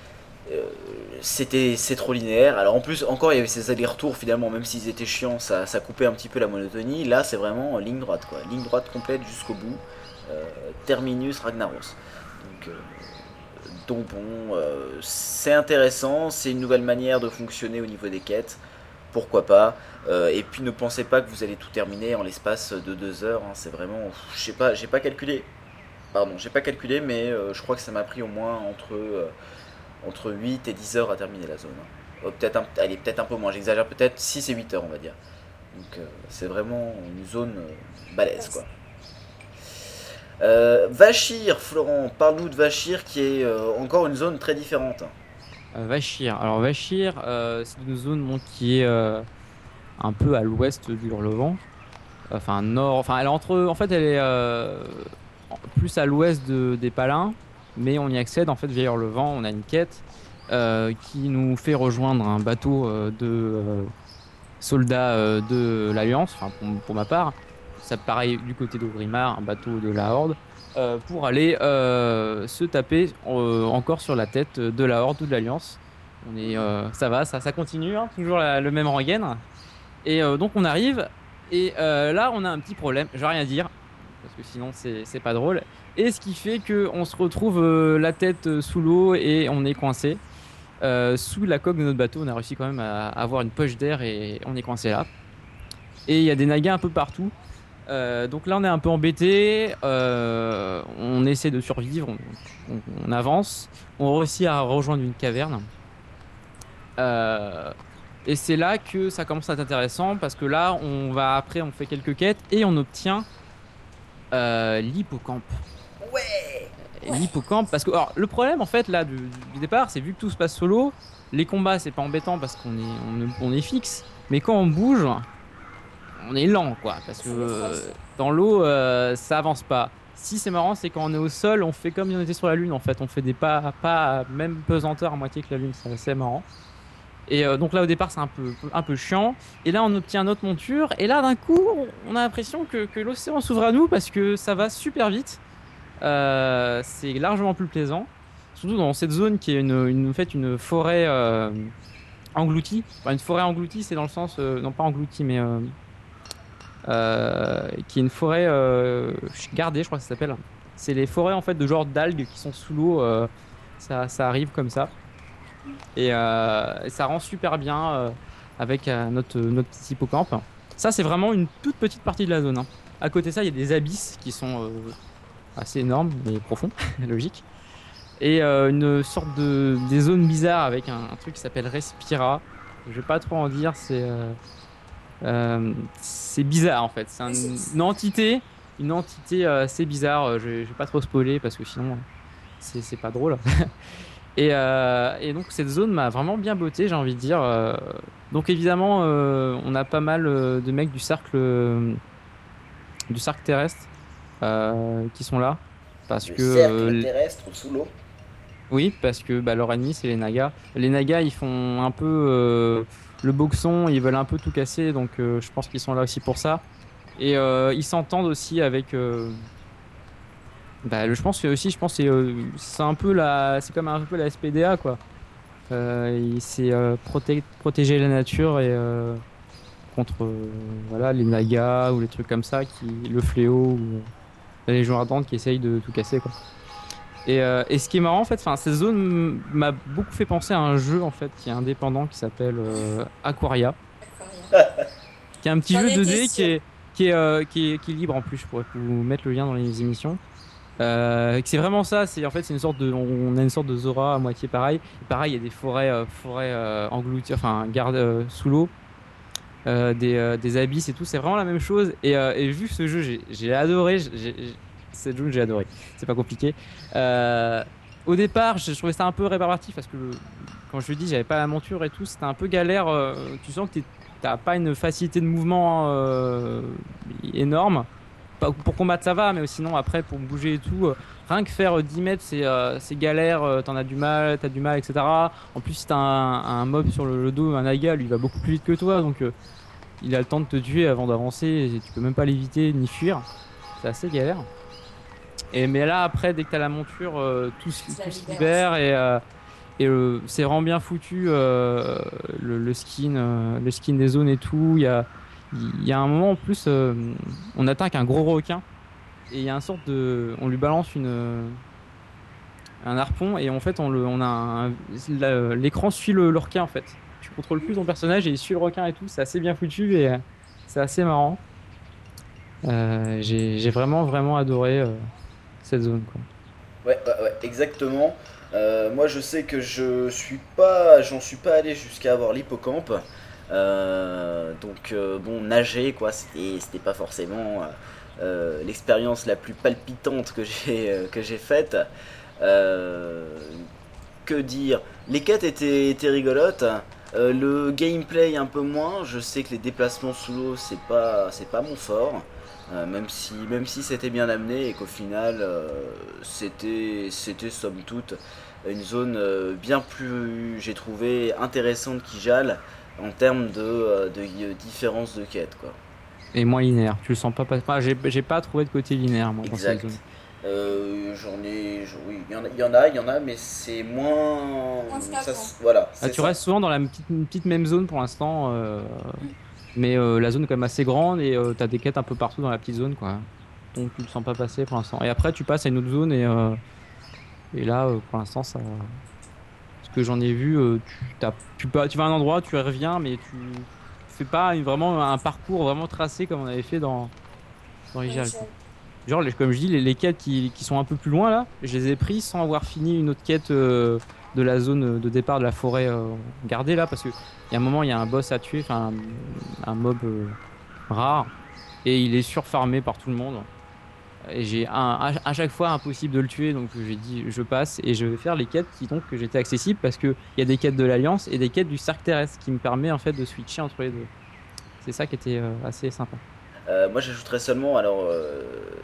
c'était c'est trop linéaire. Alors en plus encore il y avait ces allers-retours finalement, même s'ils étaient chiants, ça, ça, coupait un petit peu la monotonie. Là c'est vraiment ligne droite quoi, ligne droite complète jusqu'au bout. terminus Ragnaros. Donc, donc bon, c'est intéressant, c'est une nouvelle manière de fonctionner au niveau des quêtes pourquoi pas? Euh, et puis ne pensez pas que vous allez tout terminer en l'espace de deux heures. Hein. c'est vraiment, je sais pas, j'ai pas calculé. Pardon, j'ai pas calculé, mais euh, je crois que ça m'a pris au moins entre euh, entre 8 et 10 heures à terminer la zone. Hein. peut-être un, allez, peut-être un peu moins. J'exagère peut-être 6 et 8 heures, on va dire. Donc c'est vraiment une zone balèze, quoi. Vachir, Florent, parle-nous de Vachir qui est encore une zone très différente. Euh, Vachir. Alors Vachir, euh, c'est une zone qui est euh, un peu à l'ouest du Hurlevent. Enfin nord. Enfin elle est entre. En fait elle est plus à l'ouest des Palins, mais on y accède en fait via Hurlevent. On a une quête qui nous fait rejoindre un bateau de soldats de l'Alliance, enfin pour, ma part. Ça pareil du côté d'Ogrimar, un bateau de la Horde, pour aller se taper encore sur la tête de la Horde ou de l'Alliance. On est, ça va, ça, ça continue, hein, toujours le même rengaine. Et donc on arrive, et là on a un petit problème, je vais rien dire, parce que sinon c'est pas drôle. Et ce qui fait qu'on se retrouve euh, la tête euh, sous l'eau et on est coincé. Euh, sous la coque de notre bateau, on a réussi quand même à avoir une poche d'air et on est coincé là. Et il y a des nagas un peu partout. donc là, on est un peu embêté. on essaie de survivre, on, avance. On réussit à rejoindre une caverne. et c'est là que ça commence à être intéressant parce que là, on va après, on fait quelques quêtes et on obtient l'hippocampe. Ouais L'hippocampe, parce que alors, le problème en fait là du, départ, c'est vu que tout se passe solo, les combats c'est pas embêtant parce qu'on est, on, est fixe, mais quand on bouge, on est lent quoi, parce que euh, dans l'eau euh, ça avance pas. Si c'est marrant, c'est quand on est au sol, on fait comme si on était sur la lune en fait, on fait des pas, pas même pesanteur à moitié que la lune, c'est assez marrant. Et euh, donc là au départ c'est un peu, un peu chiant. Et là on obtient notre monture. Et là d'un coup on a l'impression que, que l'océan s'ouvre à nous parce que ça va super vite. Euh, c'est largement plus plaisant. Surtout dans cette zone qui est une, une, fait, une forêt euh, engloutie. une forêt engloutie, c'est dans le sens, euh, non pas engloutie, mais qui est une forêt gardée, je crois que ça s'appelle. C'est les forêts en fait de genre d'algues qui sont sous l'eau. ça, ça, arrive comme ça. Et ça rend super bien avec notre, notre petit hippocampe. Ça, c'est vraiment une toute petite partie de la zone. Hein. À côté de ça, il y a des abysses qui sont assez énorme mais profond, logique. Et euh, une sorte de des zones bizarres avec un, truc qui s'appelle Respira. Je vais pas trop en dire, c'est euh, euh, c'est bizarre en fait. C'est une entité, une entité assez bizarre. Je, je, vais pas trop spoiler parce que sinon c'est pas drôle. et, et, donc cette zone m'a vraiment bien botté, j'ai envie de dire. donc évidemment, on a pas mal de mecs du cercle du cercle terrestre euh, qui sont là. Parce le que. Euh, terrestre sous l'eau Oui, parce que bah, leur ennemi, c'est les Nagas. Les Nagas, ils font un peu euh, le boxon, ils veulent un peu tout casser, donc je pense qu'ils sont là aussi pour ça. Et ils s'entendent aussi avec. Bah, je pense que aussi, je pense que c'est un peu la, c'est comme un peu la SPDA quoi. c'est protéger la nature et contre voilà les nagas ou les trucs comme ça, qui le fléau ou la Légion Ardente qui essaye de tout casser quoi. Et, euh, et ce qui est marrant en fait, enfin cette zone m'a beaucoup fait penser à un jeu en fait qui est indépendant qui s'appelle euh, Aquaria, qui est un petit jeu 2D qui est qui est, euh, qui est, qui est libre en plus. Je pourrais vous mettre le lien dans les émissions. c'est vraiment ça. C'est en fait c'est une sorte de on a une sorte de Zora à moitié pareil. pareil, il y a des forêts forêts englouties, enfin garde sous l'eau. Euh, des, euh, des, abysses et tout. C'est vraiment la même chose. Et, euh, vu ce jeu, j'ai adoré. Cette jeu, j'ai adoré. C'est pas compliqué. au départ, je trouvais ça un peu rébarbatif parce que quand je lui dis j'avais pas la monture et tout, c'était un peu galère. tu sens que t'as pas une facilité de mouvement énorme. Pour combattre, ça va, mais sinon, après, pour bouger et tout, rien que faire 10 mètres, c'est galère, t'en as du mal, t'as du mal, etc. En plus, si t'as un, un, mob sur le, dos, un naga, lui, il va beaucoup plus vite que toi, donc il a le temps de te tuer avant d'avancer et tu peux même pas l'éviter ni fuir. C'est assez galère. Et mais là après dès que t'as la monture euh, tout, se libère et, euh, et euh, c'est vraiment bien foutu le, skin le skin des zones et tout. Il y a il y a un moment en plus on attaque un gros requin et il y a un sorte de on lui balance une un harpon et en fait on le on a l'écran suit le requin en fait contrôle plus ton personnage et il suit le requin et tout. C'est assez bien foutu et euh, c'est assez marrant. Euh, j'ai vraiment, vraiment adoré euh, cette zone. Ouais, ouais, exactement. moi, je sais que je suis pas, j'en suis pas allé jusqu'à avoir l'hippocampe. donc, bon, nager, quoi, c'était pas forcément l'expérience la plus palpitante que j'ai que j'ai faite. que dire? Les quêtes étaient, étaient rigolotes. Euh, le gameplay un peu moins, je sais que les déplacements sous l'eau c'est pas c'est pas mon fort, euh, même si même si c'était bien amené et qu'au final euh, c'était c'était somme toute une zone bien plus j'ai trouvé intéressante qu'Ijal. en termes de, de, différence de quête. Quoi. Et moins linéaire, tu le sens pas passer. j'ai pas trouvé de côté linéaire moi exact. dans euh, j'en ai, oui, il y, en a, il y en a, mais c'est moins. voilà. Ah, tu restes souvent dans la petite, petite même zone pour l'instant, euh, mais euh, la zone est quand même assez grande et tu as des quêtes un peu partout dans la petite zone, quoi. Donc tu le sens pas passer pour l'instant. Et après, tu passes à une autre zone et et là, pour l'instant, ça. Ce que j'en ai vu, tu, tu, tu vas à un endroit, tu reviens, mais tu fais pas vraiment un parcours vraiment tracé comme on avait fait dans dans Genre, comme je dis, les, quêtes qui, sont un peu plus loin là, je les ai pris sans avoir fini une autre quête euh, de la zone de départ de la forêt euh, gardée là, parce qu'il y a un moment, il y a un boss à tuer, enfin un, mob euh, rare, et il est surfarmé par tout le monde. Et j'ai un, à, chaque fois impossible de le tuer, donc j'ai dit je passe et je vais faire les quêtes qui donc que j'étais accessible parce qu'il y a des quêtes de l'Alliance et des quêtes du cercle terrestre qui me permet en fait de switcher entre les deux. C'est ça qui était assez sympa. Euh, moi j'ajouterais seulement, alors euh,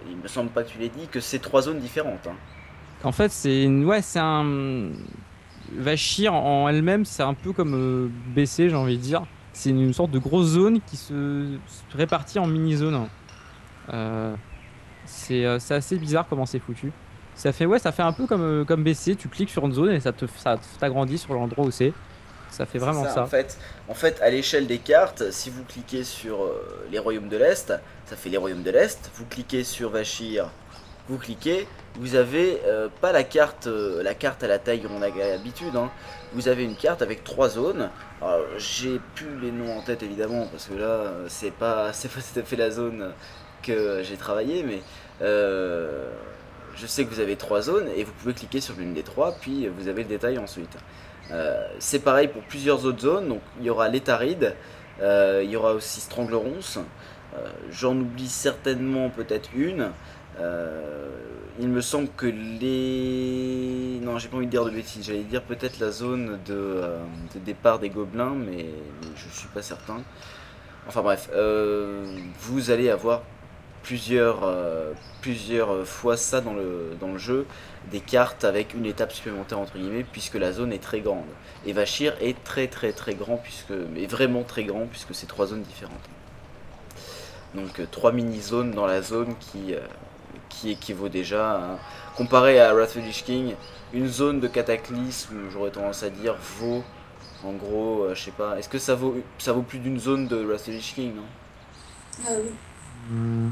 il me semble pas que tu l'aies dit, que c'est trois zones différentes. Hein. En fait, c'est ouais, c'est un Vachir en elle-même, c'est un peu comme euh, BC, j'ai envie de dire. C'est une sorte de grosse zone qui se, répartit en mini-zones. c'est assez bizarre comment c'est foutu. Ça fait ouais, ça fait un peu comme comme BC. Tu cliques sur une zone et ça ça t'agrandit sur l'endroit où c'est. Ça fait vraiment ça, En fait, en fait à l'échelle des cartes, si vous cliquez sur euh, les royaumes de l'Est, ça fait les royaumes de l'Est. Vous cliquez sur Vachir, vous cliquez, vous avez euh, pas la carte, euh, la carte à la taille on a l'habitude. Hein. Vous avez une carte avec trois zones. J'ai plus les noms en tête évidemment parce que là c'est pas c'est pas tout à fait la zone que j'ai travaillé, mais je sais que vous avez trois zones et vous pouvez cliquer sur l'une des trois, puis vous avez le détail ensuite. Euh, c'est pareil pour plusieurs autres zones. Donc il y aura l'étaride, euh, il y aura aussi Stranglerons. Euh, j'en oublie certainement peut-être une. il me semble que les. Non, j'ai pas envie de dire de bêtises. J'allais dire peut-être la zone de, départ des gobelins, mais, je suis pas certain. Enfin bref, vous allez avoir plusieurs, plusieurs fois ça dans le, dans le jeu des cartes avec une étape supplémentaire entre guillemets puisque la zone est très grande. Et Vachir est très très très grand puisque mais vraiment très grand puisque c'est trois zones différentes. Donc euh, trois mini-zones dans la zone qui, euh, qui équivaut déjà à, comparé à Wrath of King, une zone de cataclysme, j'aurais tendance à dire, vaut en gros, euh, je sais pas, est-ce que ça vaut ça vaut plus d'une zone de Wrath of King, non? Ah oui. Hmm.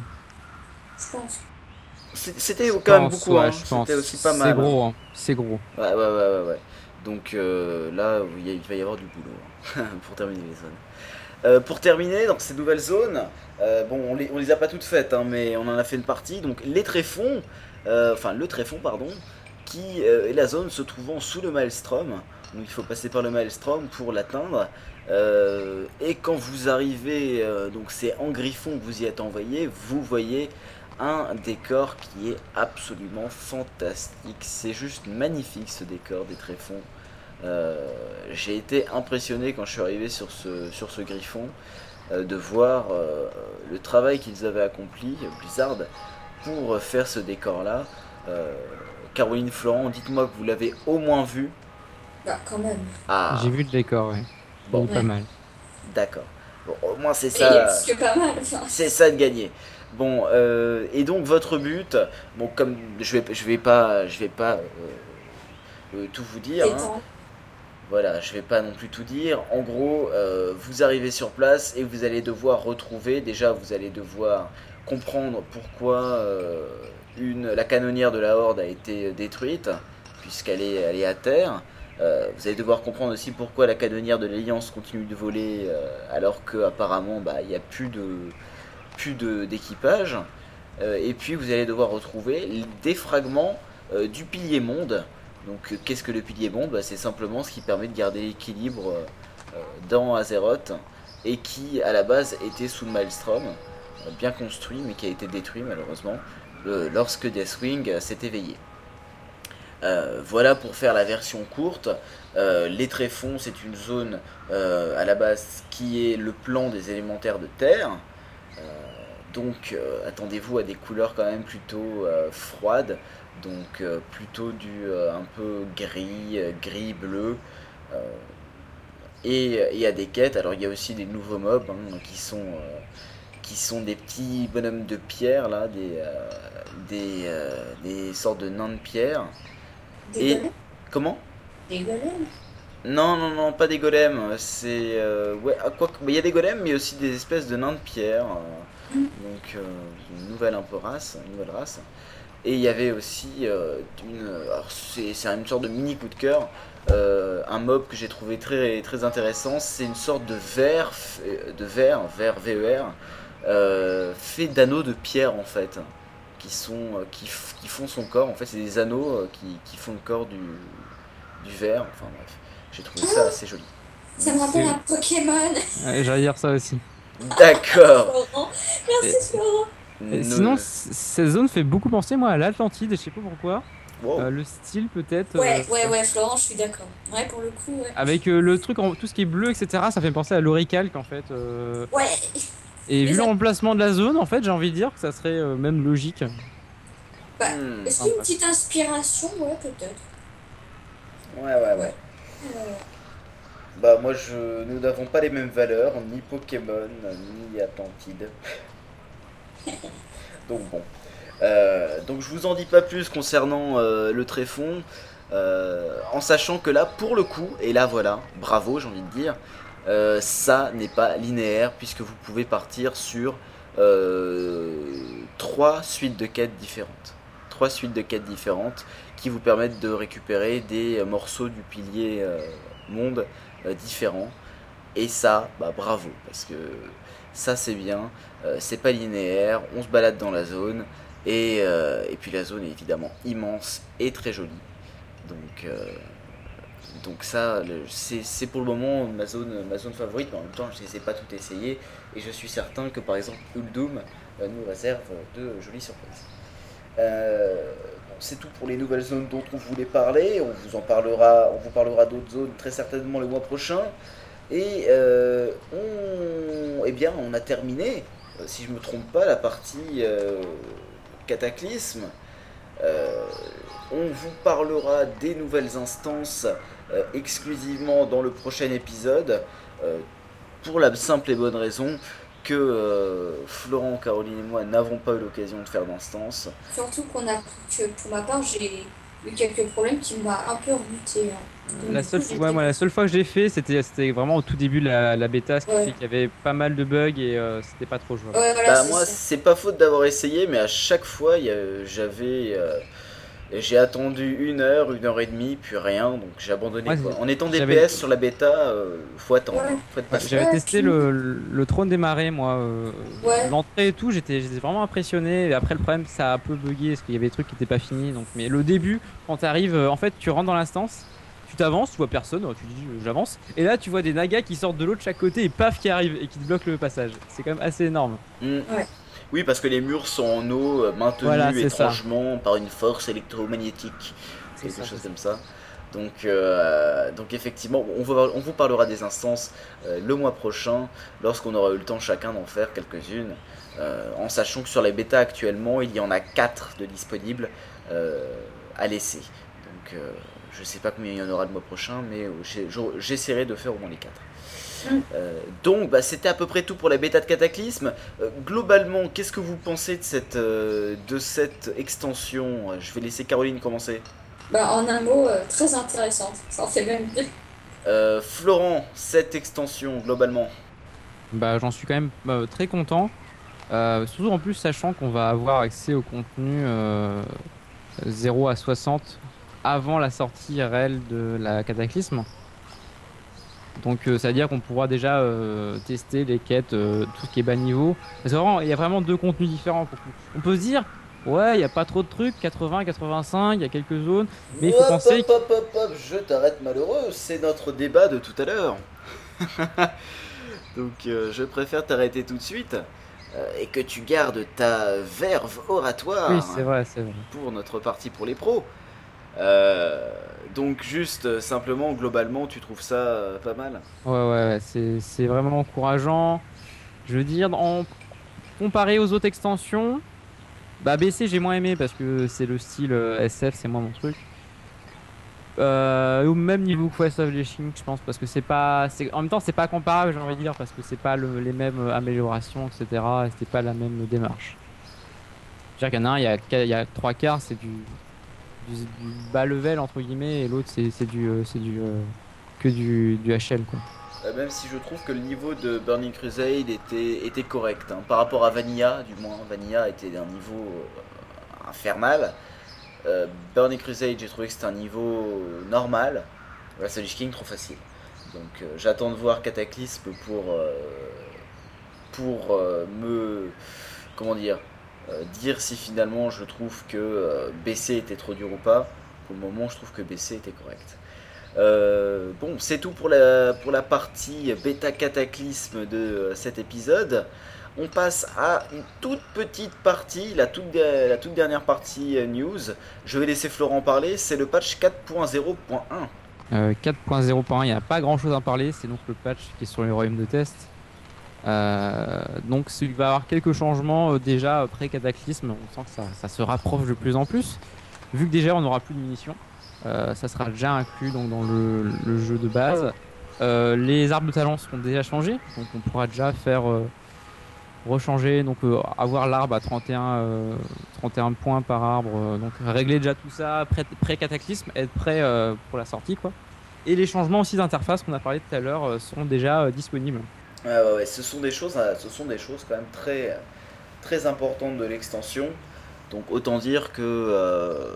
Je pense. C'était quand même beaucoup, hein. c'était aussi pas mal. C'est gros, hein. c'est gros. Ouais, ouais, ouais, ouais. Donc euh, là, il va y avoir du boulot hein, pour terminer les zones. Euh, pour terminer, dans ces nouvelles zones, euh, bon, on les, on les a pas toutes faites, hein, mais on en a fait une partie. Donc les tréfonds, enfin le tréfond, pardon, qui est la zone se trouvant sous le maelstrom. Donc il faut passer par le maelstrom pour l'atteindre. et quand vous arrivez, donc c'est en griffon que vous y êtes envoyé, vous voyez un décor qui est absolument fantastique. C'est juste magnifique ce décor des tréfonds. Euh, j'ai été impressionné quand je suis arrivé sur ce, sur ce griffon euh, de voir euh, le travail qu'ils avaient accompli, Blizzard, pour faire ce décor-là. Caroline Florent, dites-moi que vous l'avez au moins vu. Bah, quand même. Ah. J'ai vu le décor, oui. Bon, pas mal. D'accord. Bon, au moins c'est ça. C'est ça de gagner. Bon, euh, et donc votre but, bon, comme je vais, je vais pas, je vais pas euh, euh, tout vous dire. Hein. Voilà, je vais pas non plus tout dire. En gros, vous arrivez sur place et vous allez devoir retrouver. Déjà, vous allez devoir comprendre pourquoi une, la canonnière de la Horde a été détruite, puisqu'elle est, elle est à terre. vous allez devoir comprendre aussi pourquoi la canonnière de l'Alliance continue de voler alors qu'apparemment bah, il n'y a plus de, plus d'équipage. Euh, et puis vous allez devoir retrouver des fragments euh, du pilier monde. Donc euh, qu'est-ce que le pilier monde? Bah, C'est simplement ce qui permet de garder l'équilibre dans Azeroth et qui à la base était sous le Maelstrom, bien construit mais qui a été détruit malheureusement lorsque Deathwing s'est éveillé. voilà pour faire la version courte. les tréfonds, c'est une zone à la base qui est le plan des élémentaires de terre. Donc euh, attendez-vous à des couleurs quand même plutôt euh, froides, donc euh, plutôt du un peu gris, gris, bleu. Et y a des quêtes, alors il y a aussi des nouveaux mobs hein, qui sont qui sont des petits bonhommes de pierre là, des des, des sortes de nains de pierre. Des Et- golems? Comment? Des golems? Non, non, non, pas des golems. C'est. ouais, ah, quoi que- Il y a des golems, mais aussi des espèces de nains de pierre. Euh, donc, euh, une nouvelle un peu race. Une nouvelle race. Et il y avait aussi euh, une. C'est c'est une sorte de mini coup de cœur. euh, un mob que j'ai trouvé très, très intéressant. C'est une sorte de verre. f- De verre, verre VER. euh, fait d'anneaux de pierre en fait. Qui, sont, euh, qui, qui font son corps. En fait, c'est des anneaux euh, qui, qui font le corps du, du verre. Enfin bref. J'ai trouvé ça assez joli. Ça me rappelle un Pokémon. Ouais, J'allais dire ça aussi. D'accord. Florent. Merci Florent. Et sinon, cette zone fait beaucoup penser moi à l'Atlantide, et je sais pas pourquoi. Wow. Euh, le style peut-être. Ouais, euh, ouais, ouais, Florent, je suis d'accord. Ouais, pour le coup, ouais. Avec euh, le truc, en, tout ce qui est bleu, etc., ça fait penser à l'Oricalque en fait. euh, Ouais, et vu ça- l'emplacement de la zone, en fait, j'ai envie de dire que ça serait euh, même logique. bah, Hmm. est-ce qu'une petite inspiration? Ouais, peut-être. Ouais, ouais, ouais. Ouais. Bah, moi, je... nous n'avons pas les mêmes valeurs, ni Pokémon, ni Atlantide. donc, bon. Euh, donc, je vous en dis pas plus concernant euh, le tréfond. euh, en sachant que là, pour le coup, et là voilà, bravo, j'ai envie de dire, euh, ça n'est pas linéaire puisque vous pouvez partir sur trois suites de quêtes différentes. Trois suites de quêtes différentes qui vous permettent de récupérer des morceaux du pilier monde différents. Et ça, bah bravo, parce que ça c'est bien, euh, c'est pas linéaire, on se balade dans la zone, et, euh, et puis la zone est évidemment immense et très jolie. Donc, euh, donc ça, c'est pour le moment ma zone, ma zone favorite, mais en même temps je ne ai pas toutes essayées, et je suis certain que par exemple Uldum euh, nous réserve de jolies surprises. C'est tout pour les nouvelles zones dont on voulait parler. On vous en parlera, on vous parlera d'autres zones très certainement le mois prochain. Et euh, on, eh bien, on a terminé, euh, si je me trompe pas, la partie euh, cataclysme. On vous parlera des nouvelles instances exclusivement dans le prochain épisode, pour la simple et bonne raison que euh, Florent, Caroline et moi n'avons pas eu l'occasion de faire d'instance. surtout qu'on a que pour ma part, j'ai eu quelques problèmes qui m'ont un peu rebuté. hein. La seule, coup, ouais, j'étais- moi, la seule fois que j'ai fait, c'était c'était vraiment au tout début de la, la bêta, ce qui Ouais. fait qu'il y avait pas mal de bugs et euh, c'était pas trop jouable. Ouais, voilà, Bah, moi, c'est pas faute d'avoir essayé, mais à chaque fois, il y a- j'avais. euh, j'ai attendu une heure, une heure et demie, puis rien, donc j'ai abandonné. Ouais, quoi. En étant DPS sur la bêta, euh, faut attendre. Ouais. Faut être. J'avais Ouais, testé le, le trône des marais, moi. euh, Ouais. L'entrée et tout, j'étais j'étais vraiment impressionné. Et après, le problème, ça a un peu bugué parce qu'il y avait des trucs qui n'étaient pas finis. Donc, mais le début, quand tu arrives, en fait, tu rentres dans l'instance, tu t'avances, tu vois personne, tu dis euh, j'avance. Et là, tu vois des nagas qui sortent de l'autre de chaque côté et paf, qui arrivent et qui te bloquent le passage. C'est quand même assez énorme. Mm. Oui, parce que les murs sont en eau, euh, maintenus Voilà, c'est ça. étrangement par une force électromagnétique, quelque ça, chose comme ça. Donc, euh, donc effectivement, on, vous parlera des instances euh, le mois prochain, lorsqu'on aura eu le temps chacun d'en faire quelques-unes, euh, en sachant que sur les bêtas actuellement, il y en a 4 de disponibles euh, à laisser. Donc, euh, je sais pas combien il y en aura le mois prochain, mais j'essaierai de faire au moins les 4. Euh, donc, bah, c'était à peu près tout pour la bêta de Cataclysme. Euh, globalement, qu'est-ce que vous pensez de cette, euh, de cette extension? Je vais laisser Caroline commencer. Bah, en un mot, euh, très intéressante. Ça en fait même. Euh, Florent, cette extension, globalement. Bah, j'en suis quand même euh, très content. Euh, surtout en plus, sachant qu'on va avoir accès au contenu euh, 0 à 60 avant la sortie réelle de la Cataclysme. Donc, euh, ça veut dire qu'on pourra déjà euh, tester les quêtes, euh, tout ce qui est bas niveau. Parce que vraiment, il y a vraiment deux contenus différents. pour. On peut se dire, ouais, il n'y a pas trop de trucs, 80, 85, il y a quelques zones. Mais il faut Hop, penser hop, hop, hop, hop, je t'arrête malheureux, c'est notre débat de tout à l'heure. Donc je préfère t'arrêter tout de suite et que tu gardes ta verve oratoire Oui, c'est vrai, c'est vrai. pour notre partie pour les pros. Euh, donc juste euh, simplement, globalement, tu trouves ça euh, pas mal? Ouais, ouais, ouais, c'est, vraiment encourageant. Je veux dire, en comparé aux autres extensions, bah BC j'ai moins aimé parce que c'est le style SF, c'est moins mon truc. Au même niveau que Quest of King, je pense, parce que c'est pas, en même temps, c'est pas comparable, j'ai envie de dire, parce que c'est pas le- les mêmes améliorations, etc. Et c'était pas la même démarche. C'est-à-dire qu'il y en a un, il y a, il y a trois quarts, c'est du, du, bas level entre guillemets, et l'autre c'est, du, euh, c'est du, euh, que du, du HL quoi. Euh, Même si je trouve que le niveau de Burning Crusade était, était correct. hein. Par rapport à Vanilla, du moins, Vanilla était d'un niveau euh, infernal. Euh, Burning Crusade, j'ai trouvé que c'était un niveau normal. La King, trop facile. Donc euh, j'attends de voir Cataclysme pour, euh, pour euh, me. Comment dire euh, Dire si finalement je trouve que euh, BC était trop dur ou pas. Pour le moment, je trouve que BC était correct. Euh, bon, c'est tout pour la, pour la partie bêta cataclysme de euh, cet épisode. On passe à une toute petite partie, la toute, la toute dernière partie euh, news. Je vais laisser Florent parler, c'est le patch 4.0.1. Euh, 4.0.1, il n'y a pas grand chose à parler, c'est donc le patch qui est sur les royaumes de test. Euh, donc il va y avoir quelques changements euh, déjà pré-cataclysme, on sent que ça, se rapproche de plus en plus. Vu que déjà on n'aura plus de munitions, euh, ça sera déjà inclus donc, dans le, jeu de base. Euh, les arbres de talent seront déjà changés, donc on pourra déjà faire euh, rechanger, donc euh, avoir l'arbre à 31, euh, 31 points par arbre, euh, donc régler déjà tout ça pré- pré-cataclysme, être prêt euh, pour la sortie quoi. Et les changements aussi d'interface qu'on a parlé tout à l'heure euh, seront déjà euh, disponibles. Ce sont des choses, euh, ce sont des choses quand même très, très importantes de l'extension. Donc autant dire que, euh,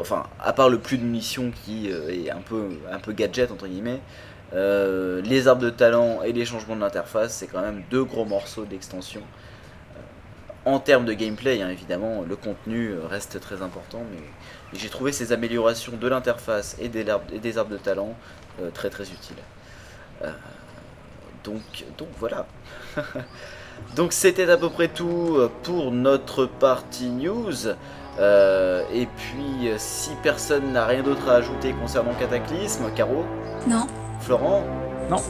enfin, à part le plus de munitions qui euh, est un peu, un peu gadget entre guillemets, euh, les arbres de talent et les changements de l'interface, c'est quand même deux gros morceaux d'extension. En termes de gameplay, hein, évidemment, le contenu reste très important, mais, j'ai trouvé ces améliorations de l'interface et des, arbres- de talent très très utiles. Donc, donc voilà. donc c'était à peu près tout euh, pour notre partie news. Euh, et puis, euh, si personne n'a rien d'autre à ajouter concernant Cataclysme, Caro, Non. Florent Non.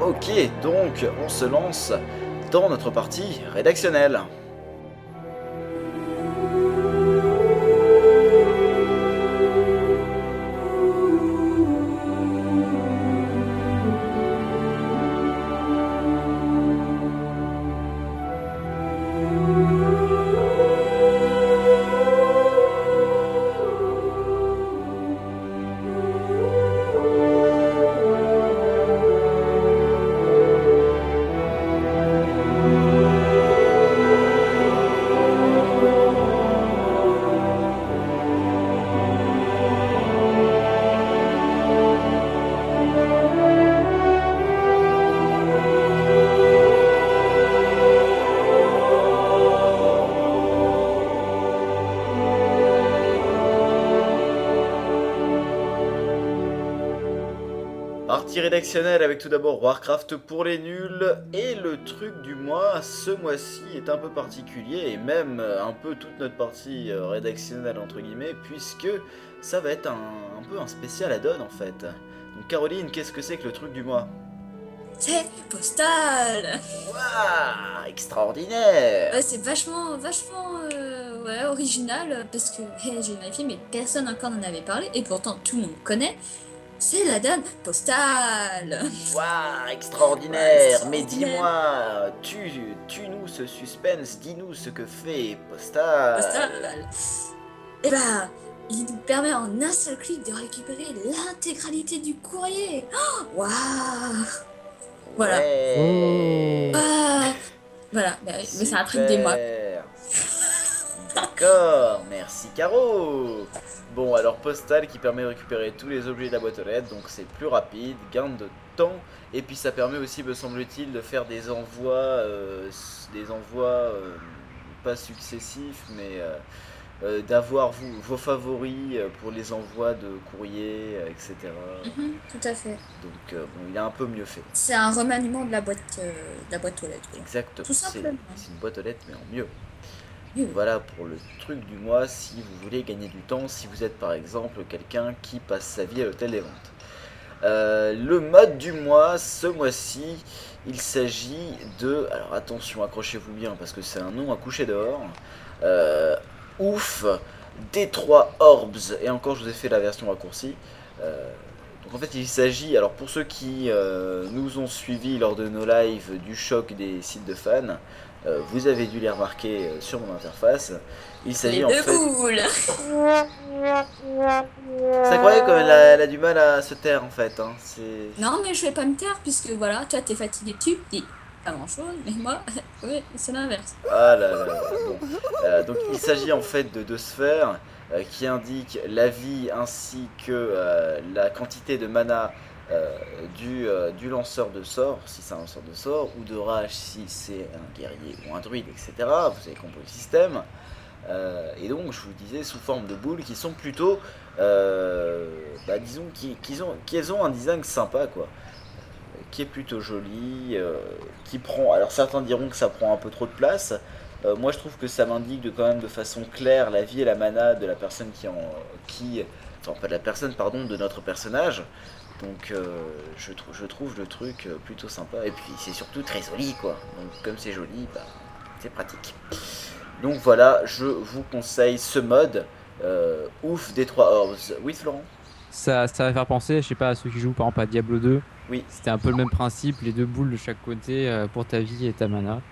Ok, donc on se lance dans notre partie rédactionnelle. Avec tout d'abord Warcraft pour les nuls et le truc du mois ce mois-ci est un peu particulier et même euh, un peu toute notre partie euh, rédactionnelle entre guillemets puisque ça va être un, un peu un spécial add-on en fait. Donc Caroline, qu'est-ce que c'est que le truc du mois? C'est postal Waouh Extraordinaire Ouais, c'est vachement, vachement euh, ouais, original parce que hey, j'ai vérifié, mais personne encore n'en avait parlé et pourtant tout le monde connaît. C'est la donne postale. Waouh Extraordinaire. Mais dis-moi, tu, tu-nous ce suspense, dis-nous ce que fait Postal. Postal. Et bah, il nous permet en un seul clic de récupérer l'intégralité du courrier. Oh, Waouh. Voilà. Ouais. Ah Voilà, bah, mais c'est un truc des mois. D'accord, merci Caro. Bon, alors postal qui permet de récupérer tous les objets de la boîte aux lettres, donc c'est plus rapide, gain de temps, et puis ça permet aussi, me semble-t-il, de faire des envois, euh, des envois euh, pas successifs, mais euh, d'avoir vos favoris pour les envois de courrier, etc. Mhm, tout à fait. Donc bon, il est un peu mieux fait. C'est un remaniement de la boîte, de la boîte aux lettres. Exactement. Tout C'est simplement. c'est une boîte aux lettres, mais en mieux. Voilà pour le truc du mois si vous voulez gagner du temps, si vous êtes par exemple quelqu'un qui passe sa vie à l'hôtel des ventes. Euh, le mode du mois, ce mois-ci, il s'agit de... Alors attention, accrochez-vous bien parce que c'est un nom à coucher dehors. Euh, ouf Détroit Orbs. Et encore, je vous ai fait la version raccourcie. Euh, donc en fait, il s'agit, alors pour ceux qui nous ont suivis lors de nos lives du choc des sites de fans, vous avez dû les remarquer euh, sur mon interface. Il s'agit en fait. C'est incroyable comme elle a, elle a du mal à se taire en fait. hein. Non, mais je vais pas me taire puisque voilà, toi t'es fatigué, tu dis pas grand chose, mais moi, oui, c'est l'inverse. Ah là là là, bon. Euh, donc il s'agit en fait de deux sphères euh, qui indiquent la vie ainsi que euh, la quantité de mana euh, du, euh, du lanceur de sort, si c'est un lanceur de sort, ou de rage si c'est un guerrier ou un druide, etc. Vous avez compris le système. Euh, et donc je vous disais sous forme de boules qui sont plutôt, bah, disons, qui, qui ont, qui ont un design sympa quoi qui est plutôt joli, qui prend. Alors certains diront que ça prend un peu trop de place. Moi, je trouve que ça m'indique quand même de façon claire la vie et la mana de la personne qui en, qui, enfin pas de la personne, pardon, de notre personnage. Donc, euh, je, je trouve le truc euh, plutôt sympa. Et puis, c'est surtout très joli, quoi. Donc, comme c'est joli, bah, c'est pratique. Donc voilà, je vous conseille ce mode. euh, ouf des trois orbs. Oui, Florent? Ça, ça va faire penser, je sais pas, à ceux qui jouent par exemple à Diablo 2. Oui. C'était un peu le même principe, les deux boules de chaque côté euh, pour ta vie et ta mana.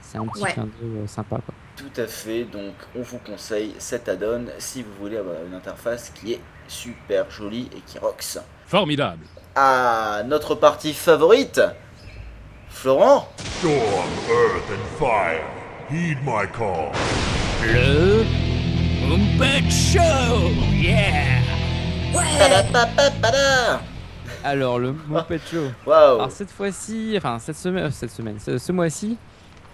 C'est un petit Ouais. clin d'œil sympa quoi. Tout à fait, donc on vous conseille cet add-on si vous voulez avoir une interface qui est super jolie et qui rocks. Formidable. Ah, notre partie favorite Florent Storm, earth, and fire, heed my call. Le Muppet Show. Yeah. Padapapapala Alors le Muppet Show. Waouh Alors cette fois-ci, enfin cette semaine, euh, cette semaine, ce, ce mois-ci,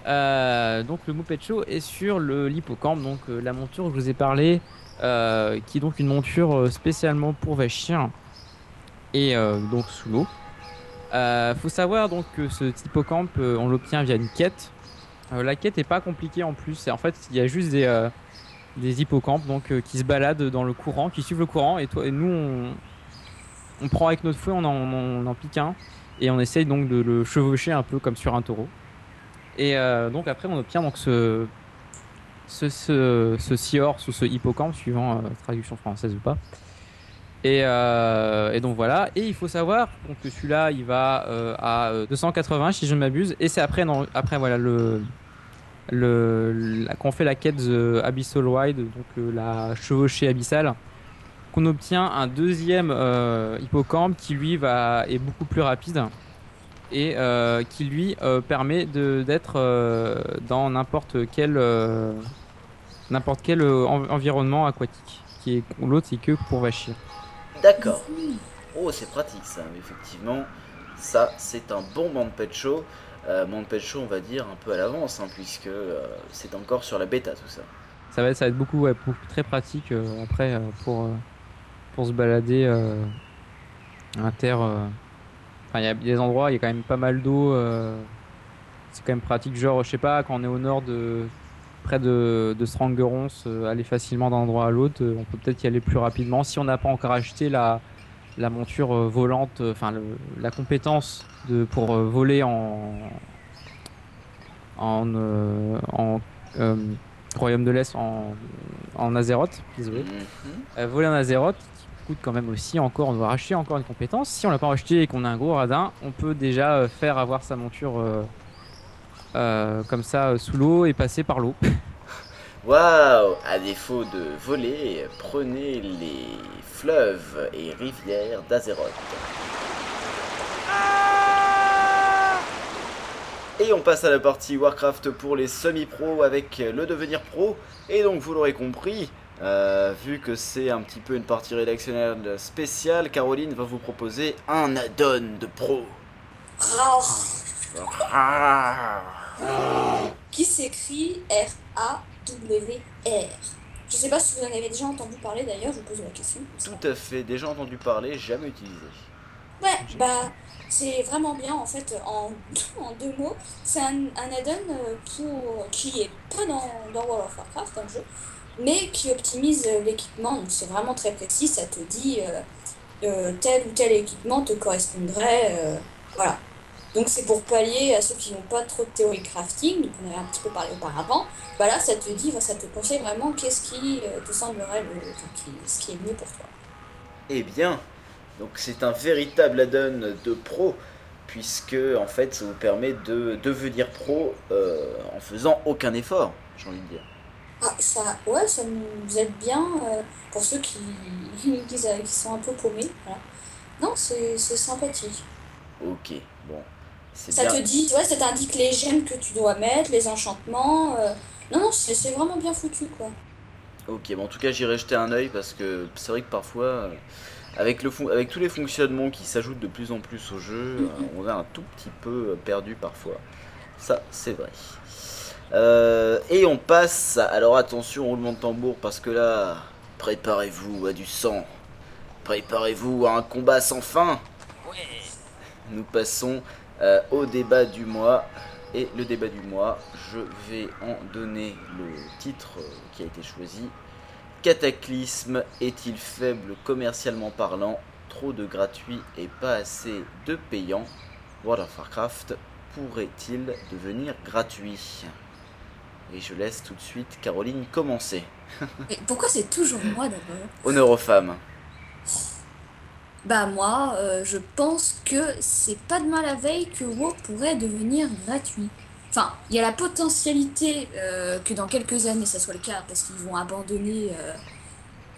euh, donc le Muppet Show est sur le l'hippocampe, donc euh, la monture que je vous ai parlé, euh, qui est donc une monture spécialement pour Vachir et euh, donc sous l'eau. Euh, faut savoir donc que ce hippocampe, euh, on l'obtient via une quête. Euh, la quête est pas compliquée en plus, en fait il y a juste des hippocampes donc qui se baladent dans le courant, qui suivent le courant et nous on prend avec notre fouet, on en, pique un et on essaye donc de le chevaucher un peu comme sur un taureau. Et donc après on obtient donc ce ce ce, ce seahorse ou ce hippocampe suivant traduction française ou pas. Et, euh, et donc voilà. Et il faut savoir que celui-là il va euh, à euh, 280 si je ne m'abuse. Et c'est après après voilà qu'on fait la quête The Abyssal Wide donc euh, la chevauchée abyssale qu'on obtient un deuxième euh, hippocampe qui lui va est beaucoup plus rapide et euh, qui lui euh, permet d'être euh, dans n'importe quel euh, n'importe quel euh, en- environnement aquatique l'autre c'est que pour Vachir D'accord. Oh, c'est pratique ça, effectivement. Ça, c'est un bon Muppet Show. Euh, on va dire, un peu à l'avance, hein, puisque euh, c'est encore sur la bêta tout ça. ça va être, beaucoup, très pratique euh, après pour, se balader à terre. euh. Enfin, il y a des endroits, il y a quand même pas mal d'eau. c'est quand même pratique. Genre, je sais pas, quand on est au nord de près de, de Strangerons, euh, aller facilement d'un endroit à l'autre, euh, on peut peut-être y aller plus rapidement. Si on n'a pas encore acheté la, la monture euh, volante, enfin le- la compétence de, pour voler en, en, euh, en euh, Royaume de l'Est en, en Azeroth, désolé. Mhm. Euh, voler en Azeroth, qui coûte quand même aussi encore, on doit racheter encore une compétence. Si on l'a pas racheté et qu'on a un gros radin, on peut déjà faire avoir sa monture euh, comme ça euh, sous l'eau et passer par l'eau. Waouh À défaut de voler, prenez les fleuves et rivières d'Azeroth. Et on passe à la partie Warcraft pour les semi-pros avec le devenir pro. Et donc vous l'aurez compris, euh, vu que c'est un petit peu une partie rédactionnelle spéciale, Caroline va vous proposer un add-on de pro. Ah. Qui s'écrit R-A-W-R. Je sais pas si vous en avez déjà entendu parler d'ailleurs, je vous pose la question. Tout à fait, déjà entendu parler, jamais utilisé. Ouais, bah c'est vraiment bien en fait en, en deux mots. C'est un, un add-on euh, pour qui est pas dans, dans World of Warcraft, jeu, mais qui optimise euh, l'équipement. Donc c'est vraiment très précis, ça te dit euh, euh, tel ou tel équipement te correspondrait. euh, voilà. Donc c'est pour pallier à ceux qui n'ont pas trop de théorie crafting, donc on avait un petit peu parlé auparavant. Bah là, ça te dit, ça te conseille vraiment qu'est-ce qui euh, te semblerait le, enfin, ce qui est mieux pour toi. Eh bien, donc c'est un véritable add-on de pro, puisque en fait ça vous permet de devenir pro euh, en faisant aucun effort, j'ai envie de dire. Ah, ça, ouais, ça nous aide bien euh, pour ceux qui, qui, qui sont un peu paumés. Voilà. Non, c'est sympathique. Ok, bon. Ça bien. te dit, ouais, ça t'indique les gemmes que tu dois mettre, les enchantements. euh, Non, non, c'est vraiment bien foutu, quoi. Ok, bon, en tout cas j'irai jeter un œil parce que c'est vrai que parfois, euh, avec, le avec tous les fonctionnements qui s'ajoutent de plus en plus au jeu, euh, on est un tout petit peu perdu parfois. Ça, c'est vrai. Euh, et on passe, à- alors attention, roulement de tambour parce que là, préparez-vous à du sang. Préparez-vous à un combat sans fin. Nous passons euh, au débat du mois. Et le débat du mois, je vais en donner le titre euh, qui a été choisi. Cataclysme est-il faible commercialement parlant Trop de gratuit et pas assez de payant World of Warcraft pourrait-il devenir gratuit? Et je laisse tout de suite Caroline commencer. Mais pourquoi c'est toujours moi d'abord? Honneur aux femmes. Bah moi, euh, je pense que c'est pas demain la veille que WoW pourrait devenir gratuit. Enfin, il y a la potentialité euh, que dans quelques années ça soit le cas parce qu'ils vont abandonner,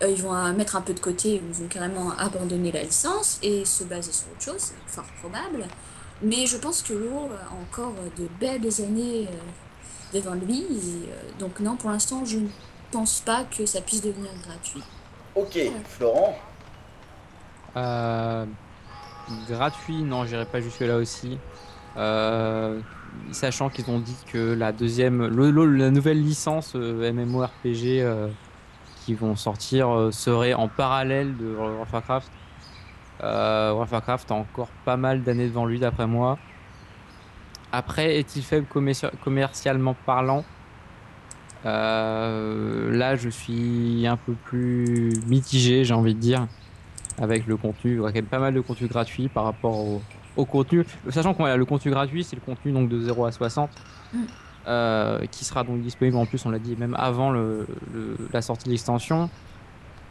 euh, ils vont mettre un peu de côté, ils vont carrément abandonner la licence et se baser sur autre chose, c'est fort probable. Mais je pense que WoW a encore de belles années devant lui et donc non, pour l'instant, je ne pense pas que ça puisse devenir gratuit. Ok, Florent. Euh, gratuit, non, j'irai pas jusque là aussi. Euh, sachant qu'ils ont dit que la deuxième, la nouvelle licence euh, MMORPG qui vont sortir serait en parallèle de World of Warcraft. World of Warcraft a encore pas mal d'années devant lui, d'après moi. Après, est-il faible commerci- commercialement parlant? Là, je suis un peu plus mitigé, j'ai envie de dire avec le contenu. Il y aura quand même pas mal de contenu gratuit par rapport au, au contenu. Sachant que voilà, le contenu gratuit, c'est le contenu donc de 0 à 60, Mm. euh, qui sera donc disponible en plus, on l'a dit, même avant le, le- la sortie de l'extension.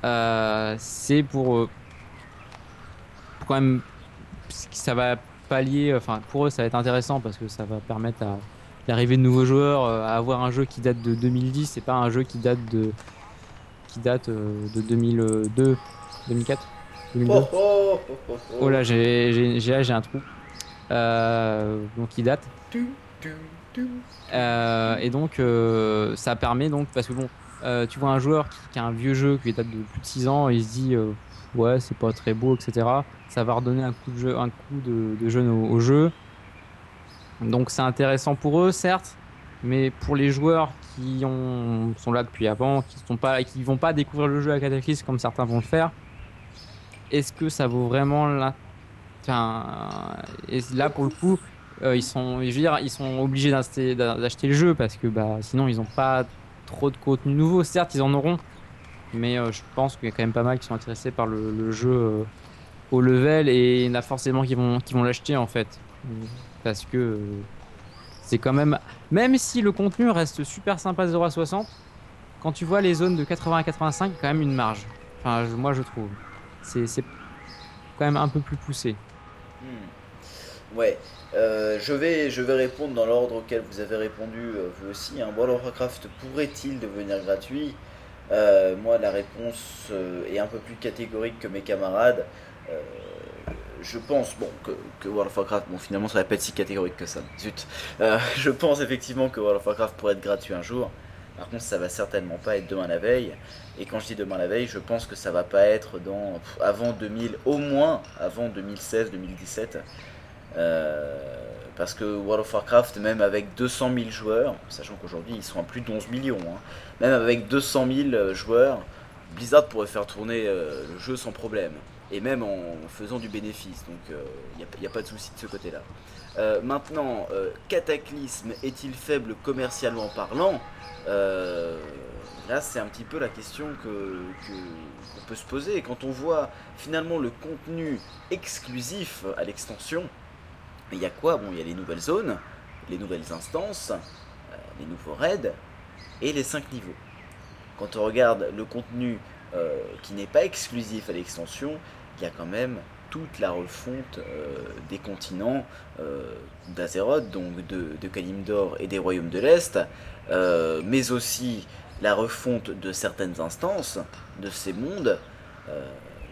Euh, c'est pour, euh, pour quand même. Ça va pallier, enfin pour eux, ça va être intéressant parce que ça va permettre à l'arrivée de nouveaux joueurs euh, à avoir un jeu qui date de 2010 c'est pas un jeu qui date de qui date euh, de 2002 2004 2002 Oh, oh, oh, oh, Oh là, j'ai un trou. Euh, donc il date. Euh, et donc euh, ça permet donc parce que bon, euh, tu vois un joueur qui, qui a un vieux jeu qui date de plus de 6 ans, et il se dit euh, ouais c'est pas très beau etc. Ça va redonner un coup de jeu, un coup de, de jeune au, au jeu. Donc c'est intéressant pour eux certes, mais pour les joueurs qui ont, sont là depuis avant, qui sont pas, qui vont pas découvrir le jeu à Cataclysme comme certains vont le faire, est-ce que ça vaut vraiment la... Enfin, là pour le coup, euh, ils sont, je veux dire, ils sont obligés d'acheter, le jeu parce que bah sinon ils n'ont pas trop de contenu nouveau. Certes, ils en auront, mais euh, je pense qu'il y a quand même pas mal qui sont intéressés par le, jeu euh, au level et il y en a forcément qui vont, qui vont l'acheter en fait, parce que c'est quand même, même si le contenu reste super sympa 0 à 60, quand tu vois les zones de 80 à 85, il y a quand même une marge. Enfin, moi je trouve, c'est, quand même un peu plus poussé. Hmm. Ouais, euh, je, vais, je vais répondre dans l'ordre auquel vous avez répondu euh, vous aussi. Hein. World of Warcraft pourrait-il devenir gratuit? Euh, Moi, la réponse est un peu plus catégorique que mes camarades. Je pense, bon, que, que World of Warcraft, bon, finalement, ça va pas être si catégorique que ça. Zut. Je pense effectivement que World of Warcraft pourrait être gratuit un jour. Par contre, ça va certainement pas être demain la veille. Et quand je dis demain la veille, je pense que ça va pas être dans avant 2000, au moins avant 2016-2017. Euh, parce que World of Warcraft, même avec 200 000 joueurs, sachant qu'aujourd'hui ils sont à plus de 11 millions, hein, même avec 200 000 euh, joueurs, Blizzard pourrait faire tourner euh, le jeu sans problème. Et même en faisant du bénéfice. Donc il n'y a, pas de souci de ce côté-là. Maintenant, Cataclysme est-il faible commercialement parlant? Là, c'est un petit peu la question que, que- qu'on peut se poser. Quand on voit finalement le contenu exclusif à l'extension, il y a quoi? Bon, il y a les nouvelles zones, les nouvelles instances, euh, les nouveaux raids et les 5 niveaux. Quand on regarde le contenu euh, qui n'est pas exclusif à l'extension, il y a quand même toute la refonte euh, des continents d'Azeroth, donc de, de Kalimdor et des royaumes de l'Est, mais aussi la refonte de certaines instances de ces mondes. Euh,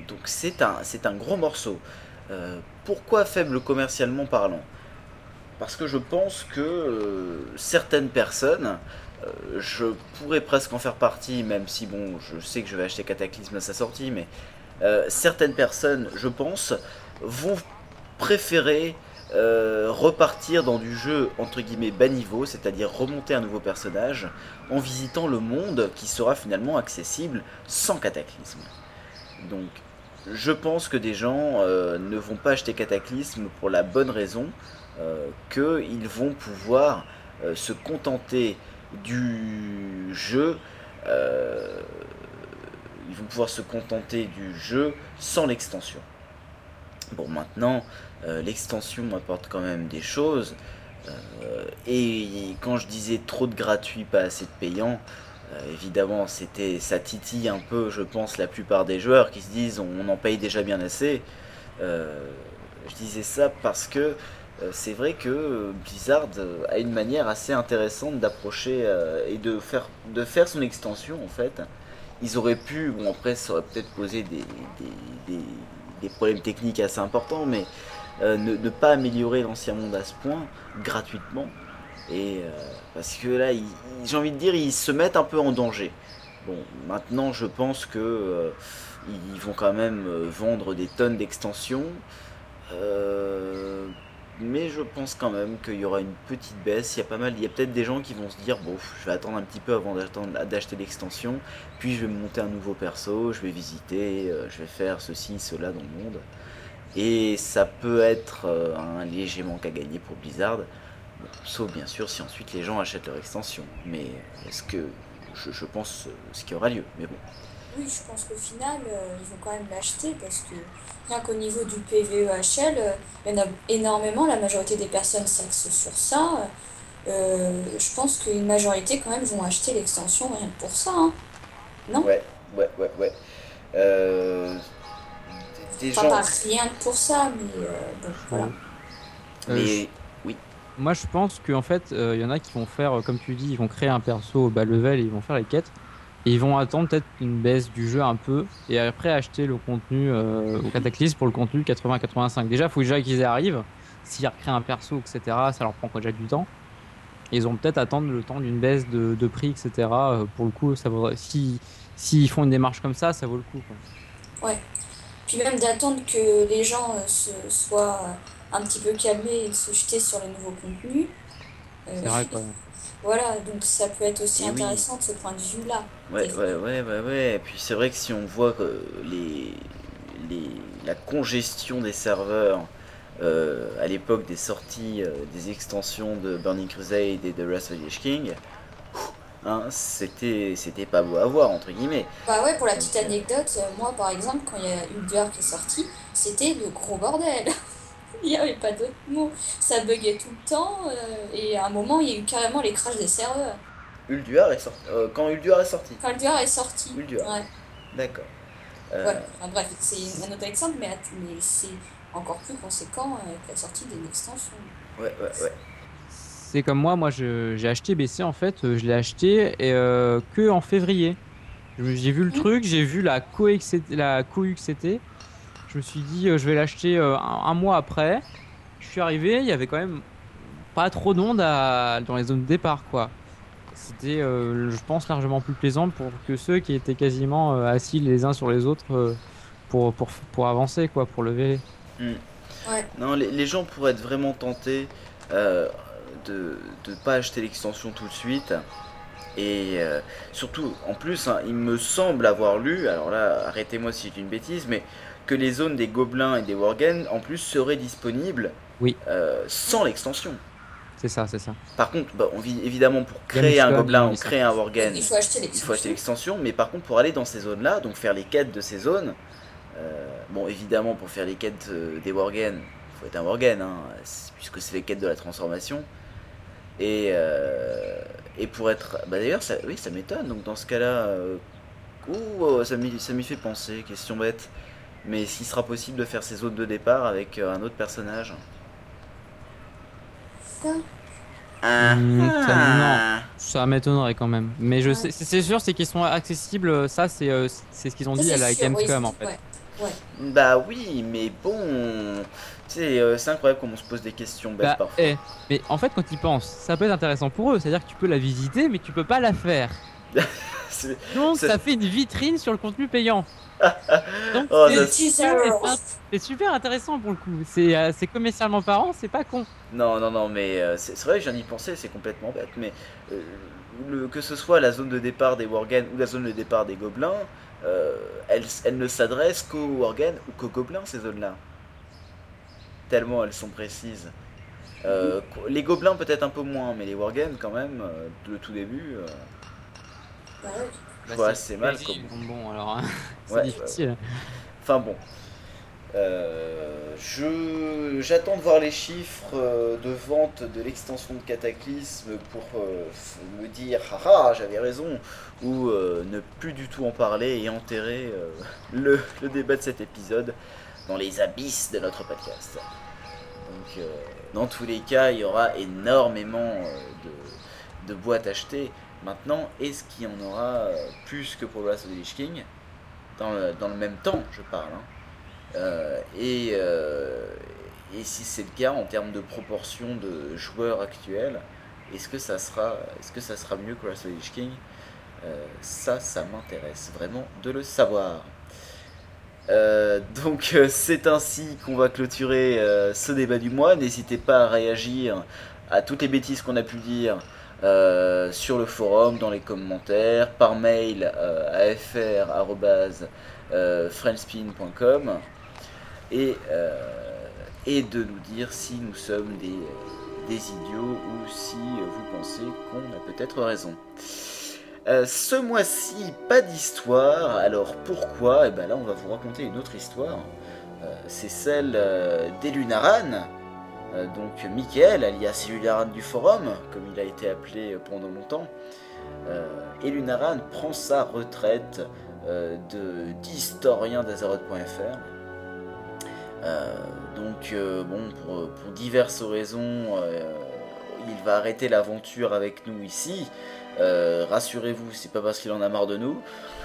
donc c'est un, un gros morceau. Euh, pourquoi faible commercialement parlant? Parce que je pense que euh, certaines personnes, je pourrais presque en faire partie, même si bon, je sais que je vais acheter Cataclysme à sa sortie, mais certaines personnes, je pense, vont préférer euh, repartir dans du jeu entre guillemets bas niveau, c'est-à-dire remonter un nouveau personnage en visitant le monde qui sera finalement accessible sans cataclysme. Donc, je pense que des gens euh, ne vont pas acheter Cataclysme pour la bonne raison euh, qu'ils vont pouvoir se contenter du jeu. ils vont pouvoir se contenter du jeu sans l'extension. Bon, maintenant, l'extension apporte quand même des choses. euh, et quand je disais trop de gratuit, pas assez de payant, euh, évidemment, c'était ça titille un peu, je pense, la plupart des joueurs qui se disent on en paye déjà bien assez. Euh, je disais ça parce que euh, c'est vrai que euh, Blizzard euh, a une manière assez intéressante d'approcher euh, et de faire, son extension en fait. Ils auraient pu, bon après ça aurait peut-être posé des- des problèmes techniques assez importants, mais euh, ne, pas améliorer l'ancien monde à ce point gratuitement. Et euh, parce que là, j'ai envie de dire, ils se mettent un peu en danger. Bon, maintenant, je pense que euh, ils vont quand même vendre des tonnes d'extensions. Mais je pense quand même qu'il y aura une petite baisse. Il y a pas mal, il y a peut-être des gens qui vont se dire bon, je vais attendre un petit peu avant d'acheter l'extension, puis je vais monter un nouveau perso, je vais visiter, je vais faire ceci, cela dans le monde. Et ça peut être euh, un léger manque à gagner pour Blizzard. Sauf bien sûr si ensuite les gens achètent leur extension. Mais est-ce que je, je pense euh, ce qui aura lieu. Mais bon. Oui, je pense qu'au final, euh, ils vont quand même l'acheter parce que rien qu'au niveau du PVEHL, euh, il y en a énormément, la majorité des personnes s'axent sur ça. Euh, je pense qu'une majorité quand même vont acheter l'extension rien que pour ça. hein. Non? Ouais, ouais, ouais, ouais. Euh, des gens. pas rien que pour ça, mais euh, voilà. Euh, Mais Moi, je pense qu'en fait, il y en a qui vont faire, euh, comme tu dis, ils vont créer un perso au bas level et ils vont faire les quêtes. Et ils vont attendre peut-être une baisse du jeu un peu et après acheter le contenu euh, au Cataclysme pour le contenu 80-85. Déjà, il faut déjà qu'ils y arrivent. S'ils recréent un perso, etc., ça leur prend déjà du temps? Et ils ont peut-être attendre le temps d'une baisse de, de prix, etc. Euh, Pour le coup, ça vaudrait. Si s'ils font une démarche comme ça, ça vaut le coup. Quoi. Puis même d'attendre que les gens euh, se soient euh, un petit peu calmés et de se jeter sur les nouveaux contenus. Euh, C'est vrai, quoi. Voilà, donc ça peut être aussi Et oui. intéressant de ce point de vue-là. Ouais, ouais, ouais, ouais, ouais. Et puis c'est vrai que si on voit que les, les, la congestion des serveurs euh, à l'époque des sorties euh, des extensions de Burning Crusade et de Wrath of the Lich King, hein, c'était c'était pas beau à voir, entre guillemets. Bah ouais, pour la petite Ok. anecdote, euh, moi par exemple, quand il y a Ulduar qui est sorti, c'était le gros bordel. il n'y avait pas d'autre mot. Ça buguait tout le temps euh, et à un moment, il y a eu carrément les crashs des serveurs. Ulduar est sorti. euh, quand Ulduar est sorti. Quand Ulduar est sorti. Ulduar. Ouais, D'accord. Euh. Enfin, bref, c'est un autre exemple, mais, mais c'est encore plus conséquent avec la sortie d'une extension. ouais, ouais, ouais. C'est comme moi, moi j'ai acheté BC en fait, euh, je l'ai acheté et, euh, que en février. J'ai vu le Mhm. truc, j'ai vu la la co-UXCT. Je me suis dit euh, je vais l'acheter euh, un, un mois après. Je suis arrivé, il y avait quand même pas trop de monde à- dans les zones de départ quoi. C'était, euh, je pense, largement plus plaisant pour que ceux qui étaient quasiment euh, assis les uns sur les autres euh, pour, pour, pour avancer quoi, pour lever. Ouais, Non, les, les gens pourraient être vraiment tentés euh, de ne pas acheter l'extension tout de suite. Et euh, surtout, en plus, hein, il me semble avoir lu, alors là, arrêtez-moi si j'ai une bêtise, mais que les zones des gobelins et des worgen, en plus, seraient disponibles Oui. euh, sans l'extension. C'est ça, c'est ça. Par contre, bah, on vit évidemment pour Il créer un gobelin il ça. créer un worgen, il faut acheter il faut acheter l'extension. mais par contre pour aller dans ces zones-là, donc faire les quêtes de ces zones, euh, bon évidemment pour faire les quêtes des Worgen, faut être un Worgen, hein, c'est- puisque c'est les quêtes de la transformation. Et, euh, et pour être. Bah d'ailleurs, ça, oui, ça m'étonne. Donc dans ce cas-là. euh, ouh, ça m'y ça m'y fait penser, question bête. Mais s'il sera possible de faire ces zones de départ avec euh, un autre personnage. Quoi Ah, Hmm, ça, ah. Ça m'étonnerait quand même. Mais je Ouais. sais, c'est sûr, c'est qu'ils sont accessibles. Ça, c'est c'est ce qu'ils ont Ça, dit à la sûr, oui, Gamescom c'est- en fait. ouais. Ouais. Bah oui, mais bon. Euh, c'est incroyable comment on se pose des questions bêtes Bah, parfois. eh, mais en fait, quand ils pensent, ça peut être intéressant pour eux. C'est-à-dire que tu peux la visiter, mais tu peux pas la faire. Donc, ça fait une vitrine sur le contenu payant. Donc, Oh, c'est- super intéressant pour le coup. C'est euh, c'est commercialement parlant, c'est pas con. Non, non, non, mais euh, c'est vrai que j'en y pensais, c'est complètement bête. Mais euh, le- que ce soit la zone de départ des Worgen ou la zone de départ des Gobelins, euh, elles, elles ne s'adressent qu'aux Worgen ou qu'aux Gobelins, ces zones-là. Tellement elles sont précises. Euh, les Gobelins peut-être un peu moins, mais les Worgen quand même, euh, le tout début. euh, Bah ouais. assez mal. comme- alors, hein, c'est Ouais, difficile. Enfin bon. Euh, je j'attends de voir les chiffres de vente de l'extension de Cataclysme pour me dire haha j'avais raison ou ne plus du tout en parler et enterrer le, le débat de cet épisode dans les abysses de notre podcast. Donc euh, dans tous les cas il y aura énormément euh, de, boîtes achetées. Maintenant est-ce qu'il y en aura euh, plus que pour Wrath of the Lich King? Dans le, même temps, je parle. hein. Et, si c'est le cas en termes de proportion de joueurs actuels, est-ce que ça sera, est-ce que ça sera mieux que Wrath of the Lich King? Ça, ça m'intéresse vraiment de le savoir. Euh, donc euh, c'est ainsi qu'on va clôturer euh, ce débat du mois. N'hésitez pas à réagir à toutes les bêtises qu'on a pu dire sur le forum, dans les commentaires, par mail à fr@frenchspin.com et, de nous dire si nous sommes des idiots ou si vous pensez qu'on a peut-être raison. Euh, ce mois-ci, pas d'histoire. Alors pourquoi? Et ben là, on va vous raconter une autre histoire. Euh, c'est celle euh, d'Elunaran, donc Michael, alias Elunaran du forum, comme il a été appelé pendant longtemps. Elunaran prend sa retraite de d'historien d'Azeroth.fr. Donc, bon, pour, diverses raisons, il va arrêter l'aventure avec nous ici. Euh, Rassurez-vous, c'est pas parce qu'il en a marre de nous.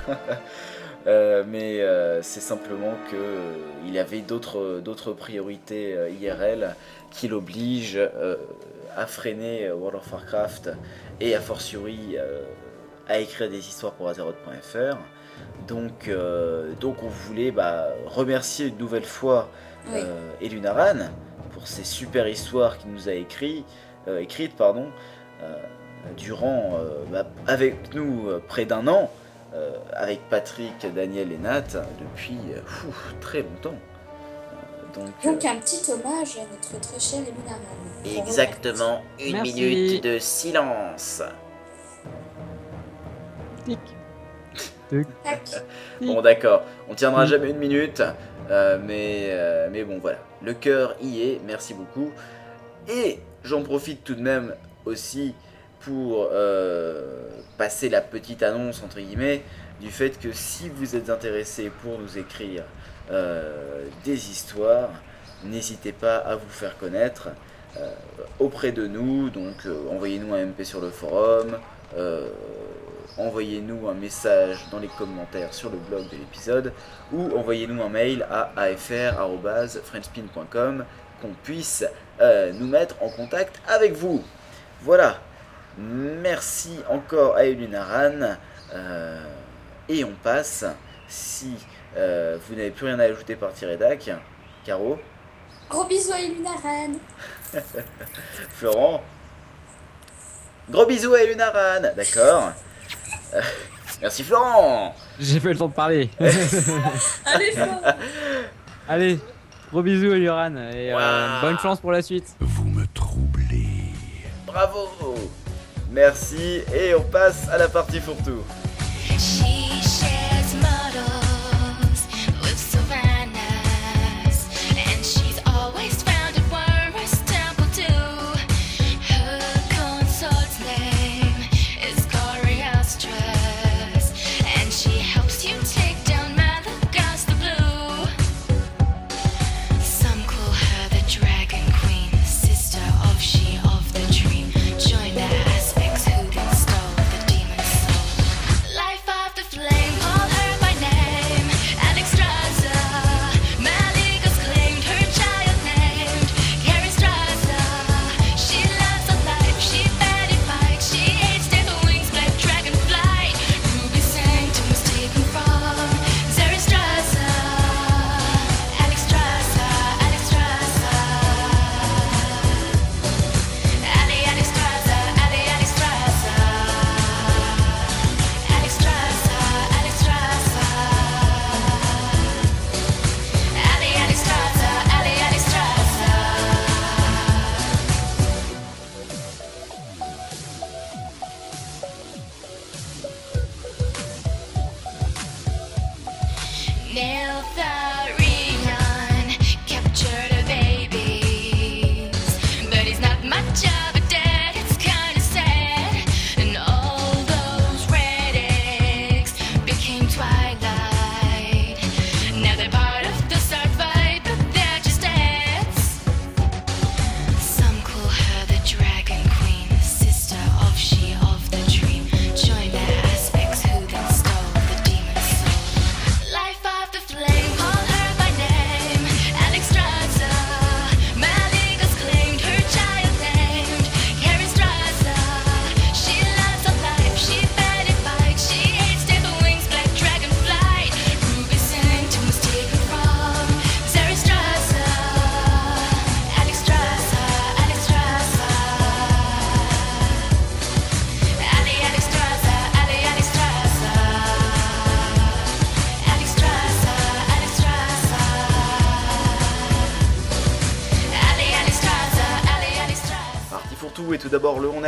Euh, mais euh, c'est simplement que euh, il avait d'autres d'autres priorités IRL qui l'obligent à freiner World of Warcraft et a fortiori à écrire des histoires pour Azeroth.fr. Donc, donc on voulait bah, remercier une nouvelle fois Oui. Elunaran pour ces super histoires qu'il nous a écrit, écrites pardon, durant euh, bah, avec nous euh, près d'un an, euh, avec Patrick, Daniel et Nat depuis euh, très longtemps. Euh, donc, Donc euh, un petit hommage à notre très cher Elunaran. exactement une Merci. minute de silence. Tic. Tac. Bon d'accord, on tiendra jamais une minute, euh, mais, euh, mais bon voilà, le cœur y est, merci beaucoup. Et j'en profite tout de même aussi pour euh, passer la petite annonce entre guillemets du fait que si vous êtes intéressé pour nous écrire euh, des histoires, n'hésitez pas à vous faire connaître euh, auprès de nous, donc envoyez-nous un MP sur le forum, envoyez-nous un message dans les commentaires sur le blog de l'épisode ou envoyez-nous un mail à afr.frenchspin.com qu'on puisse nous mettre en contact avec vous. Voilà. Merci encore à Elunaran. euh, et on passe, si euh, vous n'avez plus rien à ajouter par Tiredac, Caro, Gros bisous à Elunaran. Florent. Gros bisous à Elunaran, d'accord. Euh, merci Florent. J'ai fait le temps de parler. Allez, Flo. Allez, gros bisous à Luran et euh, bonne chance pour la suite. Vous me troublez. Bravo. Merci et on passe à la partie fourre-tout.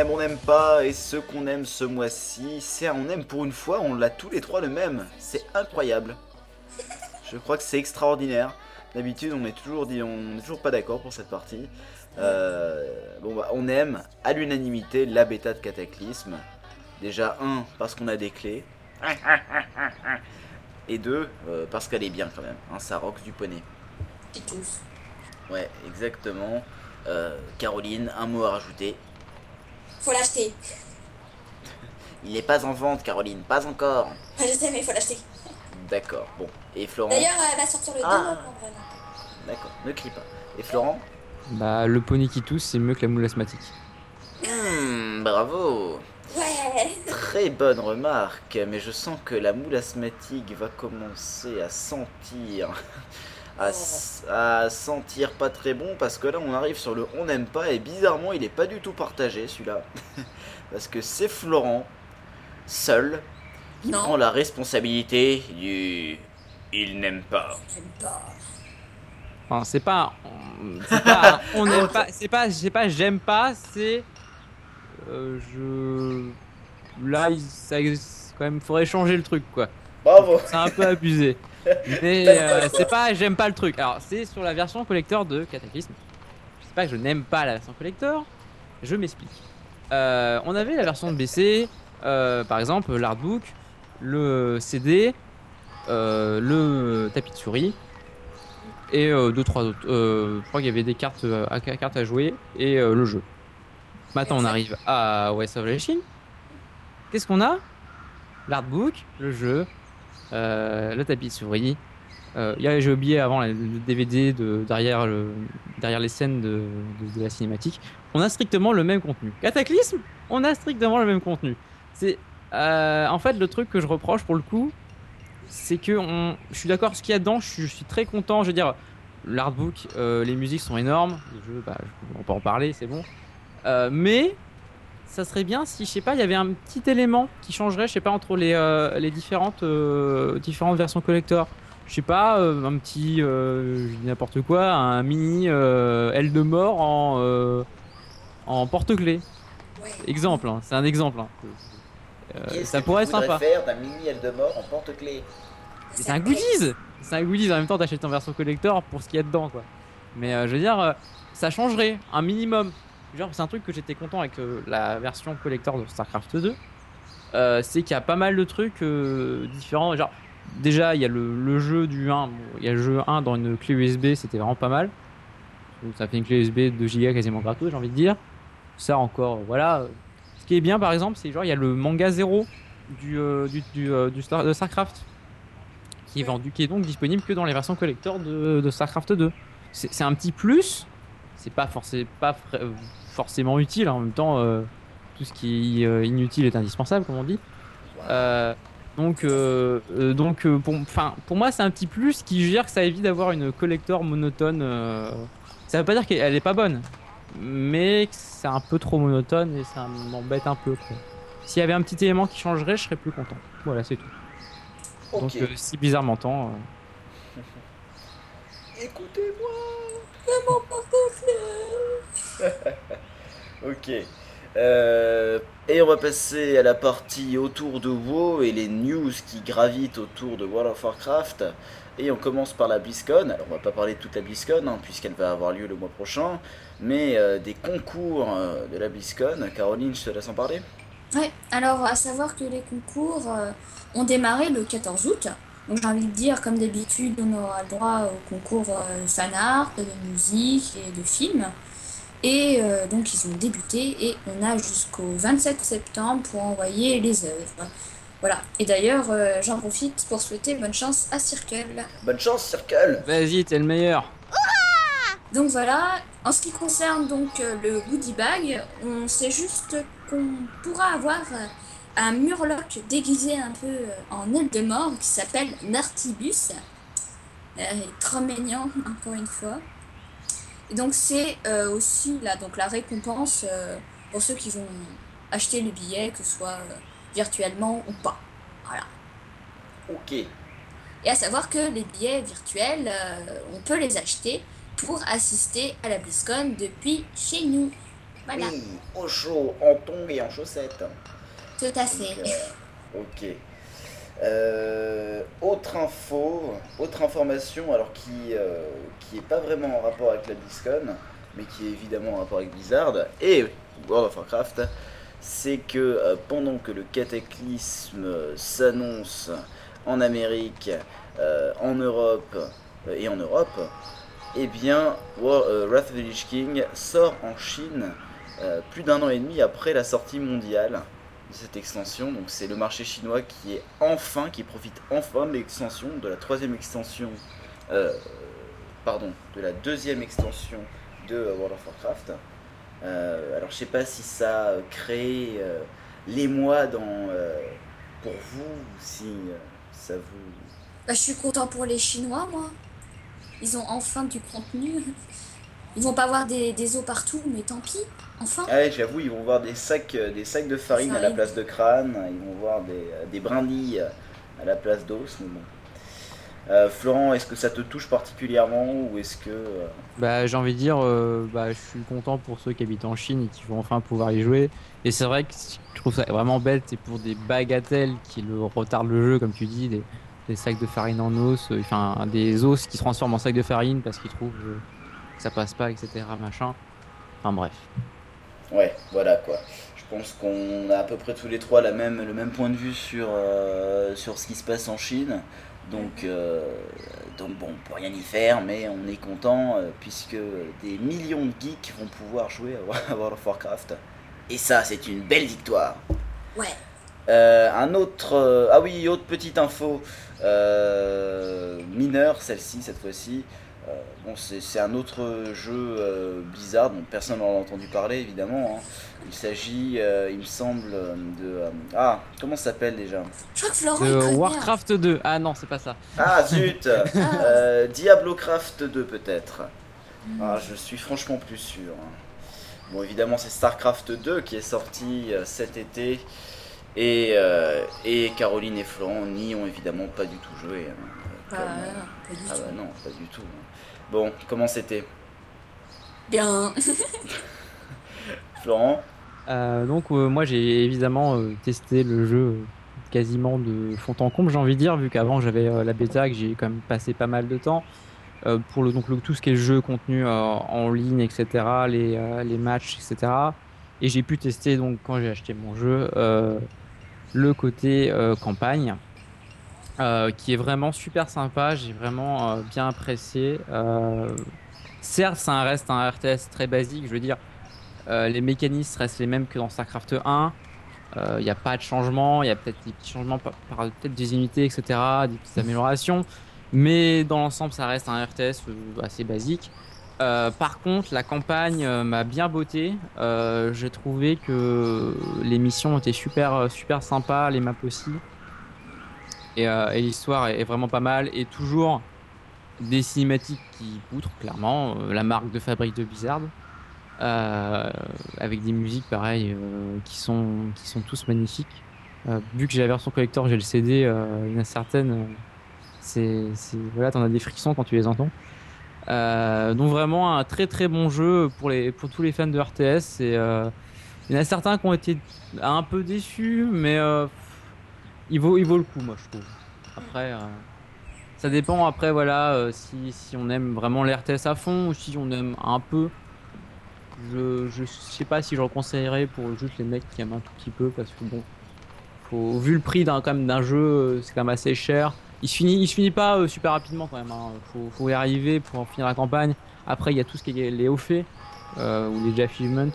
Aime, on n'aime pas. Et ce qu'on aime ce mois-ci, c'est un on aime pour une fois, on l'a tous les trois le même. C'est incroyable. Je crois que c'est extraordinaire. D'habitude, on est toujours dit, on n'est toujours pas d'accord pour cette partie. Euh, bon, bah, on aime à l'unanimité la bêta de Cataclysme. Déjà, un, parce qu'on a des clés. Et deux, euh, parce qu'elle est bien quand même. Hein, ça rock du poney. Ouais, exactement. Euh, Caroline, un mot à rajouter. Faut l'acheter. Il n'est pas en vente, Caroline, pas encore. Ah, je sais, mais il faut l'acheter. D'accord, bon. Et Florent D'ailleurs, elle va sortir le 2 Ah. D'accord, ne crie pas. Et Florent Bah, le poney qui tousse, c'est mieux que la moule asthmatique. Hmm, bravo Ouais. Très bonne remarque, mais je sens que la moule asthmatique va commencer à sentir. À, sentir pas très bon parce que là on arrive sur le on n'aime pas et bizarrement il est pas du tout partagé celui-là parce que c'est Florent seul qui Non. prend la responsabilité du il n'aime pas. J'aime pas. Enfin, c'est pas, c'est pas, on n'aime pas, c'est pas, c'est pas, j'aime pas, c'est, euh, je, là, il, ça, quand même, faudrait changer le truc, quoi. Bravo. C'est un peu abusé. Mais euh, c'est pas, j'aime pas le truc. Alors, c'est sur la version collector de Cataclysme. Je sais pas que je n'aime pas la version collector. Je m'explique. Euh, on avait la version de BC, euh, par exemple, l'artbook, le CD, le tapis de souris et euh, deux trois autres. Je crois qu'il y avait des cartes à, cartes à jouer et le jeu. Maintenant, on arrive à West of Lashing. Qu'est-ce qu'on a? L'artbook, le jeu, le tapis de souris. Euh, J'ai oublié avant le DVD de, derrière, le, derrière les scènes de, la cinématique. On a strictement le même contenu. Cataclysme, on a strictement le même contenu. C'est euh, en fait le truc que je reproche pour le coup, c'est que je suis d'accord ce qu'il y a dedans. Je suis, très content. Je veux dire, l'artbook, euh, les musiques sont énormes. Bah, je- on peut en parler, c'est bon. Euh, mais ça serait bien si, je sais pas, il y avait un petit élément qui changerait, je sais pas, entre les, euh, les différentes, euh, différentes versions collector. Je sais pas, euh, un petit, je dis n'importe quoi, un mini aile de mort en, en porte-clés. Ouais. Exemple, hein, c'est un exemple. hein. Ça pourrait être sympa. faire d'un mini aile de mort en porte-clés? C'est un goodies C'est un goodies en même temps t'achètes en version collector pour ce qu'il y a dedans quoi. Mais je veux dire, ça changerait un minimum. Genre c'est un truc que j'étais content avec euh, la version collector de StarCraft 2. Euh, c'est qu'il y a pas mal de trucs euh, différents. Genre déjà il y a le, le jeu du 1, bon, il y a le jeu 1 dans une clé USB, c'était vraiment pas mal. Donc, ça fait une clé USB de 2 Go quasiment gratos j'ai envie de dire. Ça encore, voilà. Ce qui est bien par exemple, c'est genre il y a le manga 0 du, du, du, du Star- de StarCraft qui est vendu, qui est donc disponible que dans les versions collector de, de StarCraft 2. C'est un petit plus, c'est pas, forcé- pas forcément utile, en même temps, euh, tout ce qui est euh, inutile est indispensable, comme on dit. Euh, donc, euh, donc pour, pour moi, c'est un petit plus qui gère que ça évite d'avoir une collector monotone. ça veut pas dire qu'elle est pas bonne, mais c'est un peu trop monotone et ça m'embête un peu. S'il y avait un petit élément qui changerait, je serais plus content. Voilà, c'est tout. Donc, si bizarre m'entend. Écoutez-moi. Ok. Euh, et on va passer à la partie autour de WoW et les news qui gravitent autour de World of Warcraft. Et on commence par la BlizzCon. Alors on va pas parler de toute la BlizzCon hein, puisqu'elle va avoir lieu le mois prochain, mais euh, des concours euh, de la BlizzCon. Caroline, je te laisse en parler. Ouais, alors à savoir que les concours ont démarré le 14 août. Donc j'ai envie de dire, comme d'habitude, on aura le droit au concours fan art, de musique et de films. Et euh, donc ils ont débuté et on a jusqu'au 27 septembre pour envoyer les œuvres. Voilà. Et d'ailleurs, euh, j'en profite pour souhaiter bonne chance à Circle. Bonne chance, Circle Vas-y, t'es le meilleur. Donc voilà, en ce qui concerne donc euh, le goodie bag, on sait juste qu'on pourra avoir un murloc déguisé un peu en aile de mort qui s'appelle Nartibus. Euh, trop mignon, encore une fois. Et donc c'est euh, aussi là, donc la récompense euh, pour ceux qui vont acheter le billet, que ce soit euh, virtuellement ou pas. Voilà. Ok. Et à savoir que les billets virtuels, on peut les acheter pour assister à la BlizzCon depuis chez nous. Voilà, Oui, au chaud, en tongs et en chaussettes. tout à fait. Donc, ok. Euh, autre info, autre information, alors qui euh, qui est pas vraiment en rapport avec la BlizzCon, mais qui est évidemment en rapport avec Blizzard et World of Warcraft, c'est que euh, pendant que le cataclysme s'annonce en Amérique, en Europe et en Europe, eh bien Wrath of the Lich King sort en Chine plus d'un an et demi après la sortie mondiale cette extension. Donc c'est le marché chinois qui est enfin, qui profite enfin de l'extension, de la troisième extension, euh, pardon, de la deuxième extension de World of Warcraft. Euh, alors je sais pas si ça crée euh, l'émoi dans pour vous, si euh, ça vous. Bah, je suis content pour les Chinois, moi. Ils ont enfin du contenu. Ils vont pas avoir des, des os partout, mais tant pis. Enfin. Ah ouais, j'avoue, ils vont voir des sacs, euh, des sacs de farine à la place de crâne, ils vont voir des, euh, des brindilles euh, à la place d'os, mais bon. Euh, Florent, est-ce que ça te touche particulièrement ou est-ce que. euh, Bah, j'ai envie de dire, euh, bah, je suis content pour ceux qui habitent en Chine et qui vont enfin pouvoir y jouer. Et c'est vrai que je trouve ça vraiment bête, c'est pour des bagatelles qui le retardent le jeu, comme tu dis, des, des sacs de farine en os, euh, enfin des os qui se transforment en sacs de farine parce qu'ils trouvent euh, que ça passe pas, etc. Machin. Enfin bref. Ouais, voilà quoi. Je pense qu'on a à peu près tous les trois la même, le même point de vue sur, euh, sur ce qui se passe en Chine. Donc, euh, donc bon, on peut rien y faire, mais on est content euh, puisque des millions de geeks vont pouvoir jouer à World of Warcraft. Et ça, c'est une belle victoire. Ouais. Euh, un autre. euh, ah oui, autre petite info euh, mineure, celle-ci, cette fois-ci. Euh, bon, c'est c'est un autre jeu euh, Blizzard, dont personne n'en a entendu parler évidemment. hein. Il s'agit, euh, il me semble, de. euh, ah, comment ça s'appelle déjà? Je crois que Florent, De. Warcraft 2. Ah non, c'est pas ça. Ah zut euh, Diablocraft 2 peut-être. Ah, je suis franchement plus sûr. hein. Bon, évidemment, c'est StarCraft 2 qui est sorti euh, cet été. Et, euh, et Caroline et Florent n'y ont évidemment pas du tout joué. hein. Comme, euh, non, pas du ah tout. bah non, pas du tout. Bon, comment c'était? Bien. Florent? Euh, donc euh, moi j'ai évidemment euh, testé le jeu quasiment de fond en comble j'ai envie de dire vu qu'avant j'avais euh, la bêta que j'ai quand même passé pas mal de temps. Euh, pour le donc le, tout ce qui est jeu contenu euh, en ligne etc les, euh, les matchs etc et j'ai pu tester donc quand j'ai acheté mon jeu euh, le côté euh, campagne euh, qui est vraiment super sympa j'ai vraiment euh, bien apprécié euh, certes ça reste un RTS très basique je veux dire les mécanismes restent les mêmes que dans StarCraft 1. Il n'y a pas de changement, il y a peut-être des petits changements par, par- peut-être des unités, etc., des petites améliorations. Mais dans l'ensemble, ça reste un RTS assez basique. Euh, par contre, la campagne euh, m'a bien botté. Euh, J'ai trouvé que les missions étaient super, super sympas, les maps aussi. Et, euh, et l'histoire est, vraiment pas mal. Et toujours des cinématiques qui poutrent, clairement. euh, la marque de fabrique de Blizzard. Euh, avec des musiques pareil euh, qui sont qui sont tous magnifiques. Vu que j'ai la version collector, j'ai le CD, il y en a certaines, c'est voilà, t'en as des frictions quand tu les entends. Donc vraiment un très très bon jeu pour les pour tous les fans de RTS. Et il y en a certains qui ont été un peu déçus, mais euh, il vaut il vaut le coup, moi je trouve. Après. euh, ça dépend après voilà euh, si, si on aime vraiment les RTS à fond ou si on aime un peu je, je sais pas si je le conseillerais pour juste les mecs qui aiment un tout petit peu parce que bon vu le prix d'un jeu euh, c'est quand même assez cher il se finit il se finit pas super rapidement quand même hein. faut, faut y arriver pour en finir la campagne après il y a tout ce qui est les hauts faits ou les achievements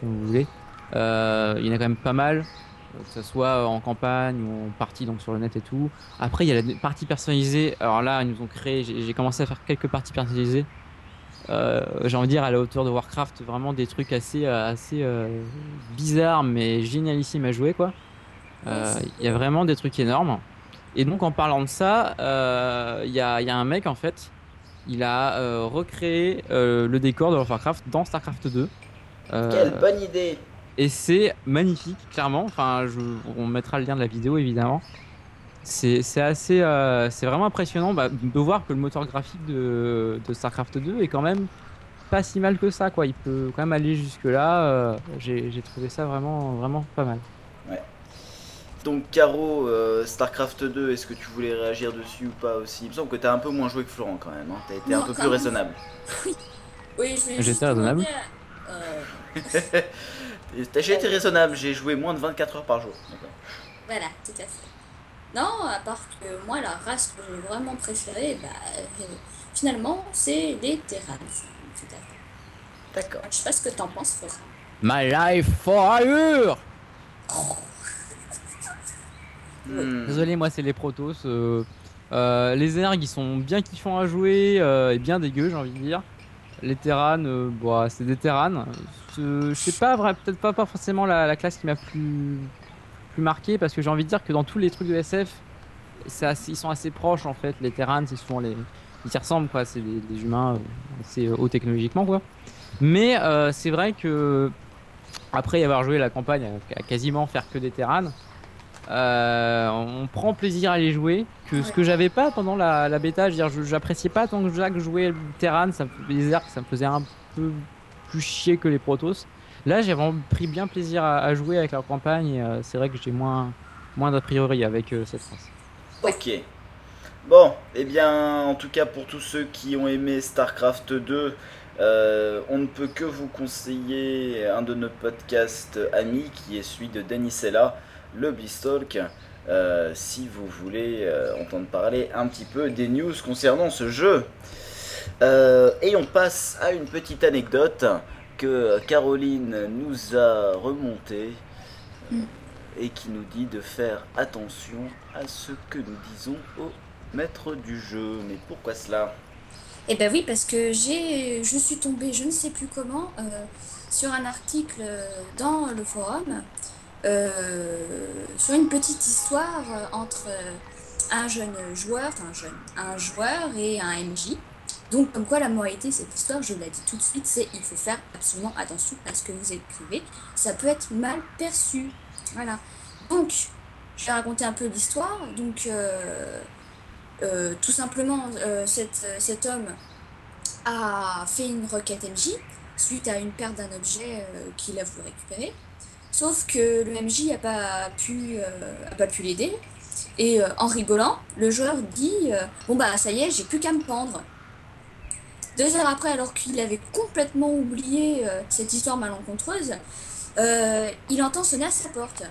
comme vous voulez il y en a quand même pas mal que ce soit en campagne ou en partie donc sur le net et tout. Après il y a la partie personnalisée. Alors là ils nous ont créé j'ai commencé à faire quelques parties personnalisées. Euh, j'ai envie de dire à la hauteur de Warcraft vraiment des trucs assez euh, assez euh, bizarres mais génialissimes à jouer quoi. Euh, il y a vraiment des trucs énormes. Et donc en parlant de ça il y, a, il y a un mec en fait il a recréé le décor de Warcraft dans Starcraft 2 Euh, Quelle bonne idée et c'est magnifique, clairement. Enfin, je, on mettra le lien de la vidéo évidemment. C'est assez, euh, c'est vraiment impressionnant bah, de voir que le moteur graphique de, de Starcraft 2 est quand même pas si mal que ça, quoi. Il peut quand même aller jusque-là. euh, J'ai trouvé ça vraiment, vraiment pas mal. Donc Caro, euh, StarCraft 2, est-ce que tu voulais réagir dessus ou pas aussi? Il me semble que t'as un peu moins joué que Florent quand même, hein. t'as été un peu plus raisonnable. Oui, vais J'étais raisonnable. euh, J'ai été raisonnable, j'ai joué moins de 24 heures par jour. D'accord. Voilà, tout à fait. Non, à part que moi, la race que j'ai vraiment préférée, bah, euh, finalement, c'est les Terrans. Tout à fait. D'accord. Je sais pas ce que t'en penses, Florent. My life forever Hmm. Désolé, moi c'est les Protoss. euh, euh, les ergs ils sont bien kiffants à jouer euh, et bien dégueux, j'ai envie de dire. Les Terrans, euh, bah, c'est des Terrans. Euh, Je sais pas, peut-être pas, pas forcément la, la classe qui m'a plus, plus marqué parce que j'ai envie de dire que dans tous les trucs de SF, ils sont assez proches en fait. Les Terrans, c'est souvent les. Ils s'y ressemblent quoi, c'est des, humains euh, assez haut technologiquement quoi. Mais euh, c'est vrai que après y avoir joué la campagne à, quasiment faire que des Terrans, euh, on prend plaisir à les jouer. Que ce que j'avais pas pendant la, bêta, je veux dire, j'appréciais pas tant que Jacques jouait Terran, ça me, ça me faisait un peu plus chier que les Protoss. Là, j'ai vraiment pris bien plaisir à, jouer avec leur campagne. et, euh, c'est vrai que j'ai moins, moins d'a priori avec euh, cette race. Ok. Bon, eh bien, en tout cas pour tous ceux qui ont aimé StarCraft 2, euh, on ne peut que vous conseiller un de nos podcasts amis qui est celui de Denisella, le Beastalk, euh, si vous voulez euh, entendre parler un petit peu des news concernant ce jeu. Euh, et on passe à une petite anecdote que Caroline nous a remontée et qui nous dit de faire attention à ce que nous disons au maître du jeu. Mais pourquoi cela? Eh ben oui, parce que j'ai, je suis tombée, je ne sais plus comment, sur un article dans le forum, sur une petite histoire euh, entre euh, un jeune joueur, un jeune, un joueur et un MJ. Donc, comme quoi la moralité cette histoire, je l'ai dit tout de suite, c'est il faut faire absolument attention à ce que vous écrivez. Ça peut être mal perçu. Voilà. Donc, je vais raconter un peu l'histoire. Donc, euh, euh, tout simplement, euh, cet, homme a fait une requête MJ suite à une perte d'un objet euh, qu'il a voulu récupérer. Sauf que le MJ n'a pas pu, euh, a pas pu l'aider. Et euh, en rigolant, le joueur dit euh, Bon, bah ça y est, j'ai plus qu'à me pendre. Deux heures après, alors qu'il avait complètement oublié cette histoire malencontreuse, il entend sonner à sa porte.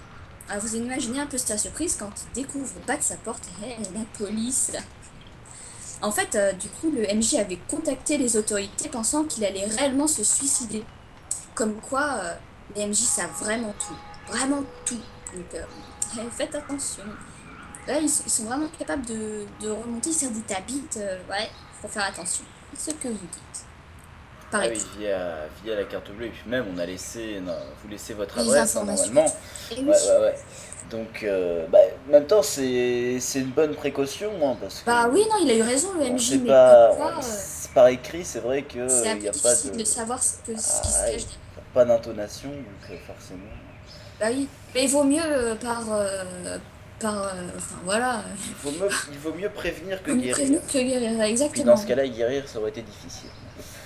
Alors vous imaginez un peu sa surprise quand il découvre pas de sa porte, hey, la police. En fait, du coup, le MJ avait contacté les autorités pensant qu'il allait réellement se suicider. Comme quoi, les MJ savent vraiment tout. Vraiment tout. Donc, euh, faites attention. Là, ils, sont- vraiment capables de, de remonter sur des t'habites. euh, ouais, faut faire attention à ce que vous dites. Ah Pareil. oui, via, via la carte bleue. Et puis même, on a laissé, non, vous laissez votre adresse hein, normalement. Ouais, ouais, ouais. Donc, euh, bah, en même temps, c'est une bonne précaution. hein, parce que Bah oui, non, il a eu raison, le on MJ, sait mais pas, quoi, on- euh, par écrit, c'est vrai que c'est un peu a pas difficile de, de savoir ce, que, ce qui se Ah, cache. Pas d'intonation, donc euh, forcément. Bah oui, mais il vaut mieux euh, par. euh, par. enfin voilà. Il vaut mieux, il vaut mieux prévenir que guérir. prévenir que guérir, Puis exactement. dans ce cas-là, guérir, ça aurait été difficile.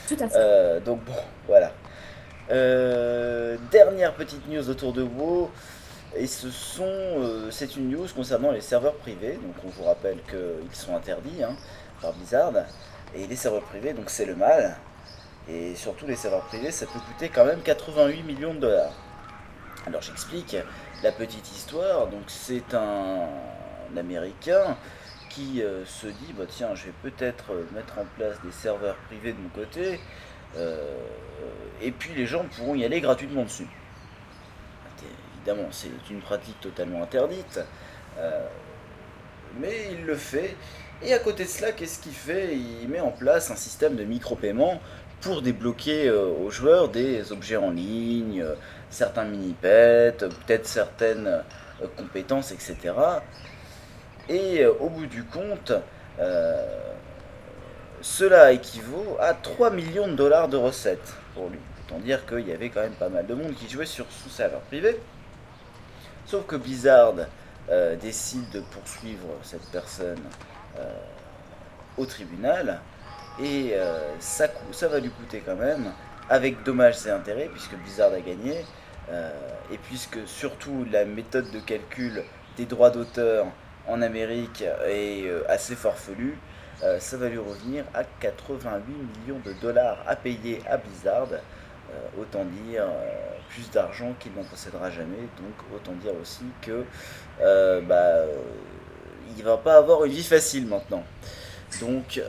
Tout à fait. Euh, donc bon, voilà. Euh, dernière petite news autour de WoW. Et ce sont, euh, c'est une news concernant les serveurs privés. Donc on vous rappelle qu'ils sont interdits hein, par Blizzard. Et les serveurs privés, donc c'est le mal. Et surtout les serveurs privés, ça peut coûter quand même 88 millions de dollars. Alors j'explique la petite histoire. Donc c'est un, Américain qui euh, se dit bah tiens je vais peut-être euh, mettre en place des serveurs privés de mon côté euh, et puis les gens pourront y aller gratuitement dessus. Évidemment c'est une pratique totalement interdite mais il le fait et à côté de cela qu'est-ce qu'il fait? Il met en place un système de micro-paiement pour débloquer euh, aux joueurs des objets en ligne, euh, certains mini-pets, peut-être certaines euh, compétences, etc. Et euh, au bout du compte, euh, cela équivaut à 3 millions de dollars de recettes pour lui. Autant dire qu'il y avait quand même pas mal de monde qui jouait sur son serveur privé. Sauf que Blizzard euh, décide de poursuivre cette personne euh, au tribunal et euh, ça, va lui coûter quand même, avec dommages et intérêts, puisque Blizzard a gagné, euh, et puisque surtout la méthode de calcul des droits d'auteur en Amérique est euh, assez farfelue, euh, ça va lui revenir à 88 millions de dollars à payer à Blizzard. Autant dire plus d'argent qu'il n'en possédera jamais. Donc autant dire aussi que bah, il va pas avoir une vie facile maintenant. Donc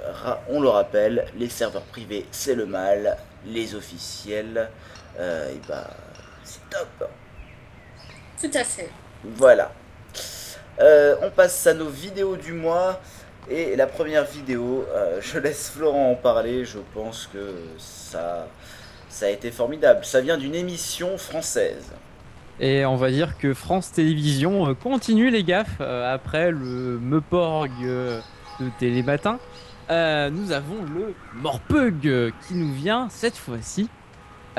on le rappelle, les serveurs privés c'est le mal, les officiels, euh, et bah c'est top. Tout à fait. Voilà. Euh, on passe à nos vidéos du mois. Et la première vidéo, euh, je laisse Florent en parler. Je pense que ça, ça a été formidable. Ça vient d'une émission française. Et on va dire que France Télévisions continue les gaffes après le Meuporg euh, de Télématin. Euh, nous avons le Morpug qui nous vient cette fois-ci,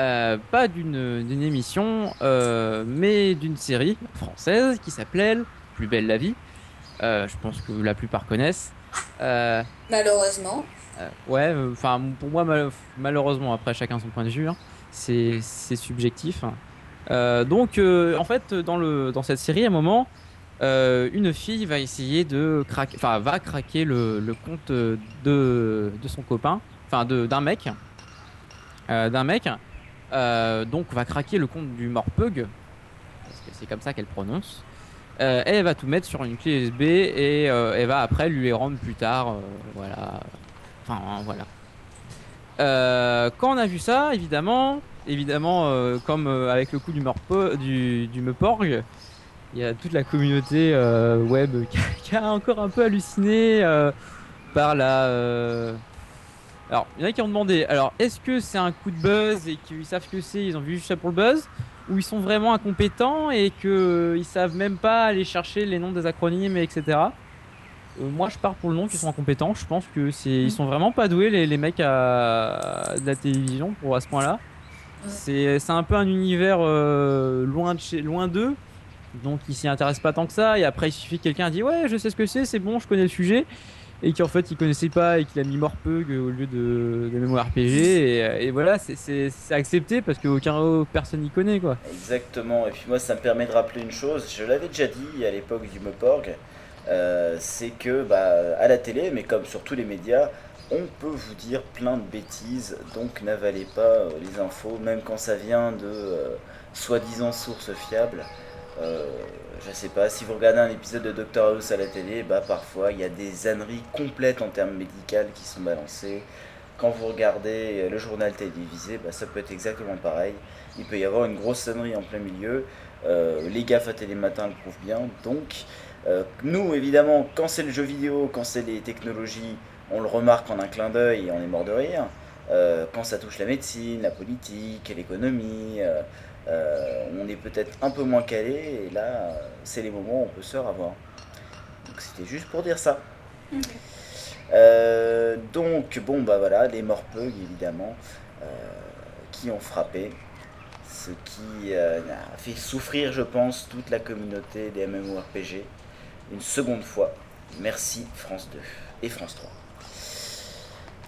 euh, pas d'une émission, euh, mais d'une série française qui s'appelait Plus belle la vie. Je pense que la plupart connaissent. Malheureusement. ouais, enfin pour moi mal- malheureusement après chacun son point de vue, hein, c'est subjectif. Donc en fait dans le dans cette série à un moment euh, une fille va essayer de craquer, enfin va craquer le, compte de son copain, enfin d'un mec, euh, d'un mec. Euh, donc va craquer le compte du Morpug parce que c'est comme ça qu'elle prononce. Et elle va tout mettre sur une clé USB et elle va après lui les rendre plus tard. voilà. Enfin, hein, voilà. Quand on a vu ça, évidemment, évidemment, comme avec le coup du, Morpo, du, Meuporg, il y a toute la communauté euh, web qui a, qui a encore un peu halluciné euh, par la. euh, Alors, il y en a qui ont demandé alors, est-ce que c'est un coup de buzz et qu'ils savent que c'est, ils ont vu juste ça pour le buzz ou ils sont vraiment incompétents et que euh, ils savent même pas aller chercher les noms des acronymes, etc. Euh, moi, je pars pour le nom qu'ils sont incompétents. Je pense que c'est ils sont vraiment pas doués les, les mecs à, de la télévision pour à ce point-là. C'est c'est un peu un univers euh, loin de chez loin d'eux. Donc ils s'y intéressent pas tant que ça et après il suffit que quelqu'un dit ouais je sais ce que c'est c'est bon je connais le sujet et qu'en fait il connaissait pas et qu'il a mis Morpug au lieu de, de MMORPG et, et voilà c'est- accepté parce que aucun personne n'y connaît quoi. Exactement. Et puis moi, ça me permet de rappeler une chose. Je l'avais déjà dit à l'époque du Meporg. euh, c'est que bah, à la télé, mais comme sur tous les médias, on peut vous dire plein de bêtises. Donc n'avalez pas euh, les infos, même quand ça vient de euh, soi-disant sources fiables. Euh, je sais pas, si vous regardez un épisode de Doctor House à la télé, bah parfois il y a des âneries complètes en termes médicaux qui sont balancées. Quand vous regardez euh, le journal télévisé, bah, ça peut être exactement pareil. Il peut y avoir une grosse sonnerie en plein milieu. Euh, les gaffes à télématin le prouvent bien. Donc, nous, évidemment, quand c'est le jeu vidéo, quand c'est les technologies, on le remarque en un clin d'œil et on est mort de rire. Quand ça touche la médecine, la politique, l'économie, on est peut-être un peu moins calé. Et là, euh, c'est les moments où on peut se revoir. Donc, c'était juste pour dire ça. Euh, donc, bon, bah voilà, les morpeugs, évidemment, euh, qui ont frappé. Ce qui euh, a fait souffrir, je pense, toute la communauté des MMORPG. Une seconde fois. Merci France 2 et France 3.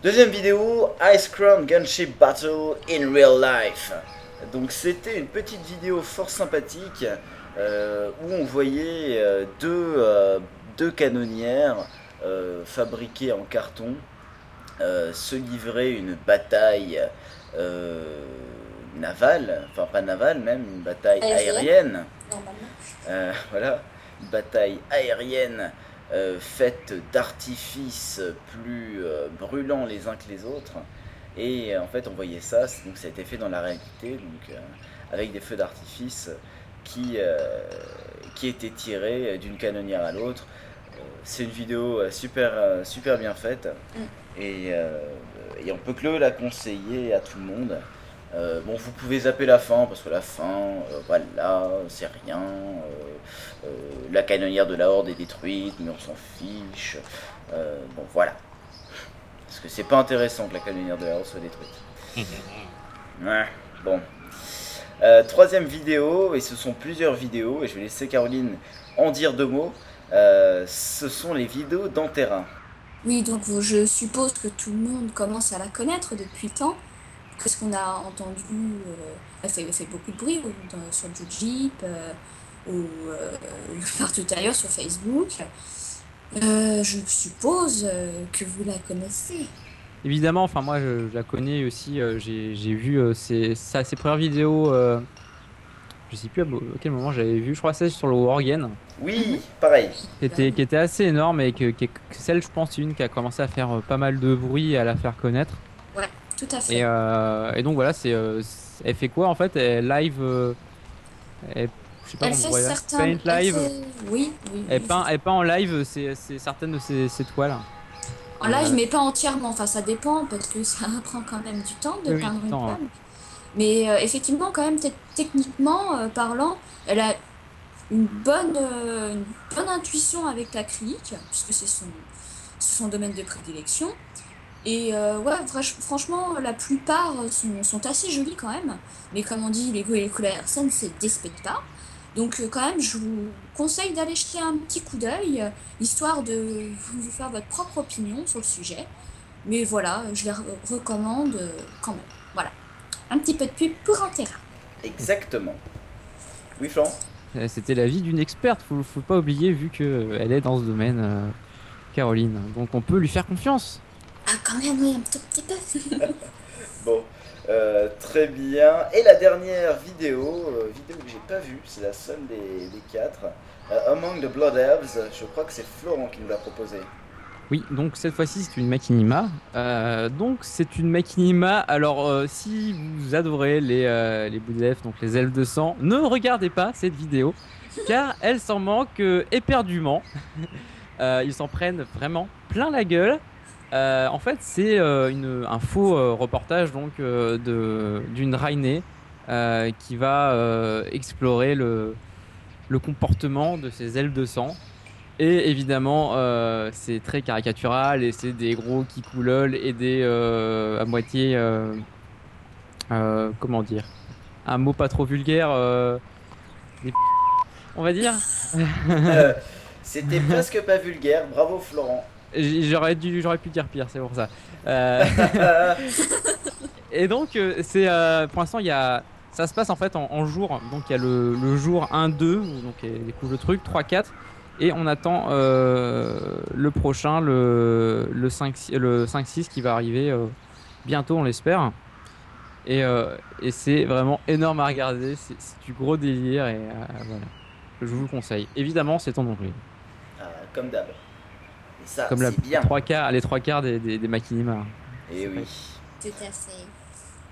Deuxième vidéo, Ice Crown Gunship Battle in Real Life. Donc c'était une petite vidéo fort sympathique euh, où on voyait euh, deux, euh, deux canonnières euh, fabriquées en carton se livrer une bataille navale, enfin pas navale même, une bataille Aérienne. aérienne. Voilà, une bataille aérienne faite d'artifices plus brûlants les uns que les autres. Et euh, en fait, on voyait ça, donc ça a été fait dans la réalité, donc euh, avec des feux d'artifice qui, euh, qui étaient tirés d'une canonnière à l'autre. C'est une vidéo super, super bien faite et, euh, et on peut que la conseiller à tout le monde. Euh, bon, vous pouvez zapper la fin parce que la fin, euh, voilà, c'est rien. euh, la canonnière de la Horde est détruite, mais on s'en fiche. Bon, voilà. Parce que c'est pas intéressant que la canonnière de la Horde soit détruite. Ouais, bon. Euh, troisième vidéo, et ce sont plusieurs vidéos, et je vais laisser Caroline en dire deux mots. Euh, ce sont les vidéos d'Antera. Oui, donc je suppose que tout le monde commence à la connaître depuis le temps. Qu'est-ce qu'on a entendu euh, Elle fait, elle fait beaucoup de bruit dans- sur du Jeep euh, ou euh, partout ailleurs sur Facebook. Euh, je suppose euh, que vous la connaissez. Évidemment, enfin moi je, je la connais aussi, euh, j'ai j'ai vu euh, ses, sa- ses premières vidéos, euh, je sais plus à, quel moment j'avais vu, je crois c'est sur le Worgen, Oui, pareil. qui était, qui était assez énorme et que, que celle je pense une qui a commencé à faire euh, pas mal de bruit et à la faire connaître. Tout à fait. Et, euh, et donc voilà, c'est, euh, elle fait quoi en fait? Elle live, euh, elle, je sais pas Elle fait dire, certains. paint elle live, fait- Oui, oui. elle oui, peint, c'est- elle peint en live c'est, c'est certaines de ses, ses toiles. En live, mais pas entièrement. Enfin, ça dépend parce que ça prend quand même du temps de Oui, peindre une toile. Mais euh, effectivement, quand même, te- techniquement euh, parlant, elle a une bonne, euh, une bonne intuition avec l'acrylique, puisque c'est son, son domaine de prédilection. Et euh, ouais, franchement, la plupart sont, sont assez jolies quand même. Mais comme on dit, les goûts et les couleurs, ça ne se déspecte pas. Donc euh, quand même, je vous conseille d'aller jeter un petit coup d'œil, euh, histoire de vous faire votre propre opinion sur le sujet. Mais voilà, je les re- recommande euh, quand même. Voilà. Un petit peu de pub pour un terrain. Exactement. Oui, Florent? Euh, C'était l'avis d'une experte, faut, faut pas oublier vu qu'elle est dans ce domaine, euh, Caroline. Donc on peut lui faire confiance. Ah, quand même, oui, un tout petit peu. Bon, euh, très bien. Et la dernière vidéo, euh, vidéo que j'ai pas vue, c'est la seule des, des quatre. Euh, Among the Blood Elves, je crois que c'est Florent qui nous l'a proposé. Oui, donc cette fois-ci c'est une machinima. Donc c'est une machinima. Alors si vous adorez les, les bouts d'elfes, donc les elfes de sang, ne regardez pas cette vidéo car elle s'en manque éperdument. Ils s'en prennent vraiment plein la gueule. Euh, en fait, c'est euh, un faux euh, reportage donc d'une Rainée qui va explorer le, le comportement de ces elfes de sang. Et évidemment, c'est très caricatural et c'est des gros qui coulolent et des à moitié comment dire un mot pas trop vulgaire des on va dire C'était presque pas vulgaire, bravo Florent. J'aurais dû j'aurais pu dire pire c'est pour ça. Euh, et donc euh, c'est euh, pour l'instant il y a ça se passe en fait en, en jour. Donc il y a le, le jour 1 2 où donc il découvre le truc 3 4 et on attend euh, le prochain le le 5 6 le 5 6 qui va arriver euh, bientôt on l'espère. Et, euh, et c'est vraiment énorme à regarder. C'est du gros délire et voilà. Je vous le conseille. Évidemment c'est en anglais comme d'hab. Et ça, comme la c'est bien. trois quarts les trois quarts des des, des Machinima. Et oui. Tout à fait.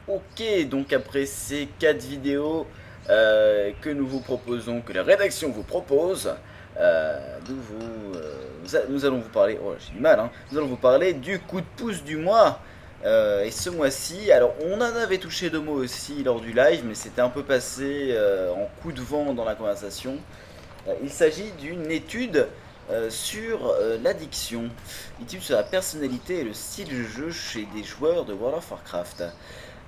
Ok, donc après ces quatre vidéos euh, que nous vous proposons, que la rédaction vous propose, euh, nous, vous, euh, nous allons vous parler, oh j'ai du mal, hein, nous allons vous parler du coup de pouce du mois. Euh, et ce mois-ci, alors on en avait touché deux mots aussi lors du live, mais c'était un peu passé euh, en coup de vent dans la conversation. Euh, il s'agit d'une étude euh, sur euh, l'addiction, étude sur la personnalité et le style de jeu chez des joueurs de World of Warcraft.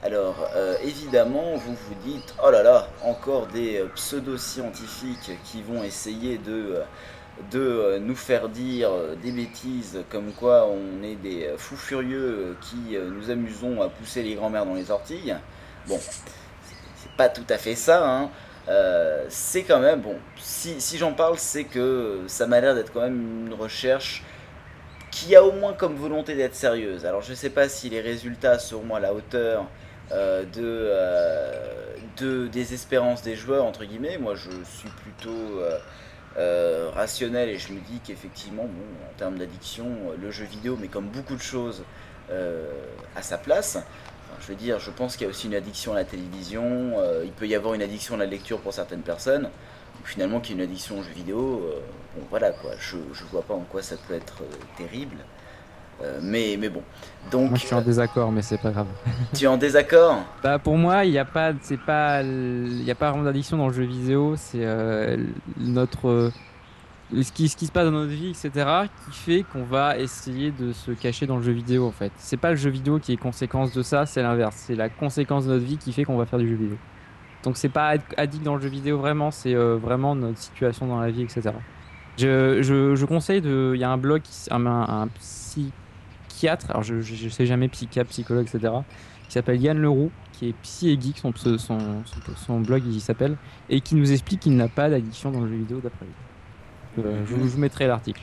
Alors, euh, évidemment, vous vous dites, oh là là, encore des pseudo-scientifiques qui vont essayer de, de nous faire dire des bêtises comme quoi on est des fous furieux qui nous amusons à pousser les grands-mères dans les orties. Bon, c'est pas tout à fait ça, hein. Euh, c'est quand même, bon, si, si j'en parle, c'est que ça m'a l'air d'être quand même une recherche qui a au moins comme volonté d'être sérieuse. Alors je sais pas si les résultats seront à la hauteur euh, de, euh, de des espérances des joueurs entre guillemets. Moi je suis plutôt rationnel et je me dis qu'effectivement bon en termes d'addiction le jeu vidéo mais comme beaucoup de choses à sa place. Je veux dire je pense qu'il y a aussi une addiction à la télévision. euh, il peut y avoir une addiction à la lecture pour certaines personnes. Finalement qu'il y ait une addiction aux jeux vidéo, euh, bon voilà quoi, je, je vois pas en quoi ça peut être euh, terrible. Euh, mais, mais bon. Donc Moi, je suis en désaccord, mais c'est pas grave. tu es en désaccord? Bah, pour moi, il n'y a pas, c'est pas, il y a pas vraiment d'addiction dans le jeu vidéo. C'est euh, notre, euh, ce qui, ce qui se passe dans notre vie, etc., qui fait qu'on va essayer de se cacher dans le jeu vidéo. En fait, c'est pas le jeu vidéo qui est conséquence de ça, c'est l'inverse. C'est la conséquence de notre vie qui fait qu'on va faire du jeu vidéo. Donc c'est pas addict dans le jeu vidéo vraiment, c'est euh, vraiment notre situation dans la vie, etc. Je, je, je conseille de. Il y a un blog, un, un, psychiatre, alors je, je, sais jamais, psychiatre, psychologue, etc., qui s'appelle Yann Leroux, qui est psy et geek, son, son, son- son blog il s'appelle, et qui nous explique qu'il n'a pas d'addiction dans le jeu vidéo d'après lui. Euh, je, vous- mettrai l'article.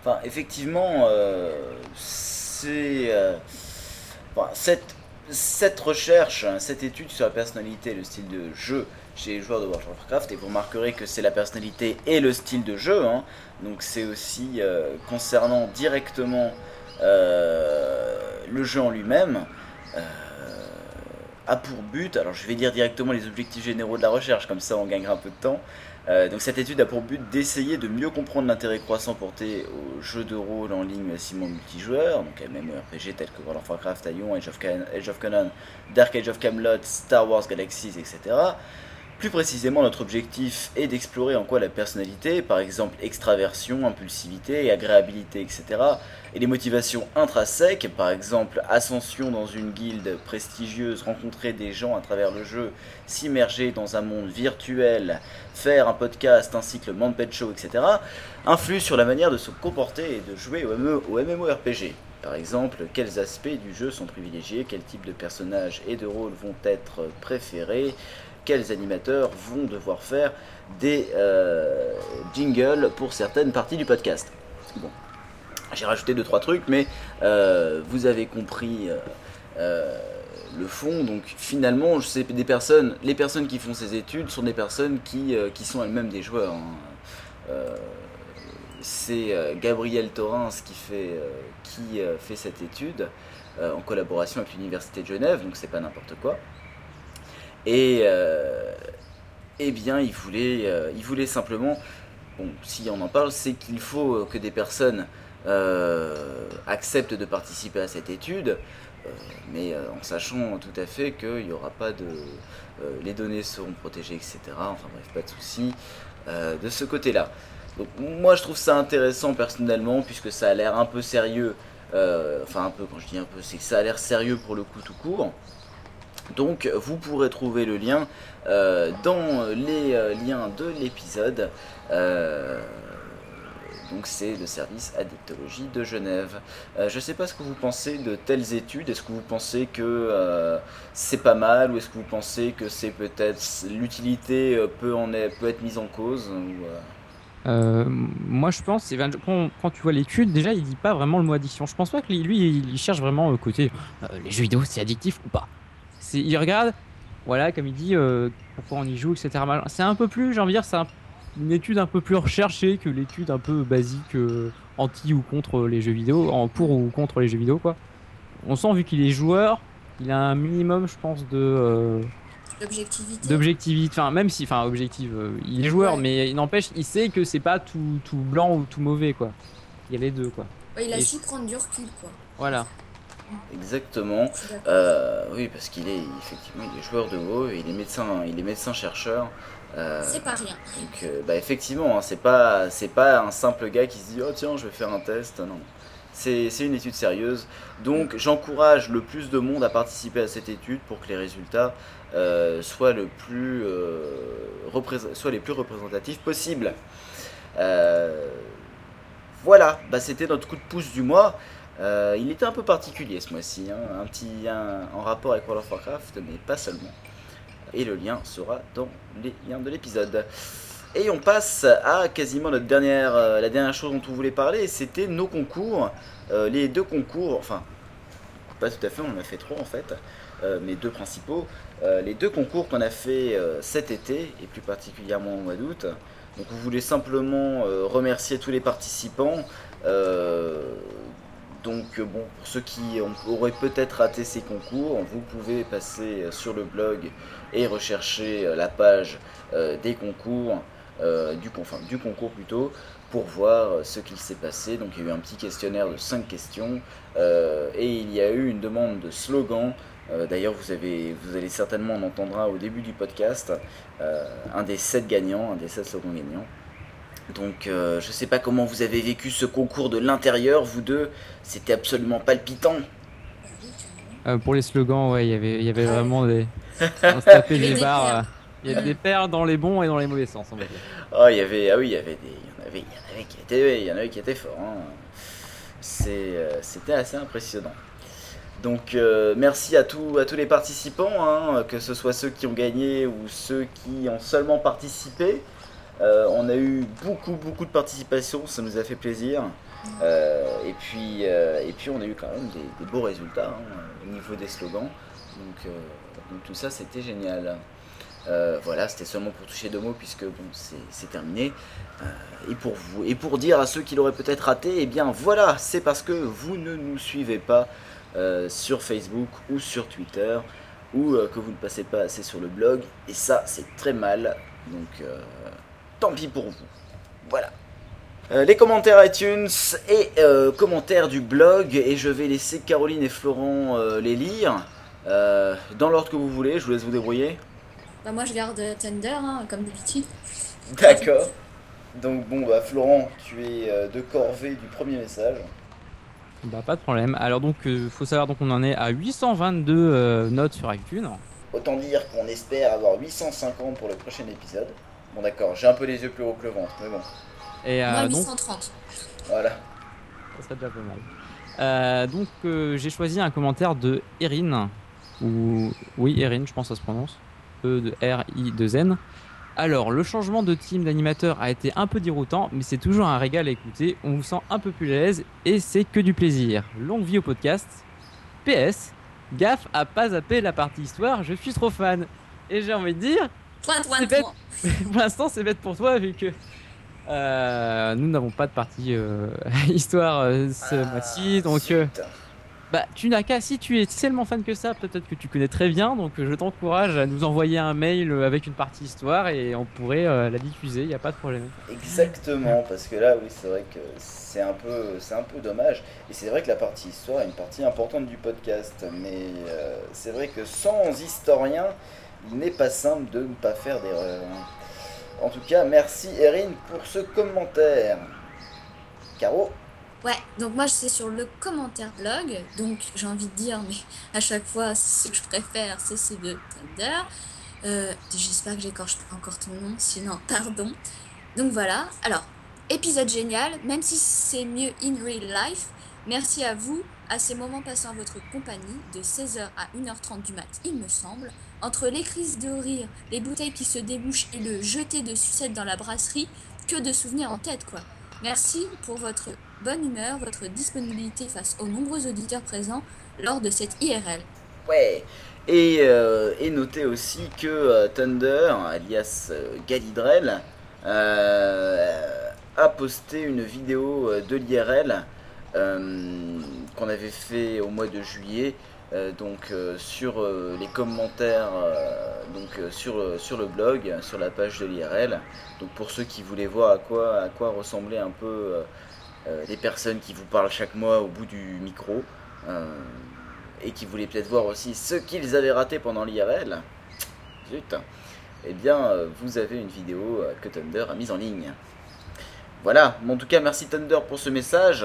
Enfin, effectivement, euh, c'est. euh, enfin, cette, cette recherche, hein, cette étude sur la personnalité et le style de jeu chez les joueurs de World of Warcraft, et vous remarquerez que c'est la personnalité et le style de jeu, hein, donc c'est aussi euh, concernant directement euh, le jeu en lui-même. euh, a pour but, alors je vais dire directement les objectifs généraux de la recherche, comme ça on gagnera un peu de temps. Euh, donc cette étude a pour but d'essayer de mieux comprendre l'intérêt croissant porté aux jeux de rôle en ligne simon multijoueur, donc MMORPG tels que World of Warcraft, Aion, Age of, Can- Dark Age of Camelot, Star Wars Galaxies, etc. Plus précisément, notre objectif est d'explorer en quoi la personnalité, par exemple extraversion, impulsivité, agréabilité, etc., et les motivations intrinsèques, par exemple ascension dans une guilde prestigieuse, rencontrer des gens à travers le jeu, s'immerger dans un monde virtuel, faire un podcast ainsi que le Show, etc., influent sur la manière de se comporter et de jouer au, MMO au MMORPG. Par exemple, quels aspects du jeu sont privilégiés, quels types de personnages et de rôles vont être préférés, quels animateurs vont devoir faire des euh, jingles pour certaines parties du podcast. Bon, j'ai rajouté deux trois trucs, mais euh, vous avez compris euh, le fond. Donc finalement, je sais des personnes, les personnes qui font ces études sont des personnes qui, qui sont elles-mêmes des joueurs. hein. C'est Gabriel Torrens qui fait, qui fait cette étude en collaboration avec l'université de Genève, donc c'est pas n'importe quoi. Et euh, eh bien, il voulait, euh, simplement, bon, si on en parle, c'est qu'il faut que des personnes euh, acceptent de participer à cette étude, mais en sachant tout à fait qu'il n'y aura pas de, les données seront protégées, etc. Enfin bref, pas de souci de ce côté-là. Donc moi, je trouve ça intéressant personnellement, puisque ça a l'air un peu sérieux. enfin un peu, quand je dis un peu, c'est que ça a l'air sérieux pour le coup tout court. Donc vous pourrez trouver le lien euh, dans les euh, liens de l'épisode. Euh, donc c'est le service Addictologie de Genève. Je ne sais pas ce que vous pensez de telles études. Est-ce que vous pensez que c'est pas mal ou est-ce que vous pensez que c'est peut-être l'utilité peut en est- peut être mise en cause moi, je pense, c'est- quand, tu vois l'étude, déjà, il dit pas vraiment le mot addiction. Je pense pas que lui, il cherche vraiment le côté les jeux vidéo, c'est addictif ou pas. Il regarde, voilà, comme il dit, euh, pourquoi on y joue, etc. C'est un peu plus, j'ai envie de dire, c'est un- une étude un peu plus recherchée que l'étude un peu basique euh, anti ou contre les jeux vidéo, en pour ou contre les jeux vidéo, quoi. On sent, vu qu'il est joueur, il a un minimum, je pense, de. euh, d'objectivité enfin même si enfin objectif euh, il est joueur Ouais. mais il n'empêche il sait que c'est pas tout, tout blanc ou tout mauvais quoi il y a les deux quoi Ouais, il a Et- su prendre du recul, quoi. voilà exactement. Euh, Oui, parce qu'il est effectivement il est joueur de et il est médecin, il est médecin chercheur. Euh, C'est pas rien. Donc, euh, bah, effectivement, hein, c'est pas, c'est pas un simple gars qui se dit oh tiens, je vais faire un test. Non, c'est, c'est une étude sérieuse. Donc, j'encourage le plus de monde à participer à cette étude pour que les résultats soient le plus, soient les plus représentatifs possibles. Voilà, bah, c'était notre coup de pouce du mois. Euh, il était un peu particulier ce mois-ci, hein, un petit un- en rapport avec World of Warcraft, mais pas seulement et le lien sera dans les liens de l'épisode. Et on passe à quasiment notre dernière, euh, la dernière chose dont on voulait parler, c'était nos concours, Euh, les deux concours, enfin pas tout à fait, on en a fait trois en fait, mais deux principaux, les deux concours qu'on a fait cet été et plus particulièrement au mois d'août. Donc on voulait simplement remercier tous les participants. Donc euh, bon, pour ceux qui auraient peut-être raté ces concours, vous pouvez passer euh, sur le blog et rechercher euh, la page des concours, du, concours plutôt, pour voir ce qu'il s'est passé. Donc il y a eu un petit questionnaire de 5 questions et il y a eu une demande de slogan. D'ailleurs, vous, vous allez certainement en entendre un au début du podcast, un des 7 gagnants, un des 7 slogans gagnants. Donc euh, je sais pas comment vous avez vécu ce concours de l'intérieur, vous deux, c'était absolument palpitant. Euh, pour les slogans ouais il y avait y avait vraiment des on se tapait Il y avait des barres paires. euh, il y a des paires dans les bons et dans les mauvais sens on va dire Ah, il y avait, ah oui, il y avait des, il y en avait, il y en avait qui étaient, il y en avait qui étaient forts. hein. C'est, euh, c'était assez impressionnant. Donc euh, merci à tous, à tous les participants, hein, que ce soit ceux qui ont gagné ou ceux qui ont seulement participé. Euh, on a eu beaucoup beaucoup de participation, ça nous a fait plaisir. Euh, et, puis, euh, et puis on a eu quand même des, beaux résultats hein, au niveau des slogans. Donc, donc tout ça c'était génial. Voilà, c'était seulement pour toucher deux mots puisque bon, c'est terminé. Et pour vous, et pour dire à ceux qui l'auraient peut-être raté, eh bien voilà, c'est parce que vous ne nous suivez pas sur Facebook ou sur Twitter ou que vous ne passez pas assez sur le blog. Et ça, c'est très mal. Donc, tant pis pour vous. Voilà. Euh, les commentaires iTunes et euh, commentaires du blog et je vais laisser Caroline et Florent euh, les lire euh, dans l'ordre que vous voulez, je vous laisse vous débrouiller. Bah, moi, je garde Thunder, hein, comme d'habitude. D'accord. Donc bon bah Florent, tu es euh, de corvée du premier message. Bah pas de problème. Alors donc euh, faut savoir donc on en est à 822 euh, notes sur iTunes. Autant dire qu'on espère avoir 850 pour le prochain épisode. Bon d'accord, j'ai un peu les yeux plus haut que le ventre, mais bon. Et euh, moi, donc 830. Voilà. ça serait déjà pas mal. Euh, donc euh, j'ai choisi un commentaire de Erin ou oui Erin je pense que ça se prononce E de R I 2 N. Alors le changement de team d'animateur a été un peu déroutant mais c'est toujours un régal à écouter. On vous sent un peu plus à l'aise et c'est que du plaisir. Longue vie au podcast. PS gaffe à pas zapper la partie histoire. Je suis trop fan et j'ai envie de dire Point, point, C'est bête. point. pour l'instant, c'est bête pour toi vu que euh, nous n'avons pas de partie euh, histoire euh, ce Ah, mois-ci. Donc, euh, bah, tu n'as qu'à, si tu es tellement fan que ça, peut-être que tu connais très bien. Donc, je t'encourage à nous envoyer un mail avec une partie histoire et on pourrait euh, la diffuser. Il n'y a pas de problème. Exactement, parce que là oui c'est vrai que c'est un peu c'est un peu dommage. Et c'est vrai que la partie histoire est une partie importante du podcast. Mais euh, c'est vrai que sans historien, il n'est pas simple de ne pas faire d'erreur. En tout cas, merci Erin pour ce commentaire. Caro Ouais, donc moi c'est sur le commentaire blog, donc j'ai envie de dire, mais à chaque fois ce que je préfère c'est ce de Thunder. Euh, J'espère que j'écorche encore ton nom, sinon pardon. Donc voilà, alors, épisode génial, même si c'est mieux in real life, merci à vous, à ces moments passés en votre compagnie, de 16h à 1h30 du mat, il me semble, entre les crises de rire, les bouteilles qui se débouchent et le jeter de sucette dans la brasserie, que de souvenirs en tête quoi. Merci pour votre bonne humeur, votre disponibilité face aux nombreux auditeurs présents lors de cette IRL. Ouais. Et, euh, et notez aussi que euh, Thunder, alias euh, Galidrel, a posté une vidéo de l'IRL qu'on avait fait au mois de juillet. Euh, donc euh, sur euh, les commentaires donc sur, sur le blog sur la page de l'IRL donc pour ceux qui voulaient voir à quoi à quoi ressemblaient un peu les personnes qui vous parlent chaque mois au bout du micro et qui voulaient peut-être voir aussi ce qu'ils avaient raté pendant l'IRL, zut, eh bien, vous avez une vidéo que Thunder a mise en ligne. Voilà, mais en tout cas, merci Thunder pour ce message.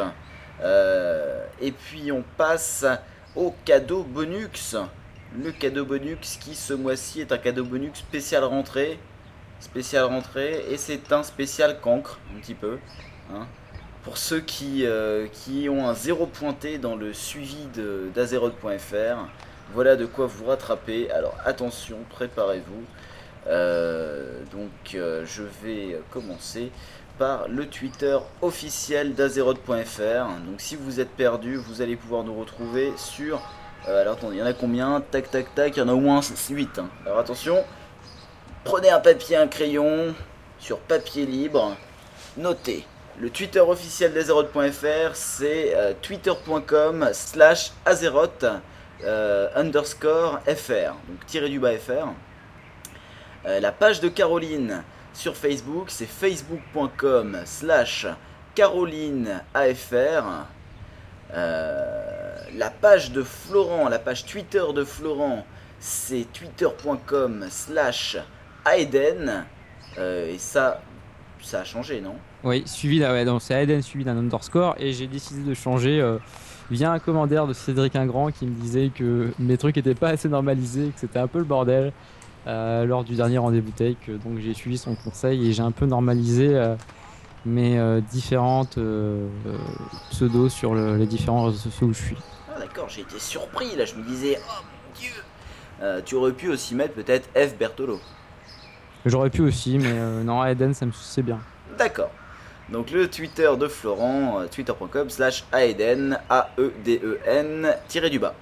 Et puis, on passe au cadeau bonus. Le cadeau bonus qui, ce mois-ci, est un cadeau bonus spécial rentrée. Spécial rentrée, et c'est un spécial cancre, un petit peu. hein. Pour ceux qui, euh, qui ont un zéro pointé dans le suivi d'Azeroth.fr, voilà de quoi vous rattraper. Alors attention, préparez-vous. Euh, donc euh, je vais commencer par le Twitter officiel d'Azeroth.fr. Donc si vous êtes perdu, vous allez pouvoir nous retrouver sur... euh, alors attendez, il y en a combien? Tac tac tac, il y en a au moins 8. Alors attention, prenez un papier, un crayon, sur papier libre, notez. Le Twitter officiel d'Azeroth.fr, c'est euh, twitter.com slash Azeroth euh, underscore FR, donc tiré du bas FR. La page de Caroline sur Facebook, c'est facebook.com slash Caroline AFR. Euh, la page de Florent, la page Twitter de Florent, c'est twitter.com slash Aiden. Euh, et ça, ça a changé, non? Oui, suivi d'un, ouais, donc c'est Aiden suivi d'un underscore et j'ai décidé de changer euh, via un commentaire de Cédric Ingrand qui me disait que mes trucs étaient pas assez normalisés, que c'était un peu le bordel euh, lors du dernier rendez-vous take. Donc j'ai suivi son conseil et j'ai un peu normalisé euh, mes euh, différentes pseudos sur le- les différents réseaux sociaux où je suis. Ah d'accord, j'ai été surpris là, je me disais, oh mon dieu Tu aurais pu aussi mettre peut-être F Bertolo. J'aurais pu aussi, mais non, Aiden, ça me c'est bien. D'accord. Donc le Twitter de Florent, twitter.com slash aeden, A-E-D-E-N, tiré du bas.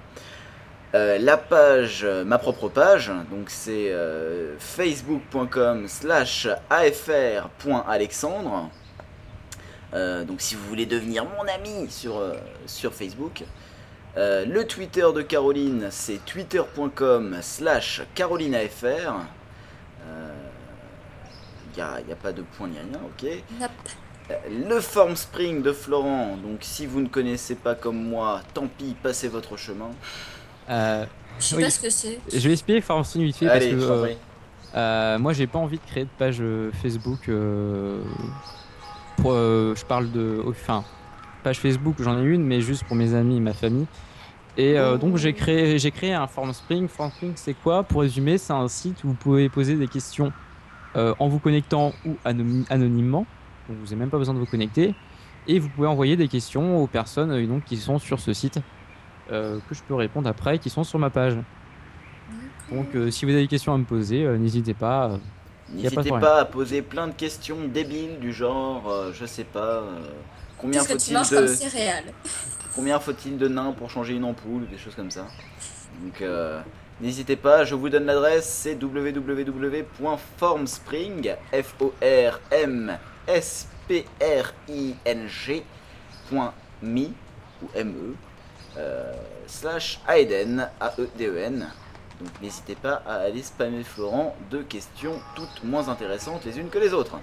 Euh, la page, euh, ma propre page, donc c'est euh, facebook.com slash afr.alexandre. Donc si vous voulez devenir mon ami sur, sur Facebook. Le Twitter de Caroline, c'est twitter.com slash carolinafr. Il n'y a, pas de point ni rien, ok. Nope. Le Formspring de Florent, donc si vous ne connaissez pas comme moi, tant pis, passez votre chemin. Euh, Je sais Oui. pas ce que c'est. je vais expliquer Formspring vite fait parce Allez, que euh, euh, moi j'ai pas envie de créer de page Facebook. euh, pour, euh, je parle de. Enfin, page Facebook, j'en ai une, mais juste pour mes amis et ma famille. Et euh, donc j'ai créé, j'ai créé un Formspring. Formspring, c'est quoi? Pour résumer, c'est un site où vous pouvez poser des questions euh, en vous connectant ou anony- anonymement. Donc vous n'avez même pas besoin de vous connecter. Et vous pouvez envoyer des questions aux personnes euh, donc, qui sont sur ce site euh, que je peux répondre après, qui sont sur ma page. Donc euh, si vous avez des questions à me poser, euh, n'hésitez pas. euh, N'hésitez pas à poser plein de questions débiles du genre, euh, je sais pas, euh, combien faut-il de, combien faut-il de nains pour changer une ampoule, ou des choses comme ça. Donc euh, n'hésitez pas, je vous donne l'adresse, c'est www.formspring, f o r m s p r i n g point me ou m e euh, slash aeden a e d e n. Donc n'hésitez pas à aller spammer Florent de questions toutes moins intéressantes les unes que les autres.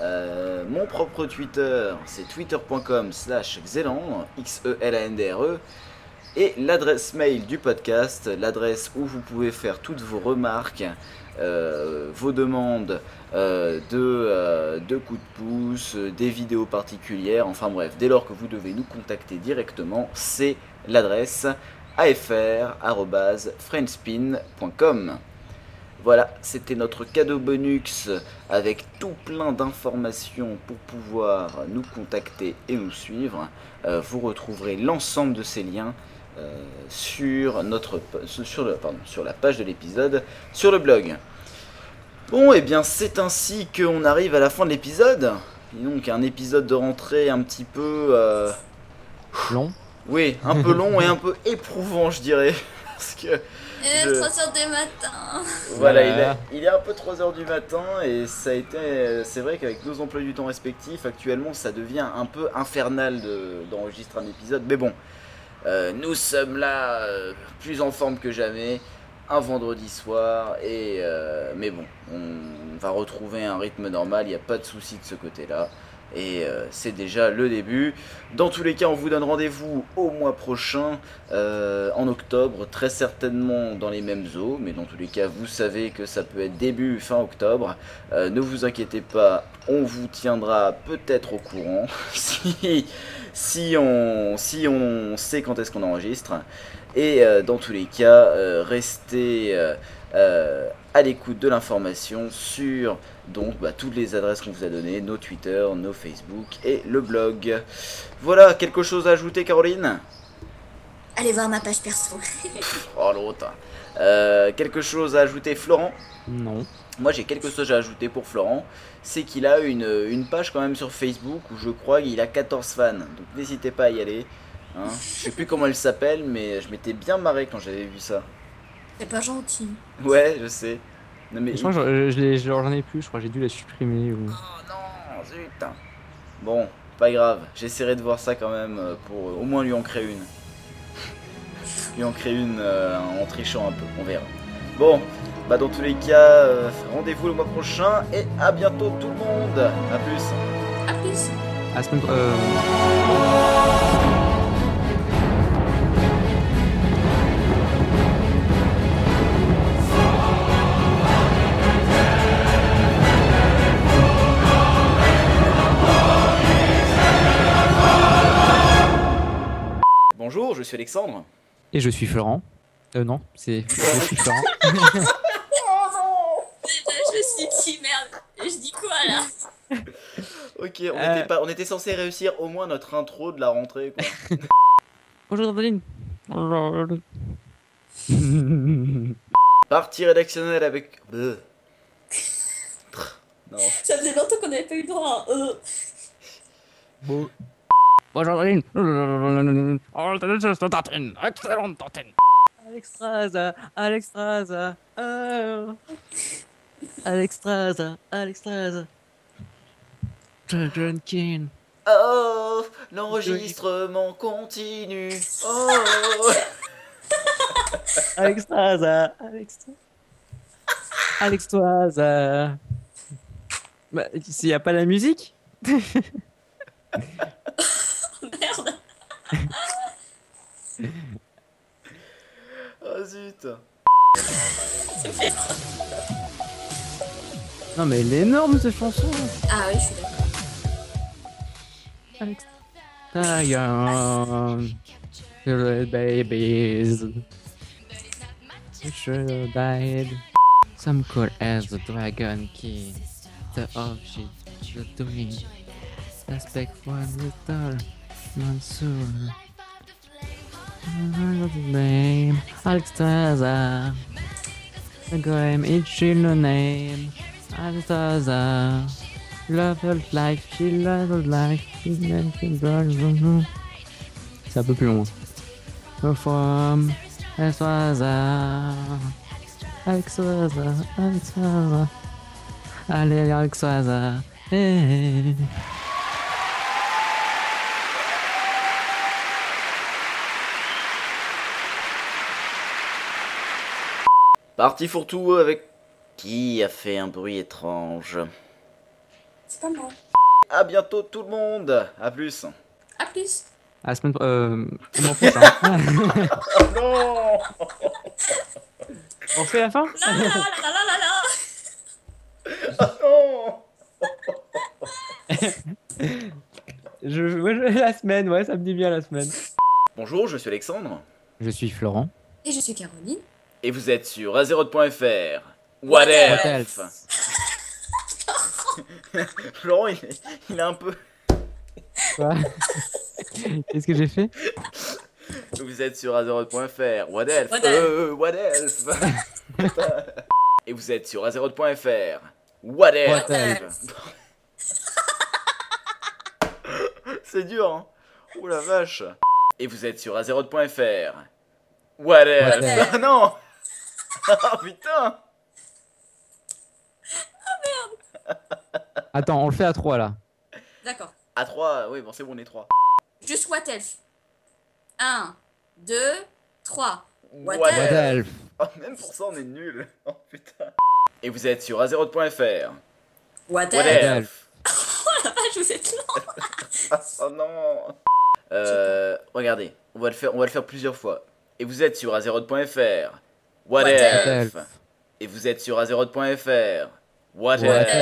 Euh, mon propre Twitter, c'est twitter.com slash xeland, X-E-L-A-N-D-R-E. Et l'adresse mail du podcast, l'adresse où vous pouvez faire toutes vos remarques, euh, vos demandes euh, de, euh, de coups de pouce, euh, des vidéos particulières, enfin bref, dès lors que vous devez nous contacter directement, c'est l'adresse afr.friendspin.com. Voilà, c'était notre cadeau bonus avec tout plein d'informations pour pouvoir nous contacter et nous suivre. Vous retrouverez l'ensemble de ces liens sur, notre, sur la page de l'épisode, sur le blog. Bon, et bien c'est ainsi qu'on arrive à la fin de l'épisode. Et donc un épisode de rentrée un petit peu... euh, long. oui, un peu long et un peu éprouvant, je dirais. Parce que Eh, Je- 3h du matin. voilà, il est, il est un peu 3h du matin et ça a été. C'est vrai qu'avec nos emplois du temps respectifs, actuellement, ça devient un peu infernal de- d'enregistrer un épisode. Mais bon, euh, nous sommes là, euh, plus en forme que jamais, un vendredi soir. Et, euh, mais bon, on va retrouver un rythme normal, il n'y a pas de souci de ce côté-là. Et euh, c'est déjà le début. Dans tous les cas, on vous donne rendez-vous au mois prochain, euh, en octobre, très certainement dans les mêmes eaux. Mais dans tous les cas, vous savez que ça peut être début, fin octobre. Ne vous inquiétez pas, on vous tiendra peut-être au courant si, si on sait quand est-ce qu'on enregistre. Et euh, dans tous les cas, euh, restez euh, euh, à l'écoute de l'information sur donc bah, toutes les adresses qu'on vous a données, nos Twitter, nos Facebook et le blog. Voilà, quelque chose à ajouter Caroline? Allez voir ma page perso. Oh l'autre. Euh, quelque chose à ajouter Florent? Non. Moi j'ai quelque chose à ajouter pour Florent, c'est qu'il a une, une page quand même sur Facebook où je crois qu'il a 14 fans, donc n'hésitez pas à y aller. Hein. Je sais plus comment elle s'appelle, mais je m'étais bien marré quand j'avais vu ça. C'est pas gentil. Ouais, je sais. Non mais Je crois que je- je l'ai- j'en ai plus, je crois que j'ai dû la supprimer. Ou... Oh non, zut. Bon, pas grave, j'essaierai de voir ça quand même euh, pour euh, au moins lui en créer une. lui en créer une euh, en trichant un peu, on verra. Bon, bah dans tous les cas, euh, rendez-vous le mois prochain et à bientôt tout le monde. À plus. A plus. À semaine. Euh... Bonjour, je suis Alexandre. Et je suis Florent. Euh, non, c'est. Je suis Florent. Je me suis dit merde. Je dis quoi là Ok, on, Euh. était pas, on était censé réussir au moins notre intro de la rentrée. Quoi. Bonjour Adeline. Bonjour. Partie rédactionnelle avec. Euh. Non. Ça faisait longtemps qu'on n'avait pas eu le droit à un E. Bon. Excellente tartine. Alex Straza, Alex Straza. Oh. Alex Straza, Alex Straza. King. Oh, l'enregistrement continue. Oh, Alex Straza, Alex. Alex Straza. Bah, s'il n'y a pas la musique. oh zut. Non mais elle est énorme cette chanson. Ah oui, je suis d'accord. Alex. Zion, little babies. We should have died. Some call as the Dragon King. The object the doing. Aspect one little Name each in the. Love life. C'est un peu plus long. From Alexstrasza. Alexstrasza, Alexstrasza. Allez, Alexstrasza. Hey. Parti fourre-tout avec. Qui a fait un bruit étrange C'est pas moi. À bientôt tout le monde. À plus. À plus. À la semaine pro- euh. Oh non On fait la fin? La la la la la la la. Non je, ouais, je- La semaine, ouais, ça me dit bien la semaine. Bonjour, je suis Alexandre. Je suis Florent. Et je suis Caroline. Et vous êtes sur azeroth.fr. What else? What else? Florent, il est, il est un peu. Quoi? Qu'est-ce que j'ai fait? Vous êtes sur azeroth.fr. What else? What else? Euh, What else? Et vous êtes sur azeroth.fr. What else? What else? C'est dur, hein. Oh la vache. Et vous êtes sur azeroth.fr. What else? Else? Ah non Ah putain Attends, on le fait à 3 là. D'accord. À 3, oui, bon, c'est bon, on est 3. Juste What Else. 1, 2, 3. What What else Oh, même pour ça, on est nul. Oh putain. Et vous êtes sur azeroth.fr. What What else else Oh la vache, vous êtes lent. Ah, Oh non Euh, regardez, on va, le faire, on va le faire plusieurs fois. Et vous êtes sur azeroth.fr. What, What else else Et vous êtes sur azeroth.fr. What, What else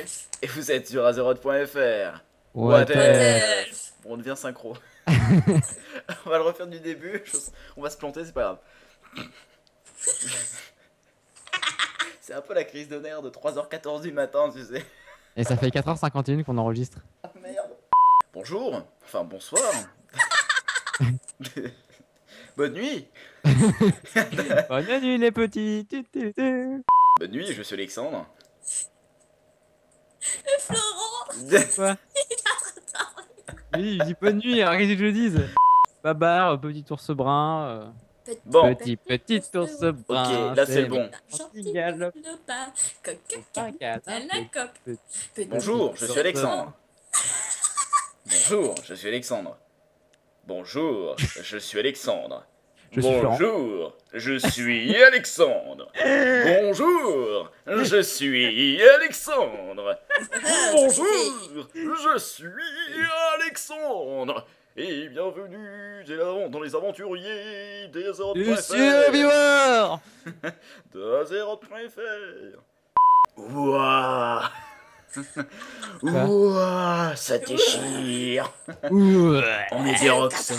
else Et vous êtes sur azeroth.fr. What What else Bon, on devient synchro. on va le refaire du début. On va se planter, c'est pas grave. c'est un peu la crise de nerfs de 3h14 du matin, tu sais. Et ça fait 4h51 qu'on enregistre. Ah, merde. Bonjour, enfin bonsoir. Bonne nuit. Bonne nuit les petits. Bonne nuit, je suis Alexandre. Florent Quoi Oui, je dis bonne nuit, alors qu'est-ce que je dise? Babar, petit ours brun. euh, Petit, Bon. Petit, petit ours brun. Ok, là c'est bon. Gentil Galope. le pas. Coq, coq, Un coq. câlin, Elle la coque. petit- Petit Bonjour, je suis Alexandre. Bonjour, je suis Alexandre. Bonjour, je suis Alexandre. Je suis Florent. Bonjour, je suis Alexandre. Bonjour, je suis Alexandre. Bonjour, je suis Alexandre. Et bienvenue dans dans les aventuriers des Je suis un viveur de Azeroth.fr. Ouah Ouah Ça déchire Ouais. On est des rockstars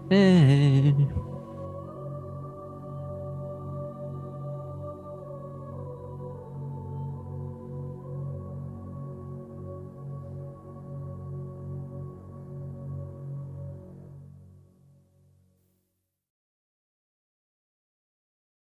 Waza. Eh.